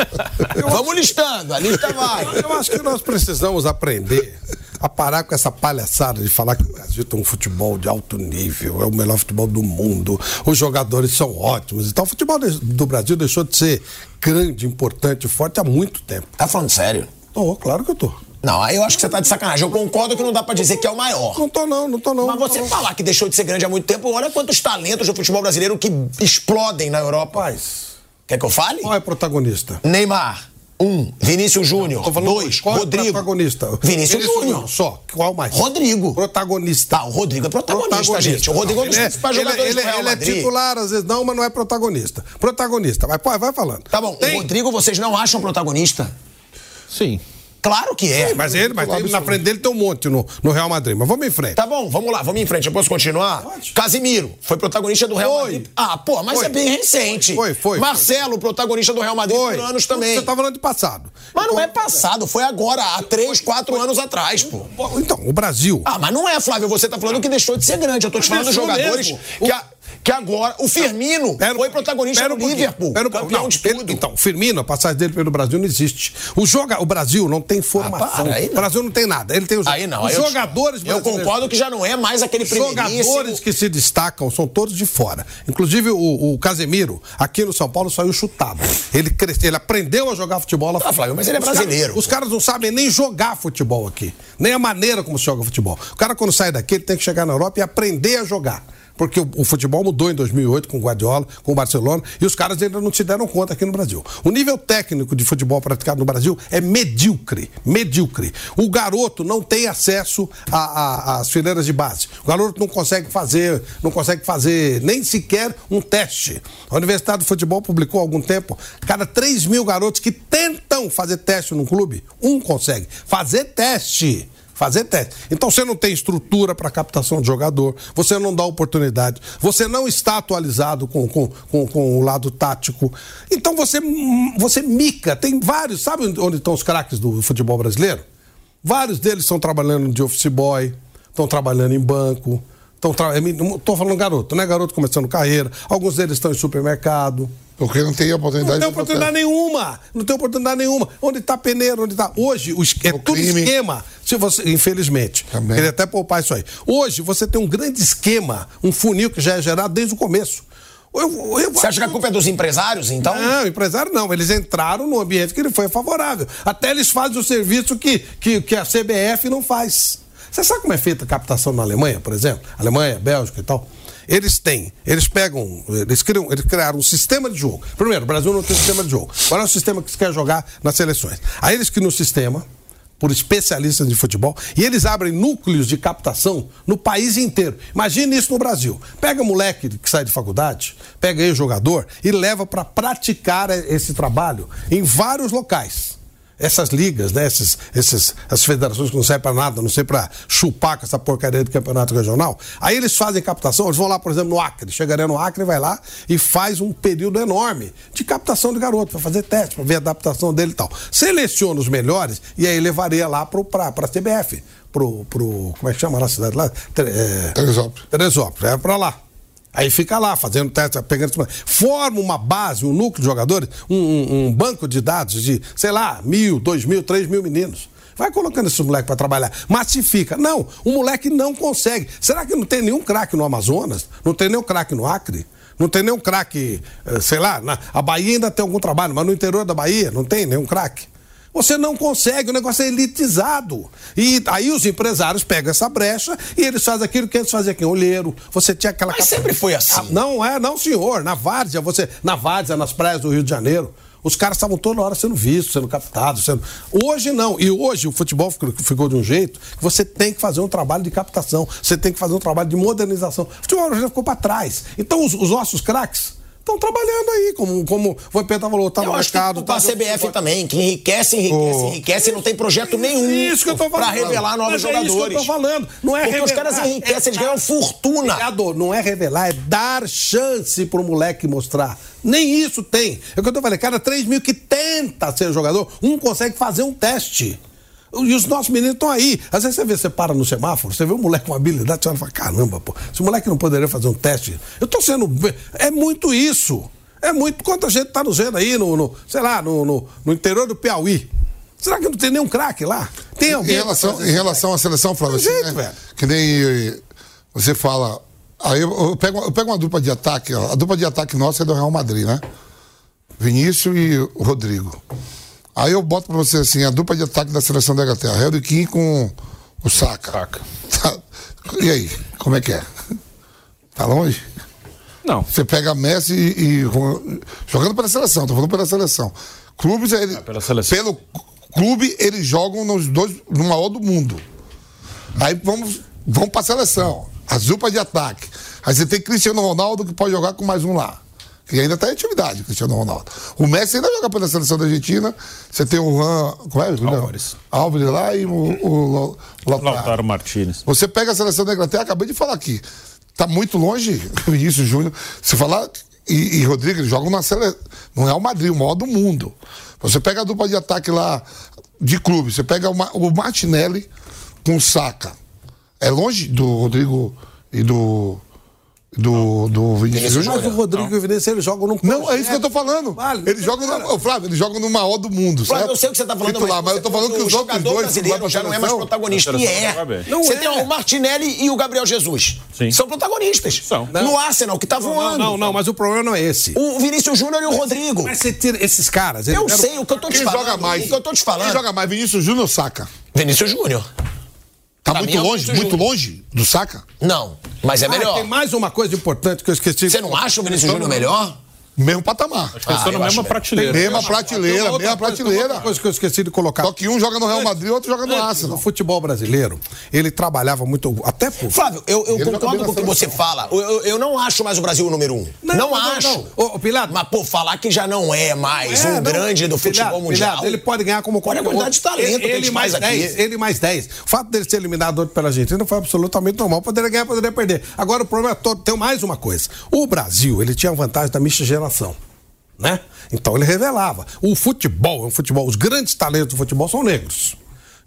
Speaker 3: (laughs)
Speaker 2: Vamos listando, a lista vai.
Speaker 5: Eu acho que nós precisamos aprender a parar com essa palhaçada de falar que o Brasil tem um futebol de alto nível, é o melhor futebol do mundo, os jogadores são ótimos. Então, o futebol do Brasil deixou de ser grande, importante, forte há muito tempo.
Speaker 2: Tá falando sério?
Speaker 5: Tô, claro que eu tô.
Speaker 2: Não, aí eu acho que você tá de sacanagem. Eu concordo que não dá pra dizer que é o maior.
Speaker 5: Não tô não, não tô não.
Speaker 2: Mas você falar que deixou de ser grande há muito tempo, olha quantos talentos do futebol brasileiro que explodem na Europa.
Speaker 5: Rapaz,
Speaker 2: Quer que eu fale?
Speaker 5: qual é o protagonista?
Speaker 2: Neymar, um. Vinícius Júnior,
Speaker 5: Tô falando
Speaker 2: dois.
Speaker 5: qual é o
Speaker 2: Rodrigo.
Speaker 5: protagonista?
Speaker 2: Vinícius Júnior.
Speaker 5: não, só. Qual mais?
Speaker 2: Rodrigo.
Speaker 5: Protagonista.
Speaker 2: Tá, o Rodrigo é protagonista, gente. O Rodrigo é um dos
Speaker 5: Ele
Speaker 2: principais
Speaker 5: ele
Speaker 2: jogadores
Speaker 5: ele,
Speaker 2: do Real
Speaker 5: ele é
Speaker 2: Madrid.
Speaker 5: titular, às vezes não, mas não é protagonista. Protagonista. Vai, pô, vai falando.
Speaker 2: Tá bom,
Speaker 5: Tem.
Speaker 2: o Rodrigo vocês não acham protagonista?
Speaker 4: Sim.
Speaker 2: Claro que é.
Speaker 5: Mas ele, mas ele, na frente dele tem um monte no, no Real Madrid. Mas vamos em frente.
Speaker 2: Tá bom, vamos lá, vamos em frente. Eu posso continuar?
Speaker 5: Pode.
Speaker 2: Casimiro, foi protagonista do Real
Speaker 5: Foi.
Speaker 2: Madrid. Ah, pô, mas
Speaker 5: Foi.
Speaker 2: é bem recente.
Speaker 5: Foi, foi,
Speaker 2: Marcelo, protagonista do Real Madrid
Speaker 5: Foi.
Speaker 2: por anos também.
Speaker 5: Você tá falando de passado.
Speaker 2: Mas não é passado, foi agora, há três, quatro anos atrás, pô.
Speaker 5: Então, o Brasil.
Speaker 2: Ah, mas não é, Flávio. Você tá falando que deixou de ser grande. Eu tô te
Speaker 5: Mas
Speaker 2: falando dos jogadores
Speaker 5: mesmo.
Speaker 2: que, a- que agora. O Firmino
Speaker 5: Pera
Speaker 2: foi protagonista
Speaker 5: pera
Speaker 2: do
Speaker 5: um
Speaker 2: Liverpool.
Speaker 5: pera
Speaker 2: campeão
Speaker 5: pouquinho.
Speaker 2: de
Speaker 5: Ele-
Speaker 2: tudo.
Speaker 5: então, o Firmino, a passagem dele pelo Brasil não existe. O, joga, o Brasil não tem formação.
Speaker 2: para, aí não.
Speaker 5: o Brasil não tem nada. Ele tem os,
Speaker 2: Aí não.
Speaker 5: os
Speaker 2: aí eu-
Speaker 5: jogadores
Speaker 2: Eu
Speaker 5: brasileiros.
Speaker 2: concordo que já não é mais aquele
Speaker 5: Os
Speaker 2: primeiríssimo.
Speaker 5: jogadores que se destacam são todos de fora. Inclusive o, o Casemiro, aqui no São Paulo, saiu chutado. Ele, cres- ele aprendeu a jogar futebol lá
Speaker 2: Ah, Flávio, mas ele é
Speaker 5: Os caras-
Speaker 2: brasileiro,
Speaker 5: os caras não sabem nem jogar futebol aqui. Nem a maneira como se joga futebol. O cara, quando sai daqui, ele tem que chegar na Europa e aprender a jogar. Porque o, o futebol mudou em 2008 com o Guardiola, com o Barcelona, e os caras ainda não se deram conta aqui no Brasil. O nível técnico de futebol praticado no Brasil é medíocre. Medíocre. O garoto não tem acesso às fileiras de base. O garoto não consegue fazer, não consegue fazer nem sequer um teste. A Universidade de Futebol publicou há algum tempo, cada 3 mil garotos que tentam fazer teste num clube, um consegue. Fazer teste. Fazer teste. Então você não tem estrutura para captação de jogador, você não dá oportunidade, você não está atualizado com, com, com, com o lado tático. Então você, você mica. Tem vários, sabe onde estão os craques do futebol brasileiro? Vários deles estão trabalhando de office boy, estão trabalhando em banco. Estão tra... Estou falando garoto, não é garoto começando carreira. Alguns deles estão em supermercado.
Speaker 3: Porque não tem oportunidade
Speaker 5: Não tem
Speaker 3: de
Speaker 5: oportunidade nenhuma. Não tem oportunidade nenhuma. Onde está peneiro, onde está. Hoje, o es- é
Speaker 3: O
Speaker 5: tudo
Speaker 3: crime.
Speaker 5: esquema. Se você, infelizmente.
Speaker 3: Também.
Speaker 5: Queria até poupar isso aí. Hoje, você tem um grande esquema, um funil que já é gerado desde o começo. Eu, eu
Speaker 2: Você acha que a culpa é dos empresários, então?
Speaker 5: Não, empresário não. Eles entraram no ambiente que ele foi favorável. Até eles fazem o serviço que, que, que a CBF não faz. Você sabe como é feita a captação na Alemanha, por exemplo? Alemanha, Bélgica e tal. Eles têm, eles pegam, eles criam, eles criaram um sistema de jogo. Primeiro, o Brasil não tem sistema de jogo. Qual é o sistema que você quer jogar nas seleções? Aí eles criam um sistema por especialistas de futebol e eles abrem núcleos de captação no país inteiro. Imagine isso no Brasil. Pega moleque que sai de faculdade, pega aí jogador e leva para praticar esse trabalho em vários locais essas ligas, né, esses, esses, as federações que não servem para nada, não sei para chupar com essa porcaria do campeonato regional. Aí eles fazem captação, eles vão lá, por exemplo, no Acre, chegaria no Acre, vai lá e faz um período enorme de captação de garoto, para fazer teste, para ver a adaptação dele e tal. Seleciona os melhores e aí levaria lá para a CBF, pro, pro. Como é que chama lá a cidade lá? É,
Speaker 3: Teresópolis.
Speaker 5: Teresópolis, é para lá. Aí fica lá, fazendo teste, pegando. Forma uma base, um núcleo de jogadores, um, um, um banco de dados de, sei lá, mil, dois mil, três mil meninos. Vai colocando esse moleque para trabalhar. Massifica. Não, o moleque não consegue. Será que não tem nenhum craque no Amazonas? Não tem nenhum craque no Acre? Não tem nenhum craque, eh, sei lá, na, a Bahia ainda tem algum trabalho, mas no interior da Bahia não tem nenhum craque. Você não consegue, o negócio é elitizado. E aí os empresários pegam essa brecha e eles fazem aquilo que eles faziam aqui, olheiro. Você tinha aquela.
Speaker 2: Mas sempre foi assim.
Speaker 5: Ah, não é, não, senhor. Na Várzea, você. Na Várzea, nas praias do Rio de Janeiro. Os caras estavam toda hora sendo vistos, sendo captados. Sendo... Hoje não. E hoje o futebol ficou, ficou de um jeito que você tem que fazer um trabalho de captação, você tem que fazer um trabalho de modernização. O futebol já ficou para trás. Então os, os nossos craques estão trabalhando aí, como, como o Vampeta falou, tá
Speaker 2: Eu
Speaker 5: tá
Speaker 2: a CBF também, que enriquece, enriquece,
Speaker 5: Oh.
Speaker 2: enriquece não tem projeto nenhum
Speaker 5: Isso que eu tô falando.
Speaker 2: pra revelar novos
Speaker 5: Mas
Speaker 2: jogadores.
Speaker 5: É isso que eu tô falando. Não é
Speaker 2: Porque os
Speaker 5: revelar,
Speaker 2: caras enriquecem, eles ganham fortuna.
Speaker 5: Vereador, não é revelar, é dar chance pro moleque mostrar. Nem isso tem. É o que eu tô falando, cada 3 mil que tenta ser jogador, um consegue fazer um teste. E os nossos meninos estão aí. Às vezes você vê, você para no semáforo, você vê um moleque com habilidade, você olha e fala, caramba, pô, esse moleque não poderia fazer um teste. Eu tô sendo. É muito isso. É muito. Quanta gente tá nos vendo aí, no, no- sei lá, no, no, no interior do Piauí. Será que não tem nenhum craque lá? Tem
Speaker 3: Em
Speaker 5: alguém? pra
Speaker 3: relação, em relação à seleção, Flávio, assim,
Speaker 5: jeito,
Speaker 3: né?
Speaker 5: velho.
Speaker 3: que nem eh, você fala. Aí eu, pego, eu pego uma dupla de ataque, ó, a dupla de ataque nossa é do Real Madrid, né? Vinícius e o Rodrigo. Aí eu boto pra você assim, a dupla de ataque da seleção da Inglaterra, Harry Kane com o Saka.
Speaker 4: Saca.
Speaker 3: Tá. E aí, como é que é? Tá longe?
Speaker 4: Não.
Speaker 3: Você pega Messi e, e- jogando pela seleção, tô falando pela seleção. Clubes, ele,
Speaker 4: pela seleção.
Speaker 3: pelo clube, eles jogam nos dois, no maior do mundo. Aí vamos, vamos pra seleção. As duplas de ataque. Aí você tem Cristiano Ronaldo que pode jogar com mais um lá. Que ainda tá em atividade, Cristiano Ronaldo. O Messi ainda joga pela seleção da Argentina. Você tem o Juan. Como é?
Speaker 4: Álvares.
Speaker 3: Álvares lá e o, o, Lautaro.
Speaker 4: Lautaro Martinez.
Speaker 3: Você pega a seleção da Inglaterra, acabei de falar aqui. Tá muito longe, (laughs) Vinícius Júnior. Se falar. E, e Rodrigo, eles jogam na seleção. Não é o Madrid, o maior do mundo. Você pega a dupla de ataque lá de clube, você pega o, Ma- o Martinelli com o Saka. É longe do Rodrigo e do. Do, do Vinícius Júnior?
Speaker 5: Mas o Rodrigo e o Vinícius, eles jogam num
Speaker 3: Não, é isso que eu tô falando.
Speaker 5: Vale,
Speaker 3: eles jogam
Speaker 5: cara.
Speaker 3: no, Flávio, eles jogam no maior do mundo.
Speaker 2: Flávio,
Speaker 3: certo?
Speaker 2: eu sei o que você tá falando,
Speaker 3: Titular, mas eu tô falando que os outros
Speaker 2: jogador
Speaker 3: dois.
Speaker 2: brasileiro já não é mais protagonista. E é.
Speaker 4: Bem.
Speaker 2: Você
Speaker 5: é.
Speaker 2: tem o Martinelli e o Gabriel Jesus.
Speaker 4: Sim.
Speaker 2: São protagonistas.
Speaker 4: São.
Speaker 2: No Arsenal, que tá
Speaker 5: Não,
Speaker 2: voando.
Speaker 5: não, não, mas o problema não é esse.
Speaker 2: O Vinícius Júnior e o Rodrigo.
Speaker 5: Mas você tira esses caras.
Speaker 2: Eu
Speaker 5: eram-
Speaker 2: sei o que eu tô te
Speaker 3: Quem
Speaker 2: falando.
Speaker 3: joga mais?
Speaker 2: O que eu tô te falando.
Speaker 3: Quem joga mais, Vinícius Júnior ou Saka?
Speaker 2: Vinícius Júnior.
Speaker 3: Tá
Speaker 2: Pra
Speaker 3: muito
Speaker 2: mim é
Speaker 3: longe, muito
Speaker 2: Júnior.
Speaker 3: longe do Saka?
Speaker 2: Não, mas é
Speaker 5: Ah,
Speaker 2: melhor.
Speaker 5: tem mais uma coisa importante que eu esqueci.
Speaker 2: Você não acha o Vinícius Júnior melhor?
Speaker 3: Mesmo patamar.
Speaker 4: Acho que eles
Speaker 2: Ah,
Speaker 4: na mesma prateleira.
Speaker 3: Mesma prateleira, mesma
Speaker 5: coisa-
Speaker 3: prateleira.
Speaker 5: outra coisa que eu esqueci de colocar.
Speaker 3: Só que um joga no Real Madrid, outro joga no
Speaker 5: O
Speaker 3: Arsenal.
Speaker 5: futebol brasileiro, ele trabalhava muito. Até por.
Speaker 2: Flávio, eu, eu
Speaker 3: Ele
Speaker 2: concordo com o que você fala. Eu, eu- eu não acho mais o Brasil o número um. Não,
Speaker 5: Não, não,
Speaker 2: acho.
Speaker 5: não. Ô, Pilato.
Speaker 2: Mas, pô, falar que já não é mais
Speaker 5: É,
Speaker 2: um
Speaker 5: não,
Speaker 2: grande do futebol
Speaker 5: Pilhado,
Speaker 2: mundial.
Speaker 5: Pilhado, ele pode ganhar como
Speaker 2: Olha a
Speaker 5: qualquer
Speaker 2: quantidade de talento que a
Speaker 5: ele mais
Speaker 2: aqui.
Speaker 5: 10, ele mais 10. O fato dele ser eliminado hoje pela Argentina foi absolutamente normal. Poderia ganhar, poderia perder. Agora o problema é todo. Tem mais uma coisa. O Brasil, ele tinha a vantagem da miscigenação. Né? Então ele revelava. O futebol, é um futebol, os grandes talentos do futebol são negros.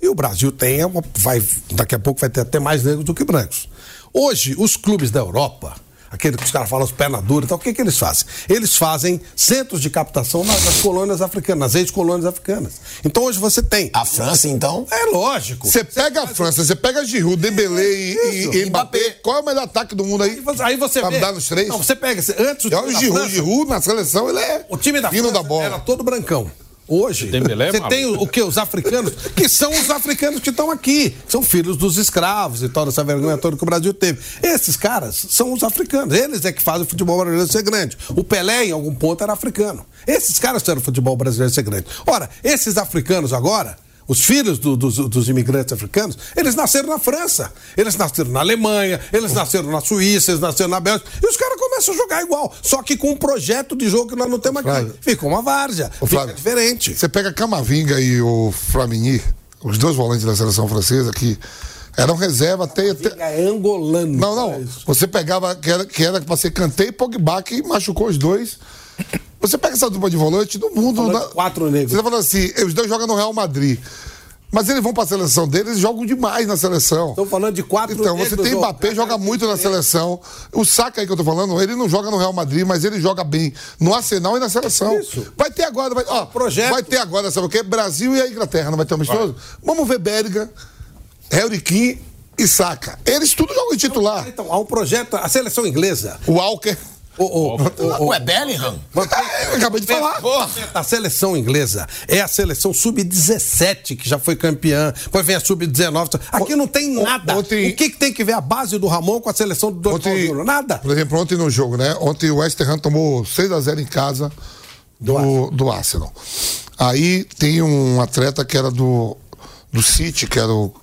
Speaker 5: E o Brasil tem, é vai, daqui a pouco vai ter até mais negros do que brancos. Hoje, os clubes da Europa, aquele que os caras falam os pernas duras e tal, o que, que eles fazem? Eles fazem centros de captação nas, nas colônias africanas, nas ex-colônias africanas. Então hoje você tem.
Speaker 2: A França, então?
Speaker 5: É lógico.
Speaker 3: Você pega a França, você pega Giroud, Dembélé e, e, e Mbappé. Qual é o melhor ataque do mundo aí?
Speaker 5: Aí você
Speaker 3: Pra
Speaker 5: vê.
Speaker 3: dar nos três?
Speaker 5: Não, você pega. Antes o
Speaker 3: Olha
Speaker 5: time
Speaker 3: o
Speaker 5: da
Speaker 3: Giroud,
Speaker 5: França-
Speaker 3: Giroud na seleção, ele é
Speaker 5: O time da
Speaker 3: fino
Speaker 5: França
Speaker 3: da bola.
Speaker 5: era todo brancão. Hoje,
Speaker 4: Dembélé
Speaker 5: você
Speaker 4: maluco.
Speaker 5: tem o, o que? Os africanos, que são os africanos que estão aqui. São filhos dos escravos e toda essa vergonha toda que o Brasil teve. Esses caras são os africanos. Eles é que fazem o futebol brasileiro ser grande. O Pelé, em algum ponto, era africano. Esses caras fizeram o futebol brasileiro ser grande. Ora, esses africanos agora, os filhos do- dos, dos imigrantes africanos, eles nasceram na França, eles nasceram na Alemanha, eles nasceram na Suíça, eles nasceram na Bélgica, e os caras começam a jogar igual, só que com um projeto de jogo que nós não temos aqui. Fica uma várzea, fica
Speaker 3: Flávio,
Speaker 5: diferente.
Speaker 3: Você pega Camavinga e o Flamini, os dois volantes da seleção francesa, que eram reserva até. até...
Speaker 5: É angolano.
Speaker 3: Não, não. Você pegava que era, que era pra ser Kanté e Pogba, que machucou os dois. Você pega essa dupla de volante do mundo. Da-
Speaker 5: de quatro negros.
Speaker 3: Você tá falando assim, os dois jogam no Real Madrid. Mas eles vão pra seleção deles, eles jogam demais na seleção.
Speaker 5: Estão falando de quatro
Speaker 3: Então, você tem. Mbappé, joga muito na seleção. O Saka aí que eu tô falando, ele não joga no Real Madrid, mas ele joga bem no Arsenal e na seleção.
Speaker 5: Isso.
Speaker 3: Vai ter agora, vai, ó,
Speaker 5: Projeto.
Speaker 3: vai ter agora, sabe o quê? Brasil e a Inglaterra, não vai ter amistoso? Vamos ver Berga, Harry Kane e Saka. Eles tudo jogam de titular.
Speaker 5: Então, há um projeto, a seleção inglesa.
Speaker 3: O Walker.
Speaker 5: O, o, o, o,
Speaker 2: Ué, Bellingham?
Speaker 3: É, eu acabei de falar.
Speaker 5: A seleção inglesa é a seleção sub-17 que já foi campeã. Depois vem a sub-19. Aqui não tem nada.
Speaker 3: ontem-
Speaker 5: O que, que tem que ver a base do Ramon com a seleção do Dorival
Speaker 3: Ontem,
Speaker 5: Júnior? Nada.
Speaker 3: Por exemplo, ontem no jogo, né? Ontem o West Ham tomou 6x0 em casa do, do, Arsenal. Aí tem um atleta que era do, do City, que era o.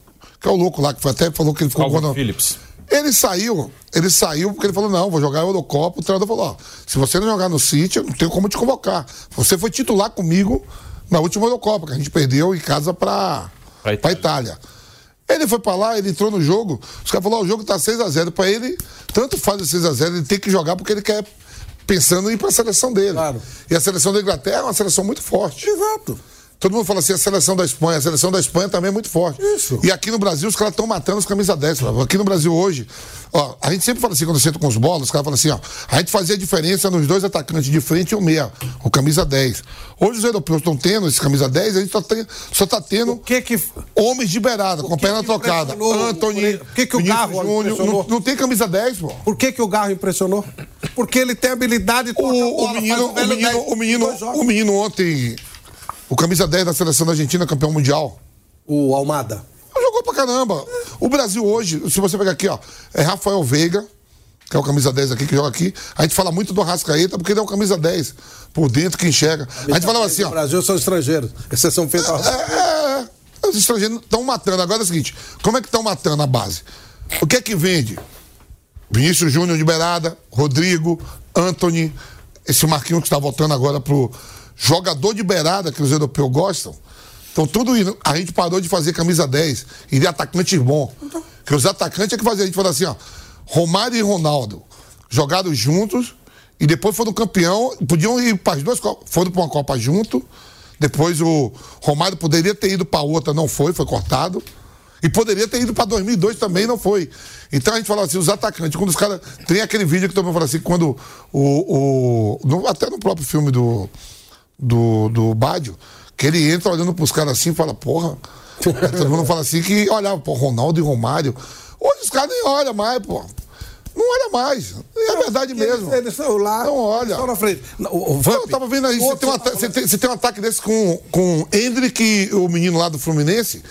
Speaker 3: Que é o louco lá, que foi, até falou que ele ficou.
Speaker 4: Calvin
Speaker 3: quando-
Speaker 4: Phillips.
Speaker 3: Ele saiu, ele saiu porque ele falou: não, vou jogar a Eurocopa. O treinador falou: ó, se você não jogar no City, eu não tenho como te convocar. Você foi titular comigo na última Eurocopa, que a gente perdeu em casa pra,
Speaker 4: Pra
Speaker 3: pra
Speaker 4: Itália.
Speaker 3: Itália. Ele foi pra lá, ele entrou no jogo. Os caras falaram: ó, o jogo tá 6x0. Pra ele, tanto faz o 6x0, ele tem que jogar porque ele quer. Pensando em ir pra seleção dele.
Speaker 5: Claro.
Speaker 3: E a seleção da Inglaterra é uma seleção muito forte.
Speaker 5: Exato.
Speaker 3: Todo mundo fala assim, a seleção da Espanha, a seleção da Espanha também é muito forte.
Speaker 5: Isso.
Speaker 3: E aqui no Brasil os caras estão matando os camisa 10. Flávio. Aqui no Brasil hoje, ó, a gente sempre fala assim, quando senta com os bolas, os caras falam assim, ó, a gente fazia a diferença nos dois atacantes de frente e o meia, o camisa 10. Hoje os europeus estão tendo esse camisa 10, a gente só, tem, só tá tendo
Speaker 5: O que que.
Speaker 3: homens de beirada, com
Speaker 5: que
Speaker 3: perna trocada.
Speaker 5: o-
Speaker 3: Anthony,
Speaker 5: o que que o
Speaker 3: Vinícius
Speaker 5: Garro
Speaker 3: Júnior, não, não tem camisa 10, pô.
Speaker 5: Por que, que o Garro impressionou? Porque ele tem habilidade de a
Speaker 3: O, o
Speaker 5: bola,
Speaker 3: menino, o, menino,
Speaker 5: 10,
Speaker 3: o, menino,
Speaker 5: dois jogos.
Speaker 3: o menino ontem, o camisa 10 da seleção da Argentina, campeão mundial.
Speaker 5: O Almada.
Speaker 3: Jogou pra caramba. O Brasil hoje, se você pegar aqui, ó, é Rafael Veiga, que é o camisa 10 aqui, que joga aqui. A gente fala muito do Arrascaeta, porque ele é o camisa 10. Por dentro que enxerga. A gente falava assim, ó.
Speaker 5: Brasil são estrangeiros. Exceção feita.
Speaker 3: É, é, os estrangeiros estão matando. Agora é o seguinte: como é que estão matando a base? O que é que vende? Vinícius Júnior de beirada, Rodrigo, Anthony, esse Marquinhos que está voltando agora pro jogador de beirada que os europeus gostam. Então tudo isso, a gente parou de fazer camisa 10 e de atacante bom. Que os atacantes é que fazia a gente falar assim, ó, Romário e Ronaldo jogaram juntos e depois foram campeão, podiam ir para as duas copas, foram para uma copa junto. Depois o Romário poderia ter ido para outra, não foi, foi cortado. E poderia ter ido para 2002 também, não foi. Então a gente falava assim, os atacantes, quando os caras. Tem aquele vídeo que todo mundo fala assim, quando o. o no- até no próprio filme do. Do, do Bádio, que ele entra olhando pros caras assim e fala, porra. Todo mundo fala assim que olhava, pô, Ronaldo e Romário. Hoje os caras nem olham mais, pô. Não olha mais. É verdade mesmo.
Speaker 5: Eles lá.
Speaker 3: Não olha.
Speaker 5: Estão na frente. O, o Vamp,
Speaker 3: Eu tava vendo aí, você tem, um ata- você, tem, você tem um ataque desse com, com Hendrick, o menino lá do Fluminense,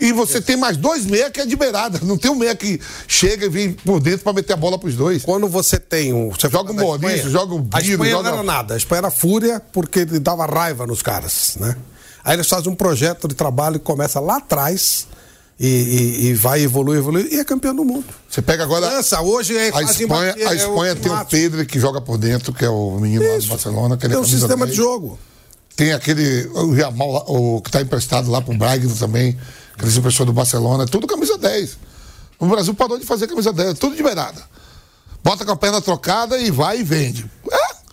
Speaker 3: e você tem mais dois meia que é de beirada. Não tem um meia que chega e vem por dentro pra meter a bola pros dois.
Speaker 5: Quando você tem um. Você
Speaker 3: Joga o Maurício, joga o
Speaker 5: A
Speaker 3: Bino,
Speaker 5: Espanha
Speaker 3: joga-
Speaker 5: não era nada. A Espanha era fúria porque ele dava raiva nos caras, né? Aí eles fazem um projeto de trabalho que começa lá atrás e, e- e vai evoluir, evoluir e é campeão do mundo.
Speaker 3: Você pega agora.
Speaker 5: França, hoje é
Speaker 3: A Espanha, a
Speaker 5: é
Speaker 3: Espanha
Speaker 5: o
Speaker 3: tem o. Pedro que joga por dentro, que é o menino lá do
Speaker 5: Isso.
Speaker 3: Barcelona. Que ele é
Speaker 5: Tem um sistema
Speaker 3: 10.
Speaker 5: de jogo.
Speaker 3: Tem aquele, o Jamal, o que tá emprestado lá pro Brighton também, que eles emprestou do Barcelona, tudo camisa 10. O Brasil parou de fazer camisa 10, é tudo de beirada. Bota com a perna trocada e vai e vende.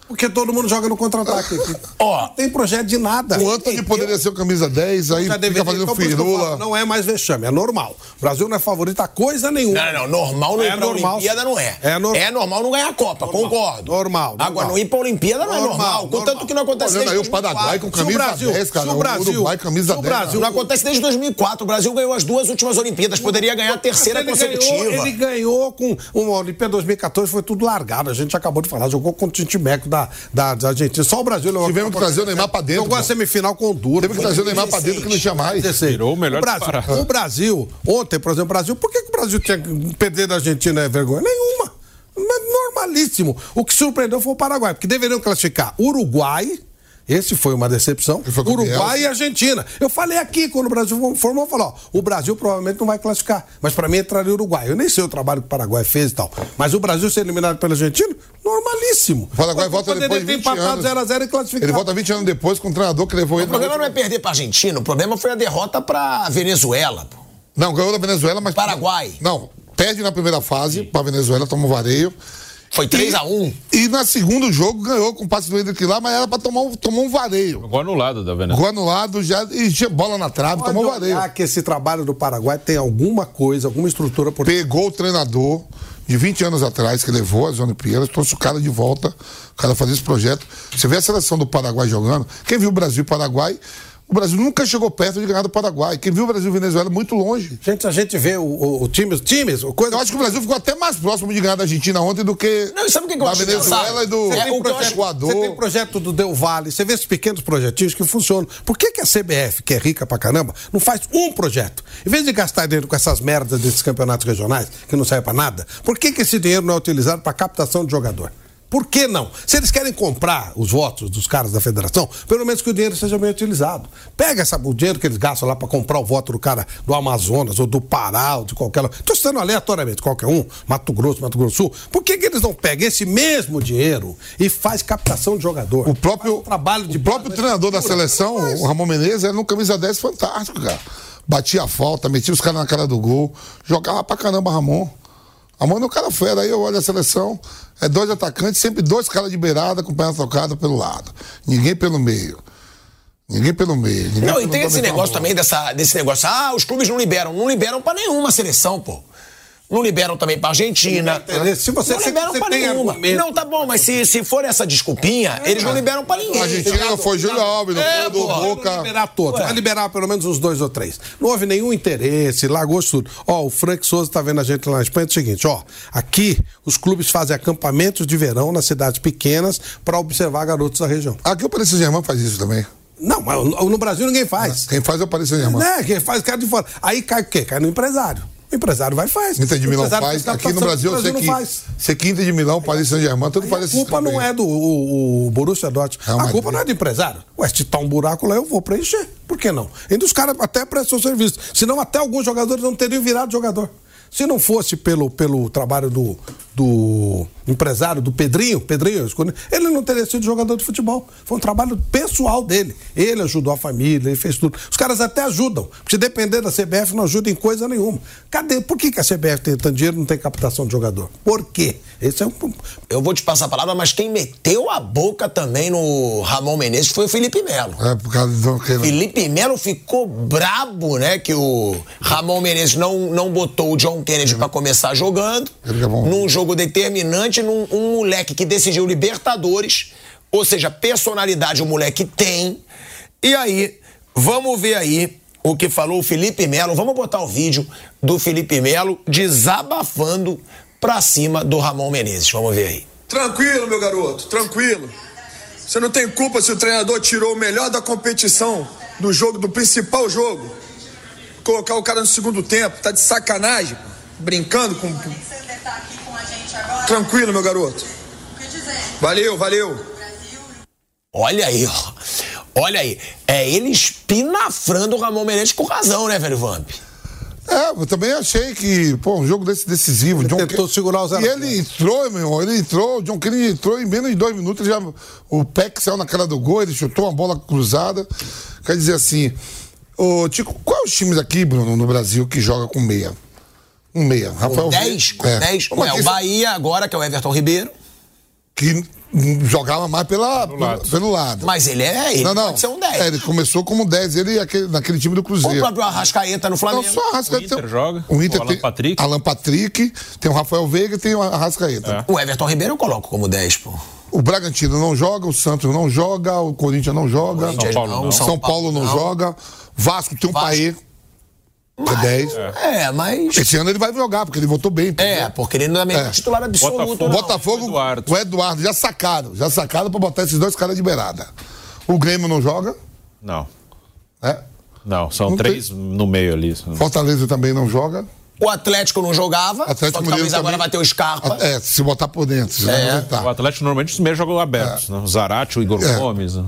Speaker 3: É,
Speaker 5: Porque todo mundo joga no contra-ataque aqui. (laughs)
Speaker 2: Ó,
Speaker 5: Não tem projeto de nada.
Speaker 3: O Anthony poderia ser o camisa 10, aí fica
Speaker 5: deveria-
Speaker 3: fazendo
Speaker 5: então,
Speaker 3: firula.
Speaker 5: Não é mais vexame, é normal. O Brasil não é favorito a coisa nenhuma.
Speaker 2: Não, não. Normal não
Speaker 5: É
Speaker 2: ir pra
Speaker 5: normal.
Speaker 2: Olimpíada não é.
Speaker 5: É nor-
Speaker 2: É normal não ganhar a Copa, concordo.
Speaker 5: Normal, normal.
Speaker 2: Agora, não ir pra Olimpíada não é
Speaker 5: Normal,
Speaker 2: normal.
Speaker 5: normal.
Speaker 2: Contanto que não acontece
Speaker 3: Olhando aí
Speaker 2: desde
Speaker 3: o Paraguai com
Speaker 5: 2004. Se o
Speaker 3: camisa
Speaker 5: Brasil-
Speaker 3: 10, cara.
Speaker 5: o Brasil-
Speaker 3: Uruguai camisa
Speaker 5: o
Speaker 3: 10.
Speaker 5: Brasil-
Speaker 2: Não acontece desde 2004. O Brasil ganhou as duas últimas Olimpíadas. Poderia ganhar a terceira
Speaker 5: ele
Speaker 2: consecutiva.
Speaker 5: Ganhou, ele ganhou com uma Olimpíada 2014, foi tudo largado. A gente acabou de falar, jogou contra o Tintimeco da, da, da Argentina. Só o Brasil levou
Speaker 3: Tivemos que trazer o Neymar pra dentro,
Speaker 5: Jogou a semifinal com o Honduras.
Speaker 3: Teve que trazer o Neymar pra dentro que não tinha mais.
Speaker 5: 16.
Speaker 4: Virou o melhor
Speaker 5: o Brasil, o Brasil, ontem, por exemplo, o Brasil, por que, que o Brasil tinha que perder da Argentina é vergonha? Nenhuma. Mas Normalíssimo. O que surpreendeu foi o Paraguai, porque deveriam classificar Uruguai. Esse foi uma decepção.
Speaker 3: foi o
Speaker 5: Uruguai e Argentina. Eu falei aqui, quando o Brasil formou, falou: ó, o Brasil provavelmente não vai classificar. Mas pra mim entraria o Uruguai. Eu nem sei o trabalho que o Paraguai fez e tal. Mas o Brasil ser eliminado pela Argentina, normalíssimo.
Speaker 3: O Paraguai volta depois de
Speaker 5: ter
Speaker 3: 20
Speaker 5: empatado
Speaker 3: anos.
Speaker 5: 0x0 e classificado.
Speaker 3: Ele volta 20 anos depois com um treinador que levou
Speaker 2: O
Speaker 3: ele. na
Speaker 2: problema não é perder pra Argentina. O problema foi a derrota pra Venezuela. pô.
Speaker 3: Não, ganhou da Venezuela, mas.
Speaker 2: Paraguai.
Speaker 3: Não, perde na primeira fase pra Venezuela, toma um vareio.
Speaker 2: Foi 3x1.
Speaker 3: E na segundo jogo ganhou com o passe do Hendrick lá, mas era pra tomar um, tomar um vareio.
Speaker 4: Gol anulado da Venezuela.
Speaker 3: Gol anulado já, e tinha bola na trave,
Speaker 5: Pode
Speaker 3: tomou um vareio.
Speaker 5: que esse trabalho do Paraguai tem alguma coisa, alguma estrutura por
Speaker 3: Pegou o treinador de 20 anos atrás, que levou as Olimpíadas, trouxe o cara de volta, o cara fazer esse projeto. Você vê a seleção do Paraguai jogando. Quem viu o Brasil e Paraguai, o Brasil nunca chegou perto de ganhar do Paraguai. Quem viu o Brasil e Venezuela muito longe.
Speaker 5: Gente, a gente vê o, o, o time, os times, o coisa.
Speaker 3: Eu acho que o Brasil ficou até mais próximo de ganhar da Argentina ontem do que
Speaker 2: Não, sabe o que que eu
Speaker 3: da
Speaker 2: acho
Speaker 3: Venezuela e do
Speaker 2: É, o
Speaker 5: projeto-
Speaker 3: Equador.
Speaker 5: Você tem projeto do Del Valle, você vê esses pequenos projetinhos que funcionam. Por que, que a CBF, que é rica pra caramba, não faz um projeto? Em vez de gastar dinheiro com essas merdas desses campeonatos regionais, que não serve pra nada, por que, que esse dinheiro não é utilizado pra captação de jogador? Por que não? Se eles querem comprar os votos dos caras da federação, pelo menos que o dinheiro seja bem utilizado. Pega essa- o dinheiro que eles gastam lá pra comprar o voto do cara do Amazonas ou do Pará ou de qualquer. Estou citando aleatoriamente qualquer um, Mato Grosso, Mato Grosso Sul. Por que, que eles não pegam esse mesmo dinheiro e faz captação de jogador?
Speaker 3: O próprio,
Speaker 5: um trabalho de
Speaker 3: o próprio treinador da seleção, o Ramon Menezes, era no camisa 10 fantástico, cara. Batia a falta, metia os caras na cara do gol, jogava pra caramba Ramon. Ramon é um cara fera, aí eu olho a seleção, é dois atacantes, sempre dois caras de beirada com perna trocada pelo lado. Ninguém pelo meio. Ninguém pelo meio. Ninguém
Speaker 2: Não, e
Speaker 3: pelo-
Speaker 2: tem
Speaker 3: pra
Speaker 2: esse negócio também dessa, desse negócio. Ah, os clubes não liberam. Não liberam pra nenhuma seleção, pô. Não liberam também pra Argentina.
Speaker 5: Se você-
Speaker 2: não liberam
Speaker 5: você
Speaker 2: pra
Speaker 5: tem
Speaker 2: nenhuma.
Speaker 5: argumento-
Speaker 2: Não, tá bom, mas se, se for essa desculpinha, eles não liberam pra ninguém.
Speaker 3: A Argentina não foi Júlio Alves, não
Speaker 5: É,
Speaker 3: foi do Boca.
Speaker 5: Vai liberar todos, vai liberar pelo menos uns dois ou três. Não houve nenhum interesse, largou tudo. Ó, o Frank Souza tá vendo a gente lá na Espanha, é o seguinte, ó, aqui os clubes fazem acampamentos de verão nas cidades pequenas para observar garotos da região.
Speaker 3: Aqui o Paris Saint-Germain faz isso também.
Speaker 5: Não, mas no Brasil ninguém faz.
Speaker 3: Quem faz é o Paris Saint-Germain.
Speaker 5: Né? Quem faz cara de fora. Aí cai o quê? Cai no empresário. O empresário vai e faz.
Speaker 3: Inter de Milão faz. Aqui no Brasil, eu sei que. que Inter de Milão, Paris Saint-Germain, tudo faz
Speaker 5: A culpa não é do o, o Borussia Dortmund. A culpa não é do empresário. Ué, se tá um buraco lá, eu vou preencher. Por que não? Ainda os caras até prestam serviço. Senão até alguns jogadores não teriam virado jogador. Se não fosse pelo, pelo trabalho do, do empresário, do Pedrinho, Pedrinho, ele não teria sido jogador de futebol. Foi um trabalho pessoal dele. Ele ajudou a família, ele fez tudo. Os caras até ajudam. Porque se depender da CBF, não ajuda em coisa nenhuma. Cadê? Por que, que a CBF tem tanto dinheiro e não tem captação de jogador? Por quê? Esse é um.
Speaker 2: Eu vou te passar a palavra, mas quem meteu a boca também no Ramon Menezes foi o Felipe Melo.
Speaker 3: É por causa do que.
Speaker 2: Felipe Melo ficou brabo, né? Que o Ramon Menezes não, não botou o John Kennedy pra começar jogando.
Speaker 3: É.
Speaker 2: Num jogo determinante, num um moleque que decidiu Libertadores. Ou seja, personalidade o moleque tem. E aí, vamos ver aí o que falou o Felipe Melo. Vamos botar o vídeo do Felipe Melo desabafando pra cima do Ramon Menezes. Vamos ver aí.
Speaker 8: Tranquilo, meu garoto, tranquilo. Você não tem culpa se o treinador tirou o melhor da competição do jogo, do principal jogo. Colocar o cara no segundo tempo, tá de sacanagem, pô. Brincando com. Tranquilo, meu garoto. Valeu, valeu.
Speaker 2: Olha aí, ó. Olha aí. É ele espinafrando o Ramon Menezes com razão, né, velho Vamp?
Speaker 3: É, eu também achei que, pô, um jogo desse decisivo. John
Speaker 5: tentou
Speaker 3: Ke-
Speaker 5: segurar o zero
Speaker 3: E ele entrou, meu irmão, ele entrou, o John Kennedy entrou em menos de dois minutos, já, o Peck saiu na cara do gol, ele chutou uma bola cruzada. Quer dizer assim, ô, Tico, quais os times aqui, Bruno, no Brasil que joga com meia? Um meia. Rafael
Speaker 2: Com
Speaker 3: Veiga-
Speaker 2: 10, com
Speaker 3: é.
Speaker 2: 10.
Speaker 3: Como
Speaker 2: É,
Speaker 3: que
Speaker 2: o Bahia agora, que é o Everton Ribeiro.
Speaker 3: Que jogava mais pela, pelo, lado. Pelo, lado.
Speaker 2: Mas ele é, ele
Speaker 3: não, não.
Speaker 2: pode ser um 10.
Speaker 3: É, ele começou como 10, ele aquele, naquele time do Cruzeiro.
Speaker 2: O próprio Arrascaeta no Flamengo.
Speaker 3: Não, só Arrascaeta.
Speaker 4: O Inter tem, joga.
Speaker 3: O Inter
Speaker 4: o Alan
Speaker 3: tem
Speaker 4: Patrick.
Speaker 3: Alan Patrick, tem o Rafael Veiga e tem o Arrascaeta.
Speaker 2: É. O Everton Ribeiro eu coloco como 10, pô.
Speaker 3: O Bragantino não joga, o Santos não joga, o Corinthians não joga.
Speaker 4: São Paulo não.
Speaker 3: São, São Paulo, não, não, joga. Vasco tem um Vasco. Paê. Que é 10.
Speaker 2: É. é, mas.
Speaker 3: Esse ano ele vai jogar, porque ele votou bem.
Speaker 2: Entendeu? É, porque ele não é meio é. titular absoluto.
Speaker 3: Botafogo, não. Botafogo o, Eduardo. o Eduardo já sacaram. Já sacaram pra botar esses dois caras de beirada. O Grêmio não joga?
Speaker 4: Não.
Speaker 3: É?
Speaker 4: Não, são não três tem. no meio ali.
Speaker 3: Fortaleza também não joga.
Speaker 2: O Atlético não jogava, Atlético só que talvez agora vai ter o Scarpa.
Speaker 3: É, se botar por dentro. É.
Speaker 4: O Atlético normalmente os meios jogam abertos. É. Né? O Zarate, o Igor é. Gomes. Né?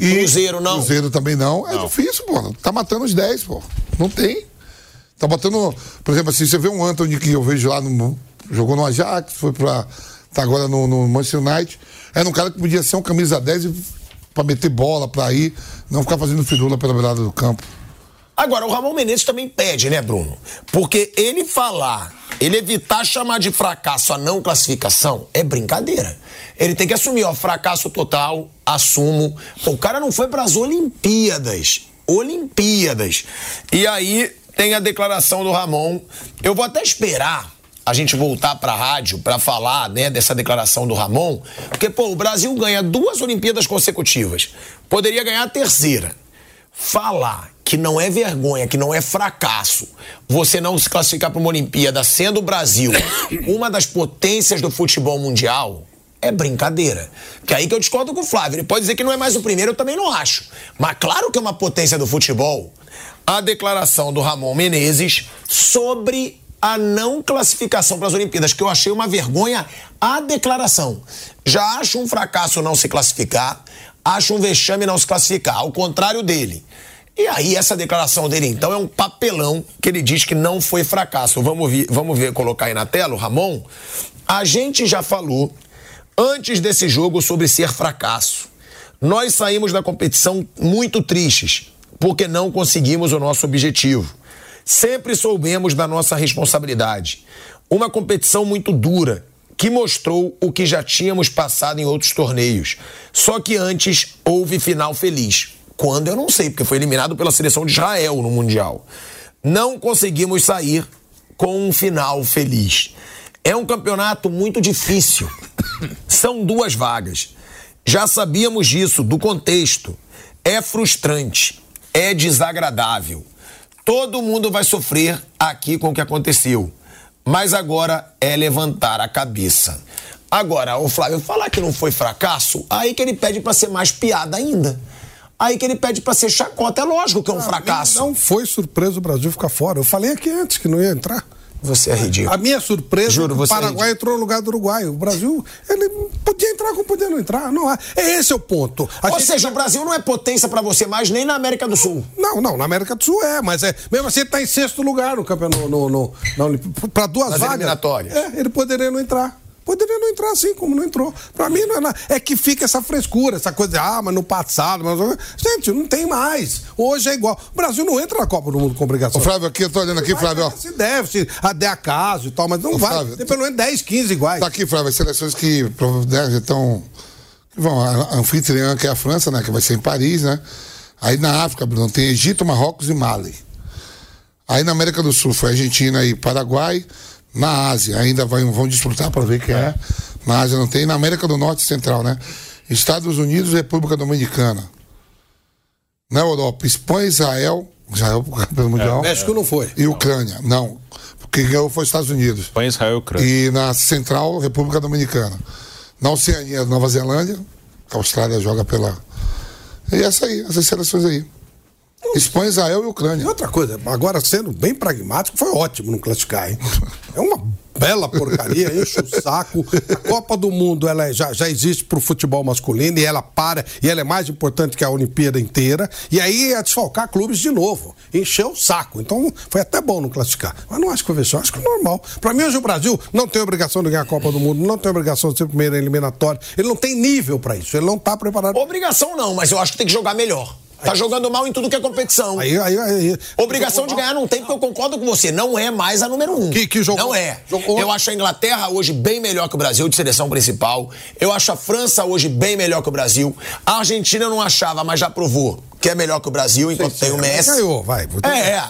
Speaker 2: E Cruzeiro não.
Speaker 3: Cruzeiro também não. É não. difícil, pô. Tá matando os 10, pô. Não tem. Tá botando. Por exemplo, assim, você vê um Anthony que eu vejo lá no. Jogou no Ajax, foi pra. Tá agora no, no Manchester United. Era um cara que podia ser um camisa 10 e, pra meter bola, pra ir, não ficar fazendo firula pela beirada do campo.
Speaker 2: Agora, o Ramon Menezes também pede, né, Bruno? Porque ele falar, ele evitar chamar de fracasso a não classificação é brincadeira. Ele tem que assumir, ó, fracasso total, assumo. O cara não foi para as Olimpíadas. Olimpíadas. E aí tem a declaração do Ramon. Eu vou até esperar a gente voltar para a rádio para falar né, dessa declaração do Ramon, porque pô, o Brasil ganha duas Olimpíadas consecutivas, poderia ganhar a terceira. Falar que não é vergonha, que não é fracasso, você não se classificar para uma Olimpíada sendo o Brasil (coughs) uma das potências do futebol mundial, é brincadeira. Que aí que eu discordo com o Flávio. Ele pode dizer que não é mais o primeiro, eu também não acho. Mas claro que é uma potência do futebol. A declaração do Ramon Menezes sobre a não classificação para as Olimpíadas, que eu achei uma vergonha a declaração. Já acho um fracasso não se classificar, acho um vexame não se classificar, ao contrário dele. E aí, essa declaração dele, então, é um papelão que ele diz que não foi fracasso. Vamos ver, vamos ver colocar aí na tela, o Ramon. A gente já falou antes desse jogo sobre ser fracasso. Nós saímos da competição muito tristes, porque não conseguimos o nosso objetivo. Sempre soubemos da nossa responsabilidade. Uma competição muito dura, que mostrou o que já tínhamos passado em outros torneios. Só que antes houve final feliz. Quando eu não sei, porque foi eliminado pela seleção de Israel no Mundial. Não conseguimos sair com um final feliz. É um campeonato muito difícil. (coughs) São duas vagas. Já sabíamos disso, do contexto. É frustrante, é desagradável. Todo mundo vai sofrer aqui com o que aconteceu. Mas agora é levantar a cabeça. Agora, o Flávio falar que não foi fracasso, aí que ele pede para ser mais piada ainda. Aí que ele pede para ser chacota. É lógico que é um fracasso.
Speaker 5: Não foi surpresa o Brasil ficar fora. Eu falei aqui antes que não ia entrar.
Speaker 2: Você é ridículo.
Speaker 5: A minha surpresa Juro, é que o Paraguai é entrou no lugar do Uruguai. O Brasil, ele podia entrar como podia não entrar. Não há. É esse é o ponto.
Speaker 2: A Ou gente... seja, o Brasil não é potência para você mais nem na América do Sul.
Speaker 5: Não, não, na América do Sul é, mas é. Mesmo assim, ele tá em sexto lugar no campeonato. No, no, no, para duas Nas vagas. É, ele poderia não entrar. Poderia não entrar assim, como não entrou. Pra mim, não é, nada. é que fica essa frescura, essa coisa de, ah, mas no passado. Mas... Gente, não tem mais. Hoje é igual. O Brasil não entra na Copa do Mundo com obrigação.
Speaker 3: Ô, Flávio, aqui, eu tô olhando aqui, Flávio.
Speaker 5: Se deve, se até acaso e tal, mas não Ô, vai. Flávio, tem pelo menos 10, 15 iguais.
Speaker 3: Tá aqui, Flávio, as seleções que né, já estão. Bom, a anfitriã que é a França, né? Que vai ser em Paris, né? Aí na África, Bruno, tem Egito, Marrocos e Mali. Aí na América do Sul foi Argentina e Paraguai. Na Ásia, ainda vai, vão disputar para ver quem é. Na Ásia não tem. Na América do Norte e Central, né? Estados Unidos e República Dominicana. Na Europa, Espanha, Israel. Israel (laughs) pelo Mundial.
Speaker 5: É, México não foi.
Speaker 3: E Ucrânia. Não. Porque ganhou foi Estados Unidos.
Speaker 4: Espanha, Israel e Ucrânia.
Speaker 3: E na Central, República Dominicana. Na Oceania, Nova Zelândia. A Austrália joga pela. E essa aí, essas seleções aí. Espanha, Israel e Ucrânia. E
Speaker 5: outra coisa, agora sendo bem pragmático, foi ótimo não classificar, hein? É uma bela porcaria, enche o saco. A Copa do Mundo ela é, já, já existe para o futebol masculino e ela para, e ela é mais importante que a Olimpíada inteira. E aí é desfalcar clubes de novo, encher o saco. Então foi até bom não classificar. Mas não acho que foi vexame, acho que é normal. Para mim, hoje o Brasil não tem obrigação de ganhar a Copa do Mundo, não tem obrigação de ser primeiro eliminatório. Ele não tem nível para isso, ele não está preparado.
Speaker 2: Obrigação não, mas eu acho que tem que jogar melhor. Tá jogando mal em tudo que é competição.
Speaker 5: Aí, aí, aí,
Speaker 2: Obrigação de ganhar não tem, porque eu concordo com você. Não é mais a número um.
Speaker 5: Que- que jogou-
Speaker 2: Não é.
Speaker 5: jogou-
Speaker 2: Eu acho a Inglaterra hoje bem melhor que o Brasil de seleção principal. Eu acho a França hoje bem melhor que o Brasil. A Argentina eu não achava, mas já provou que é melhor que o Brasil enquanto tem o Messi.
Speaker 5: Ganhou, vai.
Speaker 2: É, é.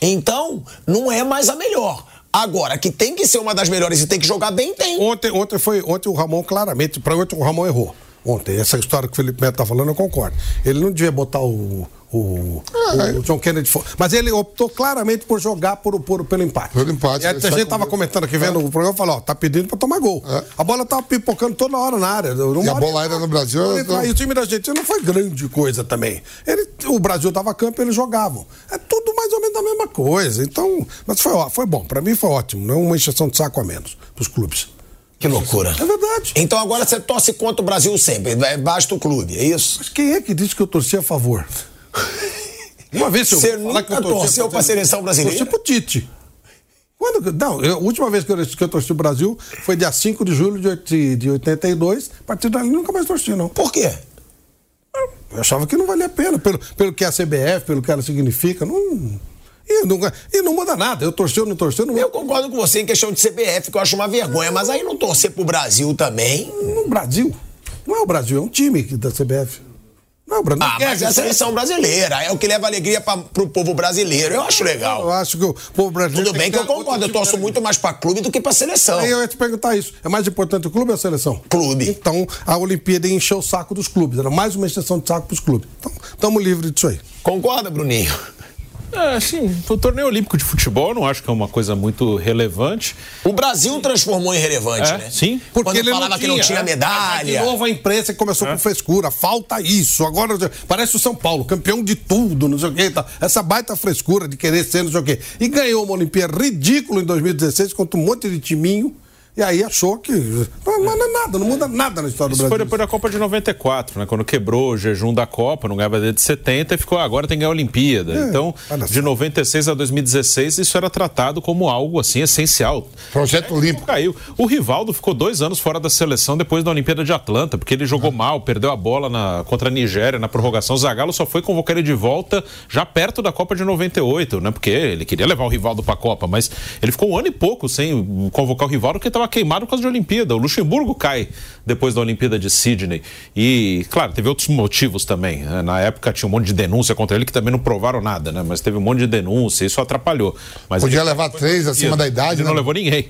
Speaker 2: Então, não é mais a melhor. Agora, que tem que ser uma das melhores e tem que jogar bem, tem.
Speaker 5: Ontem, ontem, foi, ontem o Ramon claramente, para ontem o Ramon errou. Ontem, essa história que o Felipe Neto tá falando, eu concordo. Ele não devia botar o, o, o John Kennedy fora. Mas ele optou claramente por jogar por, por, pelo empate.
Speaker 3: Pelo empate,
Speaker 5: E a
Speaker 3: ele
Speaker 5: gente
Speaker 3: sai
Speaker 5: tava
Speaker 3: com-
Speaker 5: comentando aqui, vendo o programa, falou, ó, tá pedindo pra tomar gol.
Speaker 3: É.
Speaker 5: A bola tava pipocando toda hora na área.
Speaker 3: E a bola aérea no Brasil,
Speaker 5: E o time da Argentina não foi grande coisa também. Ele, o Brasil tava a campo, eles jogavam. É tudo mais ou menos a mesma coisa. Então, mas foi, ó, foi bom. Pra mim foi ótimo. Não é uma encheção de saco a menos pros clubes.
Speaker 2: Que loucura.
Speaker 5: É verdade.
Speaker 2: Então agora você torce contra o Brasil sempre. é, Basta o clube, é isso?
Speaker 5: Mas quem é que disse que eu torci a favor? (laughs) Uma vez
Speaker 2: Você nunca torceu pra seleção brasileira?
Speaker 5: Torci pro Tite. Quando, não, eu- a última vez que eu, que eu torci o Brasil foi dia 5 de julho de, de 82. A partir dali nunca mais torci, não.
Speaker 2: Por quê?
Speaker 5: Eu achava que não valia a pena, pelo, pelo que é a CBF, pelo que ela significa. Não, e, não, e não muda nada. Eu torci ou não torci, não
Speaker 2: Eu concordo com você em questão de CBF, que eu acho uma vergonha, mas aí não torcer pro Brasil também.
Speaker 5: No Brasil. Não é o Brasil, é um time que- da CBF. Não é o Brasil.
Speaker 2: Ah, mas é a seleção brasileira, é o que leva alegria pra, pro povo brasileiro. Eu acho legal.
Speaker 5: Eu acho que o povo brasileiro.
Speaker 2: Tudo bem
Speaker 5: tem
Speaker 2: que eu concordo, eu torço muito mais pra clube do que pra seleção.
Speaker 5: Aí eu ia te perguntar isso. É mais importante o clube ou a seleção?
Speaker 2: Clube.
Speaker 5: Então, a Olimpíada ia encher o saco dos clubes. Era mais uma extensão de saco pros clubes. Então, estamos livres disso aí.
Speaker 2: Concorda, Bruninho?
Speaker 4: É, assim, o torneio olímpico de futebol não acho que é uma coisa muito relevante.
Speaker 2: O Brasil transformou em relevante,
Speaker 4: É,
Speaker 2: né?
Speaker 4: sim.
Speaker 2: Quando falava que não tinha
Speaker 5: né?
Speaker 2: medalha.
Speaker 5: De novo a imprensa começou com frescura. Falta isso. Agora parece o São Paulo, campeão de tudo, não sei o quê. Tá. Essa baita frescura de querer ser não sei o quê. E ganhou uma Olimpíada ridícula em 2016 contra um monte de timinho. E aí achou que. Não, não é nada, não muda nada na história
Speaker 4: Isso
Speaker 5: do
Speaker 4: foi
Speaker 5: Brasil.
Speaker 4: depois da Copa de 94, né? Quando quebrou o jejum da Copa, não ganhava desde 70 e ficou, ah, agora tem que ganhar a Olimpíada.
Speaker 5: É,
Speaker 4: então, de 96 a 2016, isso era tratado como algo assim essencial.
Speaker 3: Projeto Olímpico.
Speaker 4: Caiu. O Rivaldo ficou dois anos fora da seleção depois da Olimpíada de Atlanta, porque ele jogou mal, perdeu a bola na- contra a Nigéria na prorrogação. O Zagallo só foi convocar ele de volta já perto da Copa de 98, né? Porque ele queria levar o Rivaldo pra Copa, mas ele ficou um ano e pouco sem convocar o Rivaldo porque estava queimado por causa de Olimpíada. O Luxemburgo cai depois da Olimpíada de Sydney. E, claro, teve outros motivos também. né? Na época tinha um monte de denúncia contra ele que também não provaram nada, né? Mas teve um monte de denúncia, isso atrapalhou. Mas
Speaker 3: Podia
Speaker 4: ele-
Speaker 3: levar três acima da idade,
Speaker 4: ele não
Speaker 3: né?
Speaker 4: levou ninguém.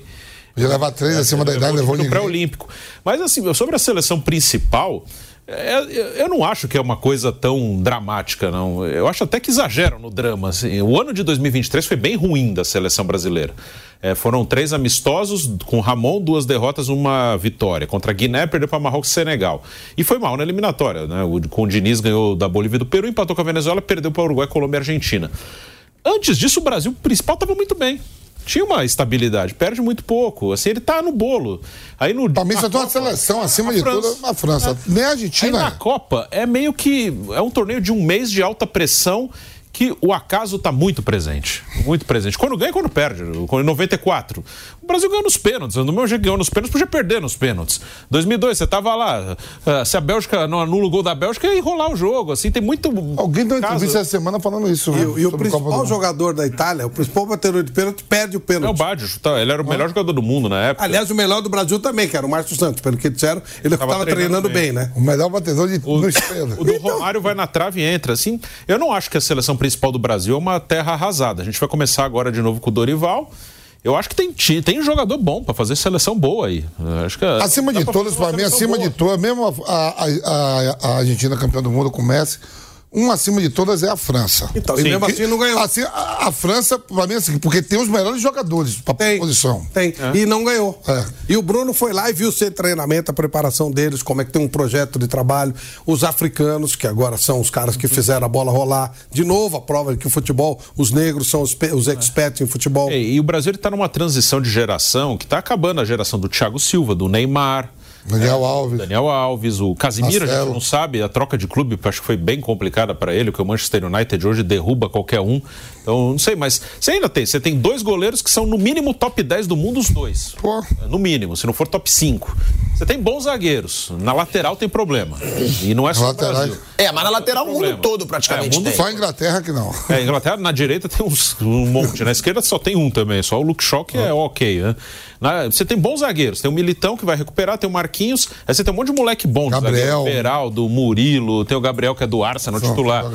Speaker 3: Podia levar três acima da idade, levou ninguém.
Speaker 4: pré-olímpico. Mas assim, sobre a seleção principal, é, eu não acho que é uma coisa tão dramática, não. Eu acho até que exageram no drama. assim. O ano de 2023 foi bem ruim da seleção brasileira. É, foram três amistosos com Ramon, duas derrotas, uma vitória. Contra Guiné, perdeu para Marrocos e Senegal. E foi mal na eliminatória. Né? O, com o Diniz ganhou da Bolívia e do Peru, empatou com a Venezuela, perdeu para Uruguai, Colômbia e Argentina. Antes disso, o Brasil principal estava muito bem. Tinha uma estabilidade, perde muito pouco. Assim, ele tá no bolo. Aí no
Speaker 3: Também
Speaker 4: na
Speaker 3: só tem uma seleção acima de
Speaker 4: França.
Speaker 3: tudo a França. Nem a
Speaker 4: Aí
Speaker 3: Argentina.
Speaker 4: na
Speaker 3: é.
Speaker 4: Copa é meio que é um torneio de um mês de alta pressão que o acaso está muito presente. Muito presente. Quando ganha e quando perde. Em 94. O Brasil ganhou nos pênaltis. No meu jeito ganhou nos pênaltis, podia perder nos pênaltis. 2002, você tava lá. ah, Se a Bélgica não anula o gol da Bélgica, ia enrolar o jogo. Assim, tem muito.
Speaker 3: Alguém deu uma
Speaker 4: caso.
Speaker 3: entrevista essa semana falando isso.
Speaker 5: E,
Speaker 3: né?
Speaker 5: o- e o principal jogador da Itália, o principal batedor de pênalti, perde o
Speaker 4: É o
Speaker 5: pênalti.
Speaker 4: Baggio, tá? ele era o melhor jogador do mundo na época.
Speaker 5: Aliás, o melhor do Brasil também, que era o Márcio Santos. Pelo que disseram, ele
Speaker 4: Tava
Speaker 5: estava treinando,
Speaker 4: treinando
Speaker 5: bem,
Speaker 4: bem.
Speaker 5: né?
Speaker 3: O melhor batedor de
Speaker 4: O, (laughs) o do Romário vai na trave e entra. Assim, eu não acho que a seleção principal do Brasil é uma terra arrasada. A gente vai começar agora de novo com o Dorival. Eu acho que tem, tem jogador bom pra fazer seleção boa aí. Eu Acho que é-
Speaker 3: Acima de
Speaker 4: uma
Speaker 3: pra mim, acima
Speaker 4: boa.
Speaker 3: de todas, mesmo a, a- a- a Argentina campeã do mundo com o Messi, um acima de todas é a França.
Speaker 5: Então, e
Speaker 4: Sim.
Speaker 5: mesmo assim não ganhou.
Speaker 3: Assim, a, a França, pra mim, assim, porque tem os melhores jogadores pra
Speaker 5: Tem.
Speaker 3: posição.
Speaker 5: Tem. E não ganhou.
Speaker 3: É.
Speaker 5: E o Bruno foi lá e viu o seu treinamento, a preparação deles, como é que tem um projeto de trabalho. Os africanos, que agora são os caras que fizeram a bola rolar. De novo, a prova de que o futebol, os negros são os, os experts em futebol.
Speaker 4: É, e o Brasil está numa transição de geração que está acabando a geração do Thiago Silva, do Neymar.
Speaker 3: Daniel Alves.
Speaker 4: Daniel Alves, o Casimiro, a gente
Speaker 3: Marcelo.
Speaker 4: não sabe, a troca de clube acho que foi bem complicada para ele, porque o Manchester United hoje derruba qualquer um. Então, não sei, mas você ainda tem. Você tem dois goleiros que são no mínimo top 10 do mundo, os dois.
Speaker 3: Pô.
Speaker 4: No mínimo, se não for top 5. Você tem bons zagueiros. Na lateral tem problema. E não é só no
Speaker 3: Laterais.
Speaker 4: Brasil.
Speaker 2: É, mas na lateral o mundo todo praticamente
Speaker 4: É, mundo
Speaker 2: tem.
Speaker 3: Só a Inglaterra que não.
Speaker 4: É, Inglaterra, na direita tem uns, um monte, na esquerda só tem um também, só o Luke Shaw que é ok, né? Na- você tem bons zagueiros, tem o Militão que vai recuperar, tem o Marquinhos, aí você tem um monte de moleque bom,
Speaker 3: Gabriel.
Speaker 4: Beraldo, Murilo, tem o Gabriel que é do Arsenal,
Speaker 3: Só
Speaker 4: titular.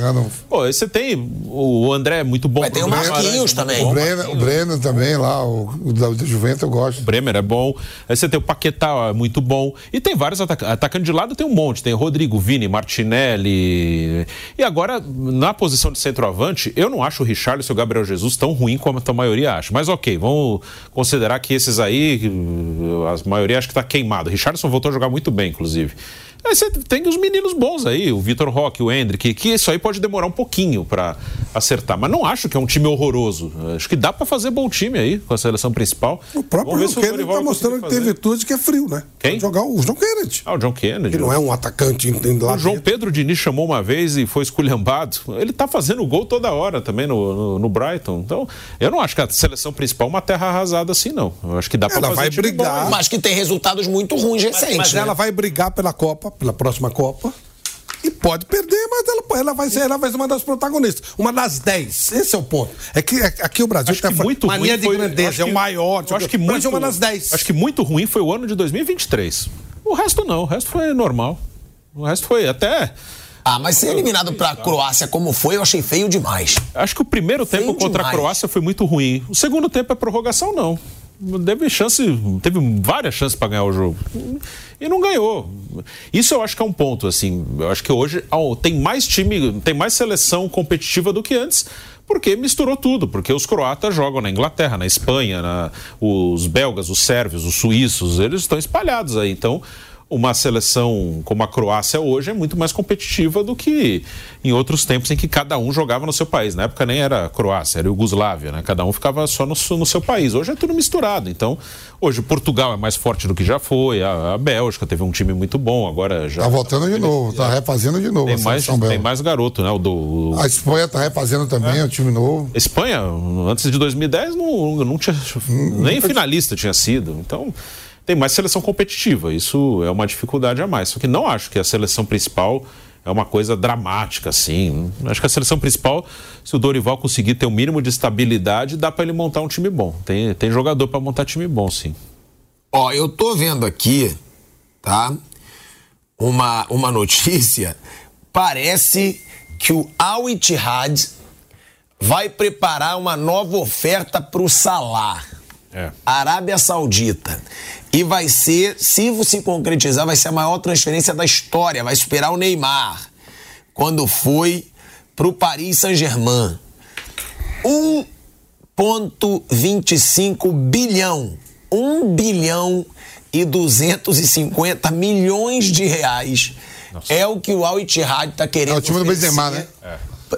Speaker 4: Pô, aí você tem o André é muito bom.
Speaker 2: Mas tem o Marquinhos também.
Speaker 3: O
Speaker 4: bom,
Speaker 3: Brenner, o Brenner também lá, o, o da, Juventus eu gosto.
Speaker 4: Bremer é bom. Aí você tem o Paquetá, é muito bom. E tem vários atacantes. Atacante de lado tem um monte. Tem o Rodrigo, Vini, Martinelli. E agora, na posição de centroavante, eu não acho o Richarlison e o Gabriel Jesus tão ruim como a maioria acha. Mas ok, vamos considerar que esses aí, a maioria acho que tá queimado. O Richarlison voltou a jogar muito bem, inclusive. Aí você tem os meninos bons aí, o Vitor Roque, o Hendrick, que isso aí pode demorar um pouquinho pra acertar. Mas não acho que é um time horroroso. Acho que dá pra fazer bom time aí com a seleção principal.
Speaker 5: O próprio
Speaker 4: o
Speaker 5: Kennedy tá mostrando que tem virtude que é frio, né?
Speaker 4: Quem?
Speaker 5: Jogar o João Kennedy.
Speaker 4: Ah, o John Kennedy.
Speaker 5: Que não é um atacante lá
Speaker 4: O João
Speaker 5: dentro.
Speaker 4: Pedro Diniz chamou uma vez e foi esculhambado. Ele tá fazendo gol toda hora também no, no, no Brighton. Então, eu não acho que a seleção principal é uma terra arrasada assim, não. Eu acho que dá pra
Speaker 5: Ela
Speaker 4: fazer
Speaker 5: vai
Speaker 4: time bom
Speaker 5: brigar.
Speaker 4: aí.
Speaker 2: Mas que tem resultados muito ruins recentes.
Speaker 5: Mas
Speaker 2: né?
Speaker 5: ela vai brigar pela Copa, pela próxima Copa. E pode perder, mas ela, ela vai ser, ela vai ser uma das protagonistas. Uma das dez. Esse é o ponto. É que é- aqui o Brasil
Speaker 4: Acho que
Speaker 5: tem
Speaker 4: muito
Speaker 5: mania
Speaker 4: ruim
Speaker 5: de
Speaker 4: foi-
Speaker 5: grandeza, é o maior.
Speaker 4: Eu acho que
Speaker 5: o Brasil
Speaker 4: muito,
Speaker 5: é uma das dez.
Speaker 4: Acho que muito ruim foi o ano de 2023. O resto não, o resto foi normal. O resto foi até.
Speaker 2: Ah, mas ser eliminado pra Croácia como foi, eu achei feio demais.
Speaker 4: Acho que o primeiro tempo
Speaker 2: Feio
Speaker 4: contra
Speaker 2: demais.
Speaker 4: a Croácia foi muito ruim. O segundo tempo é prorrogação, não. Teve chance, teve várias chances para ganhar o jogo. E não ganhou. Isso eu acho que é um ponto, assim. Eu acho que hoje tem mais time, tem mais seleção competitiva do que antes, porque misturou tudo. Porque os croatas jogam na Inglaterra, na Espanha, na- os belgas, os sérvios, os suíços, eles estão espalhados aí. Então, uma seleção como a Croácia hoje é muito mais competitiva do que em outros tempos em que cada um jogava no seu país. Na época nem era Croácia, era Iugoslávia, né? Cada um ficava só no, no seu país. Hoje é tudo misturado. Então, hoje Portugal é mais forte do que já foi, a, a Bélgica teve um time muito bom, agora já
Speaker 3: Tá voltando de novo, tá refazendo de novo
Speaker 4: tem
Speaker 3: a
Speaker 4: mais, tem mais garoto, né? O do o-
Speaker 3: A Espanha tá refazendo também, é um time novo.
Speaker 4: Espanha, antes de 2010, não, não tinha. Nem finalista tinha sido. Então, tem mais seleção competitiva. Isso é uma dificuldade a mais. Só que não acho que a seleção principal é uma coisa dramática, assim. Acho que a seleção principal, se o Dorival conseguir ter o mínimo de estabilidade, dá para ele montar um time bom. Tem, tem jogador para montar time bom, sim.
Speaker 2: Ó, eu tô vendo aqui, tá? Uma, uma (laughs) notícia. Parece que o Al Ittihad vai preparar uma nova oferta pro Salah.
Speaker 4: É.
Speaker 2: Arábia Saudita. E vai ser, se se concretizar, vai ser a maior transferência da história. Vai superar o Neymar. Quando foi pro Paris Saint-Germain. 1,25 bilhão. 1 bilhão e 250 milhões de reais. É o que o Al Ittihad tá querendo
Speaker 3: É o time do. Benzema, né?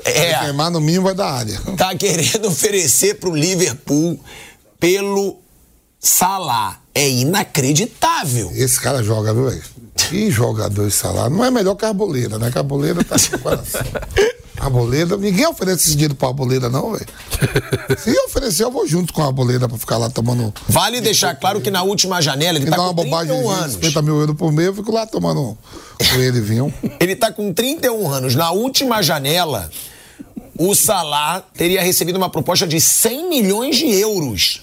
Speaker 2: É,
Speaker 3: Benzema no mínimo vai da área.
Speaker 2: tá querendo oferecer pro Liverpool pelo Salah. É inacreditável.
Speaker 3: Esse cara joga, viu, velho? Que jogador esse salário. Não é melhor que a Arboleda, né? Que a Arboleda tá com o coração. Arboleda, ninguém oferece esse dinheiro pra Arboleda, não, velho. Se oferecer, eu vou junto com a Arboleda pra ficar lá tomando.
Speaker 2: Vale deixar claro que na última janela ele
Speaker 3: Me
Speaker 2: tá
Speaker 3: dá uma
Speaker 2: com
Speaker 3: bobagem
Speaker 2: 31
Speaker 3: de
Speaker 2: anos.
Speaker 3: 50 mil euros por mês, eu fico lá tomando com ele vinho.
Speaker 2: Ele tá com 31 anos. Na última janela, o Salah teria recebido uma proposta de 100 milhões de euros,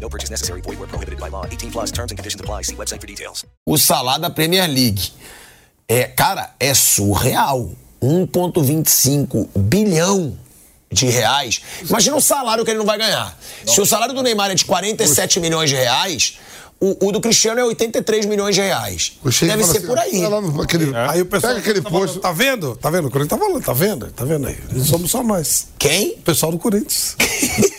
Speaker 7: No purchase necessary. Void where prohibited by law. 18 plus terms and conditions apply. See website for details.
Speaker 2: o Salah da Premier League. É, cara, é surreal. 1,25 bilhão de reais. Imagina o salário que ele não vai ganhar. Se o salário do Neymar é de 47 milhões de reais, O, o do Cristiano é 83 milhões de reais. Deve ser
Speaker 3: assim,
Speaker 2: por aí.
Speaker 3: aquele-
Speaker 5: Aí o pessoal
Speaker 3: Pega aquele
Speaker 5: tá
Speaker 3: posto.
Speaker 5: Tá vendo? Tá vendo? O Corinthians tá falando, tá vendo? Tá vendo aí? Somos só nós.
Speaker 2: Quem?
Speaker 5: O pessoal do Corinthians. (laughs)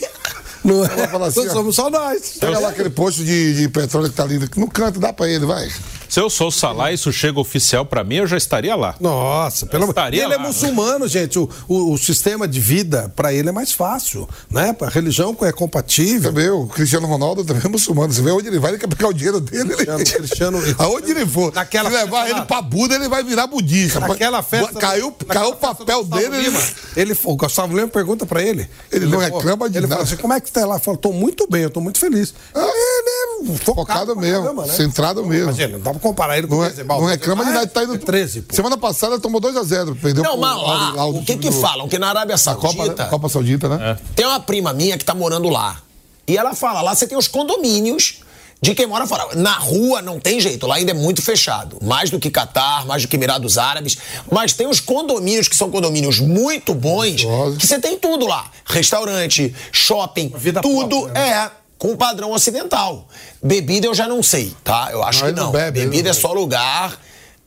Speaker 5: Não é?
Speaker 3: Ela fala assim, ó.
Speaker 5: somos só nós.
Speaker 3: Pega lá aquele posto de, de petróleo que tá ali no canto, dá pra ele, vai.
Speaker 4: Se eu sou o Salah e isso chega oficial pra mim, eu já estaria lá.
Speaker 5: Nossa, pelo amor
Speaker 4: Estaria
Speaker 5: Ele é
Speaker 4: lá,
Speaker 5: muçulmano, gente. O, o, o sistema de vida, pra ele, é mais fácil. Né? A religião é compatível.
Speaker 3: Também o Cristiano Ronaldo também é muçulmano. Você vê onde ele vai, ele quer pegar o dinheiro dele. Ele...
Speaker 5: Cristiano- (laughs)
Speaker 3: Aonde ele for.
Speaker 5: Naquela
Speaker 3: Se levar
Speaker 5: festa
Speaker 3: ele pra Buda, ele vai virar budista.
Speaker 5: Naquela festa.
Speaker 3: Caiu, caiu o papel dele. Ele...
Speaker 5: Lima, (laughs) ele, o Gustavo Lima pergunta pra ele.
Speaker 3: Ele não
Speaker 5: falou-
Speaker 3: reclama de
Speaker 5: ele
Speaker 3: nada.
Speaker 5: Assim, como é que tá lá? Ele falou, tô muito bem, eu tô muito feliz.
Speaker 3: Ah,
Speaker 5: ele é focado,
Speaker 3: Focado
Speaker 5: pra
Speaker 3: mesmo,
Speaker 5: caramba, né?
Speaker 3: centrado mesmo.
Speaker 5: Mas, comparar ele com
Speaker 3: Não,
Speaker 5: o
Speaker 3: é-
Speaker 5: Benzema.
Speaker 3: não reclama de
Speaker 5: Ah,
Speaker 3: nada. Tá indo...
Speaker 5: é 13, pô.
Speaker 3: Semana passada tomou 2x0. Perdeu
Speaker 2: Não, mas lá,
Speaker 3: Al- do
Speaker 2: o que que
Speaker 3: do-
Speaker 2: falam? Que na Arábia
Speaker 3: Da Copa,
Speaker 2: Saudita
Speaker 3: Copa Saudita, né?
Speaker 2: tem uma prima minha que tá morando lá. E ela fala, lá você tem os condomínios de quem mora fora. Na rua não tem jeito, lá ainda é muito fechado. Mais do que Catar, mais do que Emirados Árabes. Mas tem os condomínios que são condomínios muito bons, que você tem tudo lá. Restaurante, shopping,
Speaker 5: vida
Speaker 2: tudo
Speaker 5: própria, né?
Speaker 2: é com padrão ocidental. Bebida eu já não sei, tá? Eu acho
Speaker 3: Não,
Speaker 2: que
Speaker 3: não
Speaker 2: não.
Speaker 3: bebe,
Speaker 2: Bebida
Speaker 3: não
Speaker 2: é só lugar,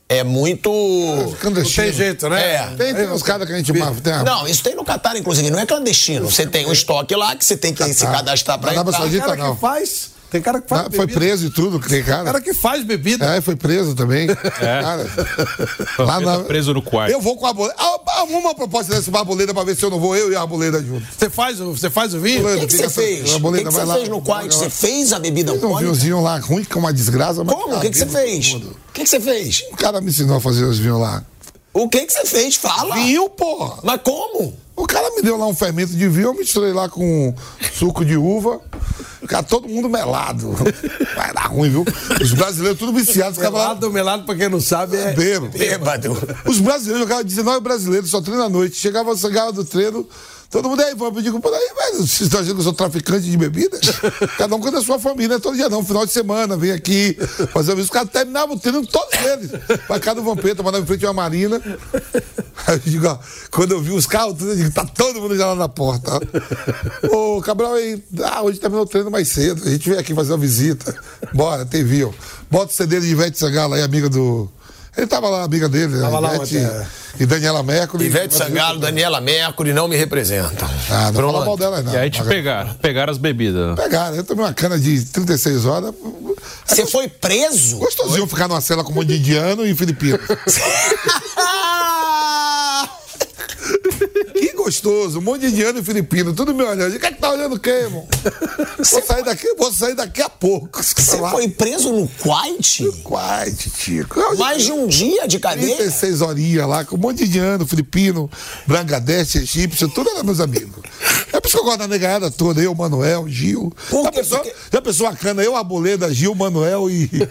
Speaker 2: é muito...
Speaker 3: Clandestino.
Speaker 5: Não tem jeito, né?
Speaker 2: É.
Speaker 3: Tem, tem uns caras que a gente marca. Tem a-
Speaker 2: Não, isso tem no Catar, inclusive, não é clandestino. Você tem um estoque lá que você tem que se
Speaker 3: Catar.
Speaker 2: cadastrar pra
Speaker 3: Arábia
Speaker 2: entrar.
Speaker 3: Saudita,
Speaker 5: cara
Speaker 3: não.
Speaker 5: que faz. Tem cara que faz.
Speaker 3: Ah, foi
Speaker 5: bebida.
Speaker 3: preso e tudo, tem
Speaker 5: Tem
Speaker 3: cara.
Speaker 5: cara que faz bebida.
Speaker 3: É, foi preso também. Cara, lá na...
Speaker 4: Preso no quarto.
Speaker 3: Eu vou com a Arboleda. Ah, Arruma uma proposta dessa Arboleda pra ver se eu não vou, eu e a Arboleda junto.
Speaker 5: Você faz, o- você faz o vinho?
Speaker 2: O que, você fez? O que, você
Speaker 3: lá.
Speaker 2: fez no quarto? Você fez a bebida
Speaker 3: Fiz um
Speaker 2: alcoólica?
Speaker 3: vinhozinho lá, ruim, que é uma desgraça. mas
Speaker 2: Como? O que, que você fez? O que, você fez?
Speaker 3: O cara me ensinou a fazer os vinhos lá.
Speaker 2: O que, que você fez? Fala.
Speaker 3: Vinho, porra!
Speaker 2: Mas como?
Speaker 3: O cara me deu lá um fermento de vinho, eu misturei lá com suco de uva. Cara, todo mundo melado. (laughs) Vai dar ruim, viu? Os brasileiros tudo viciados. Ficavam lá
Speaker 5: Melado, melado, pra quem não sabe, é.
Speaker 3: bebo.
Speaker 2: Bêbado.
Speaker 3: Os brasileiros jogavam 19 brasileiros, só treino à noite. Chegava, chegava do treino, todo mundo aí, pedir por aí, mas vocês estão achando que eu sou traficante de bebida? (laughs) Cada um com a sua família, todo dia não, final de semana, vem aqui fazer isso. Os caras terminavam o treino, todos eles. Pra cá do Vampeta, mandava em frente uma marina. Aí eu digo, ó, quando eu vi os carros, eu digo, tá todo mundo já lá na porta. ó. Ô, Cabral, aí, ah, hoje terminou o treino mais cedo, a gente veio aqui fazer uma visita. Bora, tem vinho. Bota o CD de Ivete Sangalo aí, amiga do. Ele tava lá, amiga dele,
Speaker 5: Tava
Speaker 3: a
Speaker 5: lá
Speaker 3: Ivete
Speaker 5: ontem, é.
Speaker 3: e Daniela Mercury.
Speaker 2: Ivete Sangalo, Daniela Mercury não me representam.
Speaker 3: Ah, não
Speaker 2: Pronto.
Speaker 3: fala mal dela, não.
Speaker 4: E aí te pegaram, pegaram as bebidas.
Speaker 3: Pegaram, eu tomei uma cana de 36 horas.
Speaker 2: Você foi preso?
Speaker 3: Gostosinho ficar numa cela com um monte de indiano e filipino. (laughs) gostoso, um monte de indiano e filipino, tudo me olhando. O que é que tá olhando o quê, irmão? (laughs) Vou sair daqui, vou sair daqui a pouco.
Speaker 2: Você foi preso no Kuwait?
Speaker 3: Quite, Tico.
Speaker 2: Mais de um dia de cadeia?
Speaker 3: 36 horinhas lá, com um monte de indiano, filipino, Bangladesh, egípcio, tudo era meus amigos. É por isso que eu gosto da negaiada toda, eu, Manuel, Gil.
Speaker 2: Por
Speaker 3: Já pensou,
Speaker 2: Porque-
Speaker 3: já pensou a cana, eu, Gil, Manuel e. (laughs)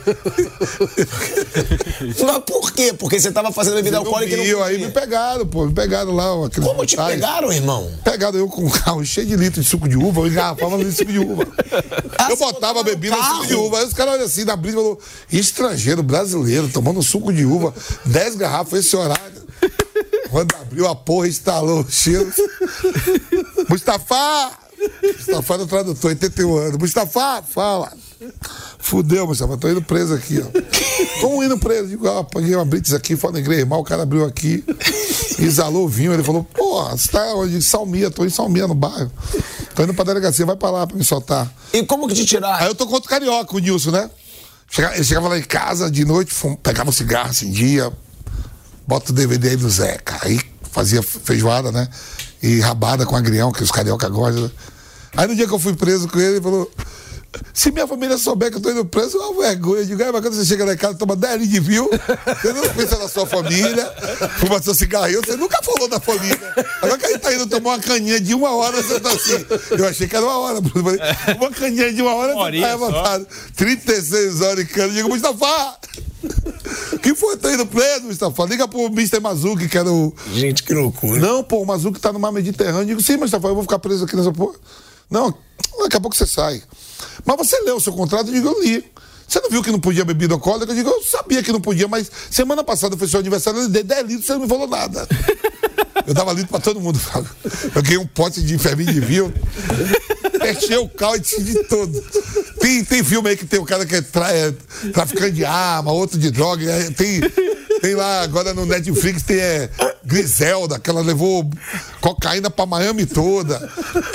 Speaker 2: Mas por quê? Porque você tava fazendo bebida alcoólica e não
Speaker 3: aí me pegaram, pô, me pegaram lá.
Speaker 2: Como te
Speaker 3: botais.
Speaker 2: Pegaram, irmão?
Speaker 3: Pegaram eu com um carro cheio de litro de suco de uva, eu engarrafava de suco de uva.
Speaker 2: Ah,
Speaker 3: eu botava a bebida no suco de uva. Aí os caras olham assim na brisa e falaram: estrangeiro, brasileiro, tomando suco de uva, 10 garrafas esse horário. Quando abriu a porra, instalou o cheiro. Mustafa! Mustafa era o tradutor, 81 anos. Mustafa, fala. Fudeu, Mustafa, tô indo preso aqui, ó. (laughs) Como indo preso? Digo, ó, paguei uma blitz aqui, fora da igreja, mal, o cara abriu aqui, (laughs) exalou o vinho, ele falou, porra, você tá onde? Em Salmia, tô em Salmia, no bairro. Tô indo pra delegacia, vai pra lá pra me soltar.
Speaker 2: E como que te tiraram?
Speaker 3: Aí eu tô contra o carioca, o Nilson, né? Chega- Ele chegava lá em casa de noite, fum, pegava um cigarro, acendia, bota o DVD aí do Zeca. Aí fazia feijoada, né? E rabada com agrião, que os carioca gostam. né? Aí no dia que eu fui preso com ele, ele falou. Se minha família souber que eu tô indo preso, é uma vergonha. Eu digo, é, mas quando você chega lá em casa, toma 10 litros de vinho, você não pensa na sua família, fuma seu cigarrinho, você nunca falou da família. Agora que a gente tá indo tomar uma caninha de uma hora, você tá assim. Eu achei que era uma hora, Uma caninha de uma hora,
Speaker 4: Uma
Speaker 3: você tá
Speaker 4: só.
Speaker 3: levantado. 36 horas em cana. Eu digo, Mustafa! que foi? Tô indo preso, Mustafa. Liga pro Mr. Mazuki, que era o.
Speaker 2: Gente, que loucura.
Speaker 3: Não, pô, o Mazuki tá no mar Mediterrâneo. Eu digo, sim, Mustafa, eu vou ficar preso aqui nessa porra. Não, daqui a pouco você sai. Mas você leu o seu contrato? Eu digo, eu li. Você não viu que não podia bebida alcoólica? Eu digo, eu sabia que não podia, mas semana passada foi seu aniversário, eu dei 10 litros, você não me falou nada. (laughs) Eu dava litro pra todo mundo, Fábio. Eu ganhei um pote de fermento de vinho, fechei o cálice de todo. Tem, tem filme aí que tem o cara que é, tra, é traficante de arma, outro de droga. é, Tem, tem lá, agora no Netflix tem é, Griselda, que ela levou cocaína pra Miami toda.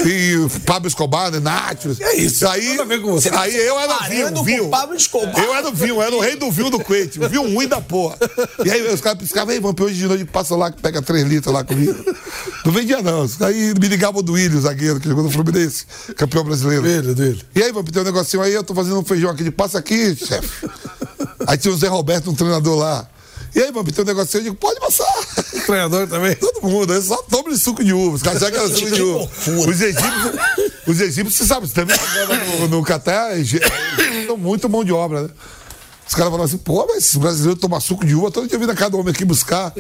Speaker 3: E o Pablo Escobar, né? Nachos. É isso. Aí,
Speaker 5: você.
Speaker 3: aí eu era vinho, vinho.
Speaker 2: Pablo Escobar.
Speaker 3: Eu era o vinho, eu era o rei do vinho do. O vinho ruim da porra. E aí os caras piscavam, ei, hoje de noite passa lá que pega 3 litros lá comigo. Não vendia não. Aí me ligavam do Willian, zagueiro, que jogou no Fluminense, campeão brasileiro.
Speaker 5: Dele, dele.
Speaker 3: E aí, vamos ter um negocinho aí, eu tô fazendo um feijão aqui de passa aqui, chefe. Aí tinha o Zé Roberto, um treinador lá. E aí, vamos ter um negocinho, eu digo, pode passar.
Speaker 5: O treinador também. (laughs)
Speaker 3: Todo mundo, é só tome suco de uva. Os caras acham que (laughs) era suco de uva. Os egípcios, os egípcios, você sabe, também no, no Catar, eles são muito mão de obra, né? Os caras falam assim, pô, mas esse brasileiro toma suco de uva, todo dia vindo a cada homem aqui buscar.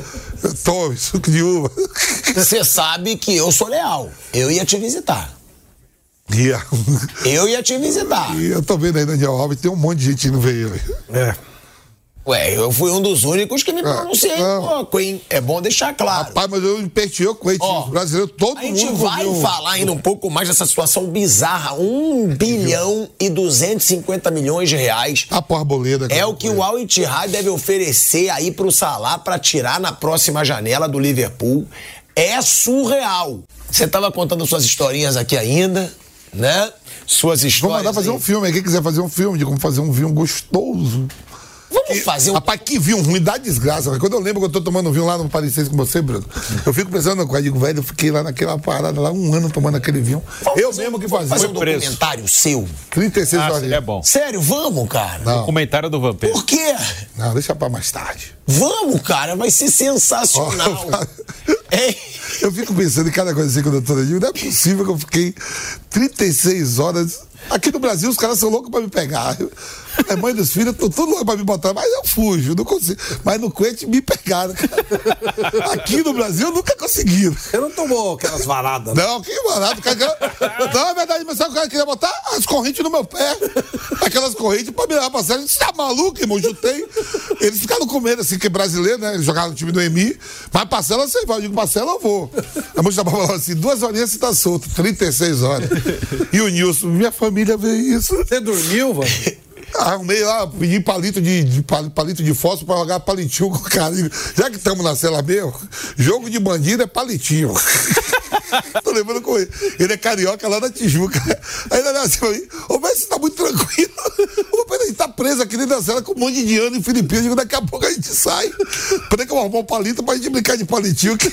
Speaker 3: Tome, suco de uva. (laughs)
Speaker 2: Você sabe que eu sou leal. Eu ia te visitar.
Speaker 3: E, a-
Speaker 2: Eu ia te visitar.
Speaker 3: e eu tô vendo aí, Daniel Alves, tem um monte de gente que não veio aí.
Speaker 5: É.
Speaker 2: Ué, eu fui um dos únicos que me pronunciei
Speaker 3: não.
Speaker 2: pouco, hein? É bom deixar claro.
Speaker 3: Rapaz, mas eu ele,
Speaker 2: Ó,
Speaker 3: os brasileiros, todo
Speaker 2: A
Speaker 3: mundo.
Speaker 2: gente vai
Speaker 3: viu.
Speaker 2: falar ainda um pouco mais dessa situação bizarra. 1 bilhão e 250 milhões de reais.
Speaker 3: A porra boleda.
Speaker 2: É o que o Al Ittihad deve oferecer aí pro Salah pra tirar na próxima janela do Liverpool. É surreal. Você tava contando suas historinhas aqui ainda, né? Suas
Speaker 3: Vou
Speaker 2: histórias.
Speaker 3: mandar fazer
Speaker 2: aí.
Speaker 3: um filme. Quem quiser fazer um filme de como fazer um vinho gostoso.
Speaker 2: Vamos fazer um.
Speaker 3: Rapaz, que vinho ruim, dá desgraça. velho. Quando eu lembro que eu tô tomando vinho lá no Parecense com você, Bruno, eu fico pensando, eu digo, velho, eu fiquei lá naquela parada, lá um ano tomando aquele vinho.
Speaker 2: Vamos
Speaker 3: eu
Speaker 2: fazer
Speaker 3: mesmo que fazia.
Speaker 2: Fazer um documentário seu.
Speaker 3: 36
Speaker 4: Ah,
Speaker 3: horas.
Speaker 4: seria bom.
Speaker 2: Sério, vamos, cara.
Speaker 3: Não.
Speaker 4: Comentário do Vampiro.
Speaker 2: Por quê?
Speaker 3: Não, deixa pra mais tarde.
Speaker 2: Vamos, cara, vai ser sensacional. Hein? (laughs)
Speaker 3: Eu fico pensando em cada coisa assim com a doutora Gil. Não é possível que eu fiquei 36 horas. Aqui no Brasil, os caras são loucos pra me pegar. (laughs) É mãe dos filhos, tudo louco pra me botar, mas eu fujo, não consigo. Mas no Coete me pegaram, cara. (laughs) Aqui no Brasil, nunca conseguiram.
Speaker 5: Você não tomou aquelas varadas, né?
Speaker 3: Não, que barato. Cara, não, é verdade, mas sabe o cara queria botar? As correntes no meu pé. Aquelas correntes pra me levar pra série. Você tá maluco, irmão? Jutei. Eles ficaram com medo, assim, que é brasileiro, né? Eles jogaram no time do EMI. Mas Parcela você vai. Eu digo, Parcela eu vou. A moça tava falando assim: duas horinhas você tá solto, 36 horas. E o Nilson, minha família vê isso.
Speaker 5: Você dormiu, mano? (laughs)
Speaker 3: Arrumei lá, pedi palito de, de pal- palito de fósforo pra jogar palitinho com o cara. Digo, Já que estamos na cela mesmo, jogo de bandido é palitinho. (laughs) Tô lembrando com ele. Ele é carioca lá da Tijuca. Aí ele olha assim pra mim, ô, mas você tá muito tranquilo. (laughs) Ô, peraí, tá preso aqui dentro da cela com um monte de indiano e filipino. Daqui a pouco a gente sai. (laughs) Peraí que eu vou arrumar um palito pra gente brincar de palitinho, que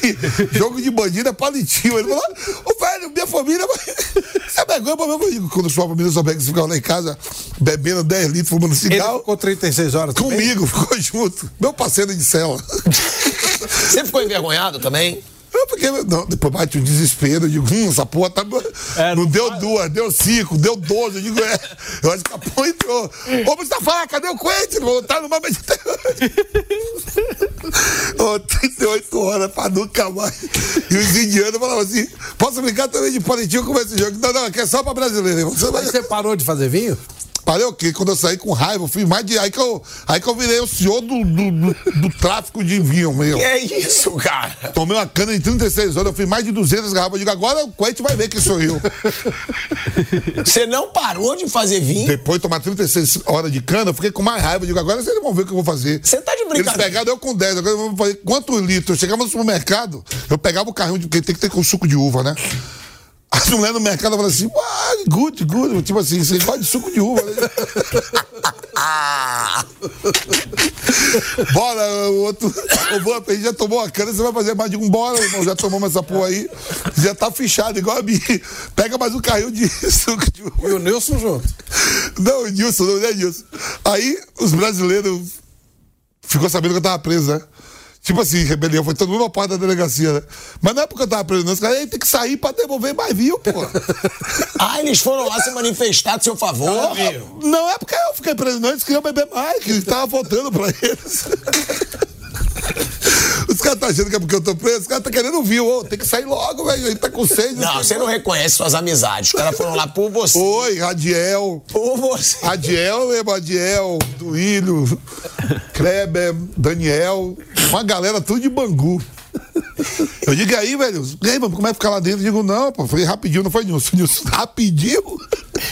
Speaker 3: jogo de bandido é palitinho. Ele falou, ô, velho, minha família... vai- é vergonha? Eu digo, Quando sua família souber que ficava lá em casa bebendo 10 litros, fumando
Speaker 5: Ele
Speaker 3: cigarro...
Speaker 5: ficou 36 horas também?
Speaker 3: Comigo, ficou junto. Meu parceiro de cela.
Speaker 2: Você ficou envergonhado também?
Speaker 3: Eu fiquei, não, depois bate um desespero. Eu digo, hum, essa porra tá.
Speaker 4: É,
Speaker 3: não
Speaker 4: não
Speaker 3: deu
Speaker 4: faz.
Speaker 3: duas, deu cinco, deu doze. Eu digo, é. Eu acho que a porra entrou. Ô, Mustafa, cadê o? Não vou tá numa Mediterrânea. (laughs) Ô, 38 horas pra nunca mais. E os indianos falavam assim: posso brincar também de palitinho com esse jogo? Não, não, aqui é só pra brasileiro. Você vai...
Speaker 5: Você parou de fazer vinho?
Speaker 3: Parei o quê? Quando eu saí com raiva, eu fui mais de. Aí que eu, aí que eu virei o senhor do, do, do- do tráfico de vinho, meu.
Speaker 2: Que é isso, cara?
Speaker 3: Tomei uma cana em 36 horas, eu fui mais de 200 garrafas. Eu digo, agora o Coente vai ver que sou eu. (laughs)
Speaker 2: Você não parou de fazer vinho?
Speaker 3: Depois de tomar 36 horas de cana, eu fiquei com mais raiva. Eu digo, agora vocês vão ver o que eu vou fazer.
Speaker 2: Você tá de
Speaker 3: Eles
Speaker 2: brincadeira.
Speaker 3: pegaram eu com 10, agora eu vou fazer quantos litros? Eu chegava no supermercado, eu pegava o carrinho, de- porque tem que ter com suco de uva, né? As mulheres no mercado falavam assim, ah, good, good. Tipo assim, vocês gostam de suco de uva, né? (laughs) Bora, o outro. O Vamp já tomou a cana, você vai fazer mais de um bora, irmão. Já tomamos essa porra aí. Já tá fechado, igual a mim. Pega mais um carrinho de (laughs) suco de uva.
Speaker 5: E o Nilson junto.
Speaker 3: Não, Nilson, não é Nilson. Aí os brasileiros ficou sabendo que eu tava preso, né? Tipo assim, rebelião, foi todo mundo porta da delegacia, né? Mas não é porque eu tava preso, não. Os caras "Ei, tem que sair pra devolver mais vinho, pô. (laughs)
Speaker 2: ah, eles foram lá se manifestar a seu favor?
Speaker 3: não é porque eu fiquei preso, não. Eles queriam beber mais, que tava voltando pra eles. (laughs) Os caras tá achando que é porque eu tô preso, os caras tá querendo vinho. Ô, tem que sair logo, velho. Ele tá com sede.
Speaker 2: Não, você não reconhece suas amizades. Os caras foram lá por você.
Speaker 3: Oi, Radiel.
Speaker 2: Por você.
Speaker 3: Adiel, lembra? Adiel, Duílio, Kleber, Daniel, uma galera tudo de Bangu. (laughs) Eu digo, e aí, velho, e aí, como é que ficar lá dentro? Eu digo, não, pô, falei rapidinho, não foi Nilson. Nilson, (laughs) rapidinho?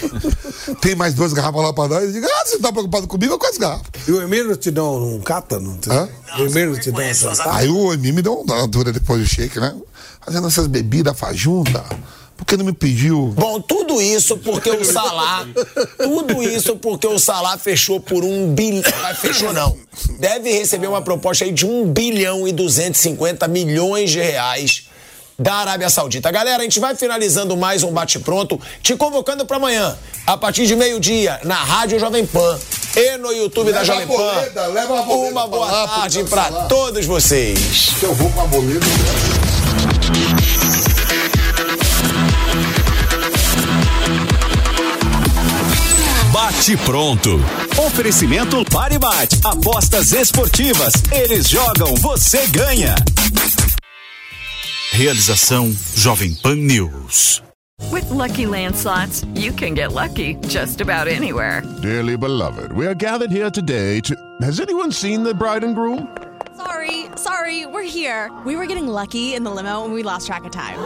Speaker 3: (laughs) Tem mais duas garrafas lá pra nós. Eu digo, ah, você tá preocupado comigo ou com as garrafas?
Speaker 5: E o Emílio te deu um cata? Não te...
Speaker 3: Hã?
Speaker 5: O Emílio te deu um jantar?
Speaker 3: Aí o Emi me deu uma dura depois do shake, né? Fazendo essas bebidas fajunta. Por que não me pediu?
Speaker 2: Bom, tudo isso porque o Salah. tudo isso porque o Salah fechou por um bilhão. Fechou não. Deve receber uma proposta aí de 1 bilhão e 250 milhões de reais da Arábia Saudita. Galera, a gente vai finalizando mais um bate-pronto, te convocando para amanhã, a partir de meio-dia, na Rádio Jovem Pan e no YouTube
Speaker 3: Leva
Speaker 2: da Jovem
Speaker 3: a boleda,
Speaker 2: Pan.
Speaker 3: leva a boleda
Speaker 2: Uma
Speaker 3: pra
Speaker 2: boa
Speaker 3: lá,
Speaker 2: tarde
Speaker 3: Pan
Speaker 2: para todos vocês.
Speaker 3: Eu vou com a boleta.
Speaker 1: Bate pronto. Oferecimento Pare Bate. Apostas esportivas. Eles jogam, você ganha. Realização Jovem Pan News.
Speaker 6: With Lucky Land slots, you can get lucky just about anywhere.
Speaker 9: Dearly beloved, we are gathered here today to. Has anyone seen the bride and groom?
Speaker 10: Sorry, sorry, we're here. We were getting lucky in the limo and we lost track of time.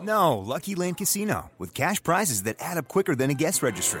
Speaker 11: No, Lucky Land Casino, with cash prizes that add up quicker than a guest registry.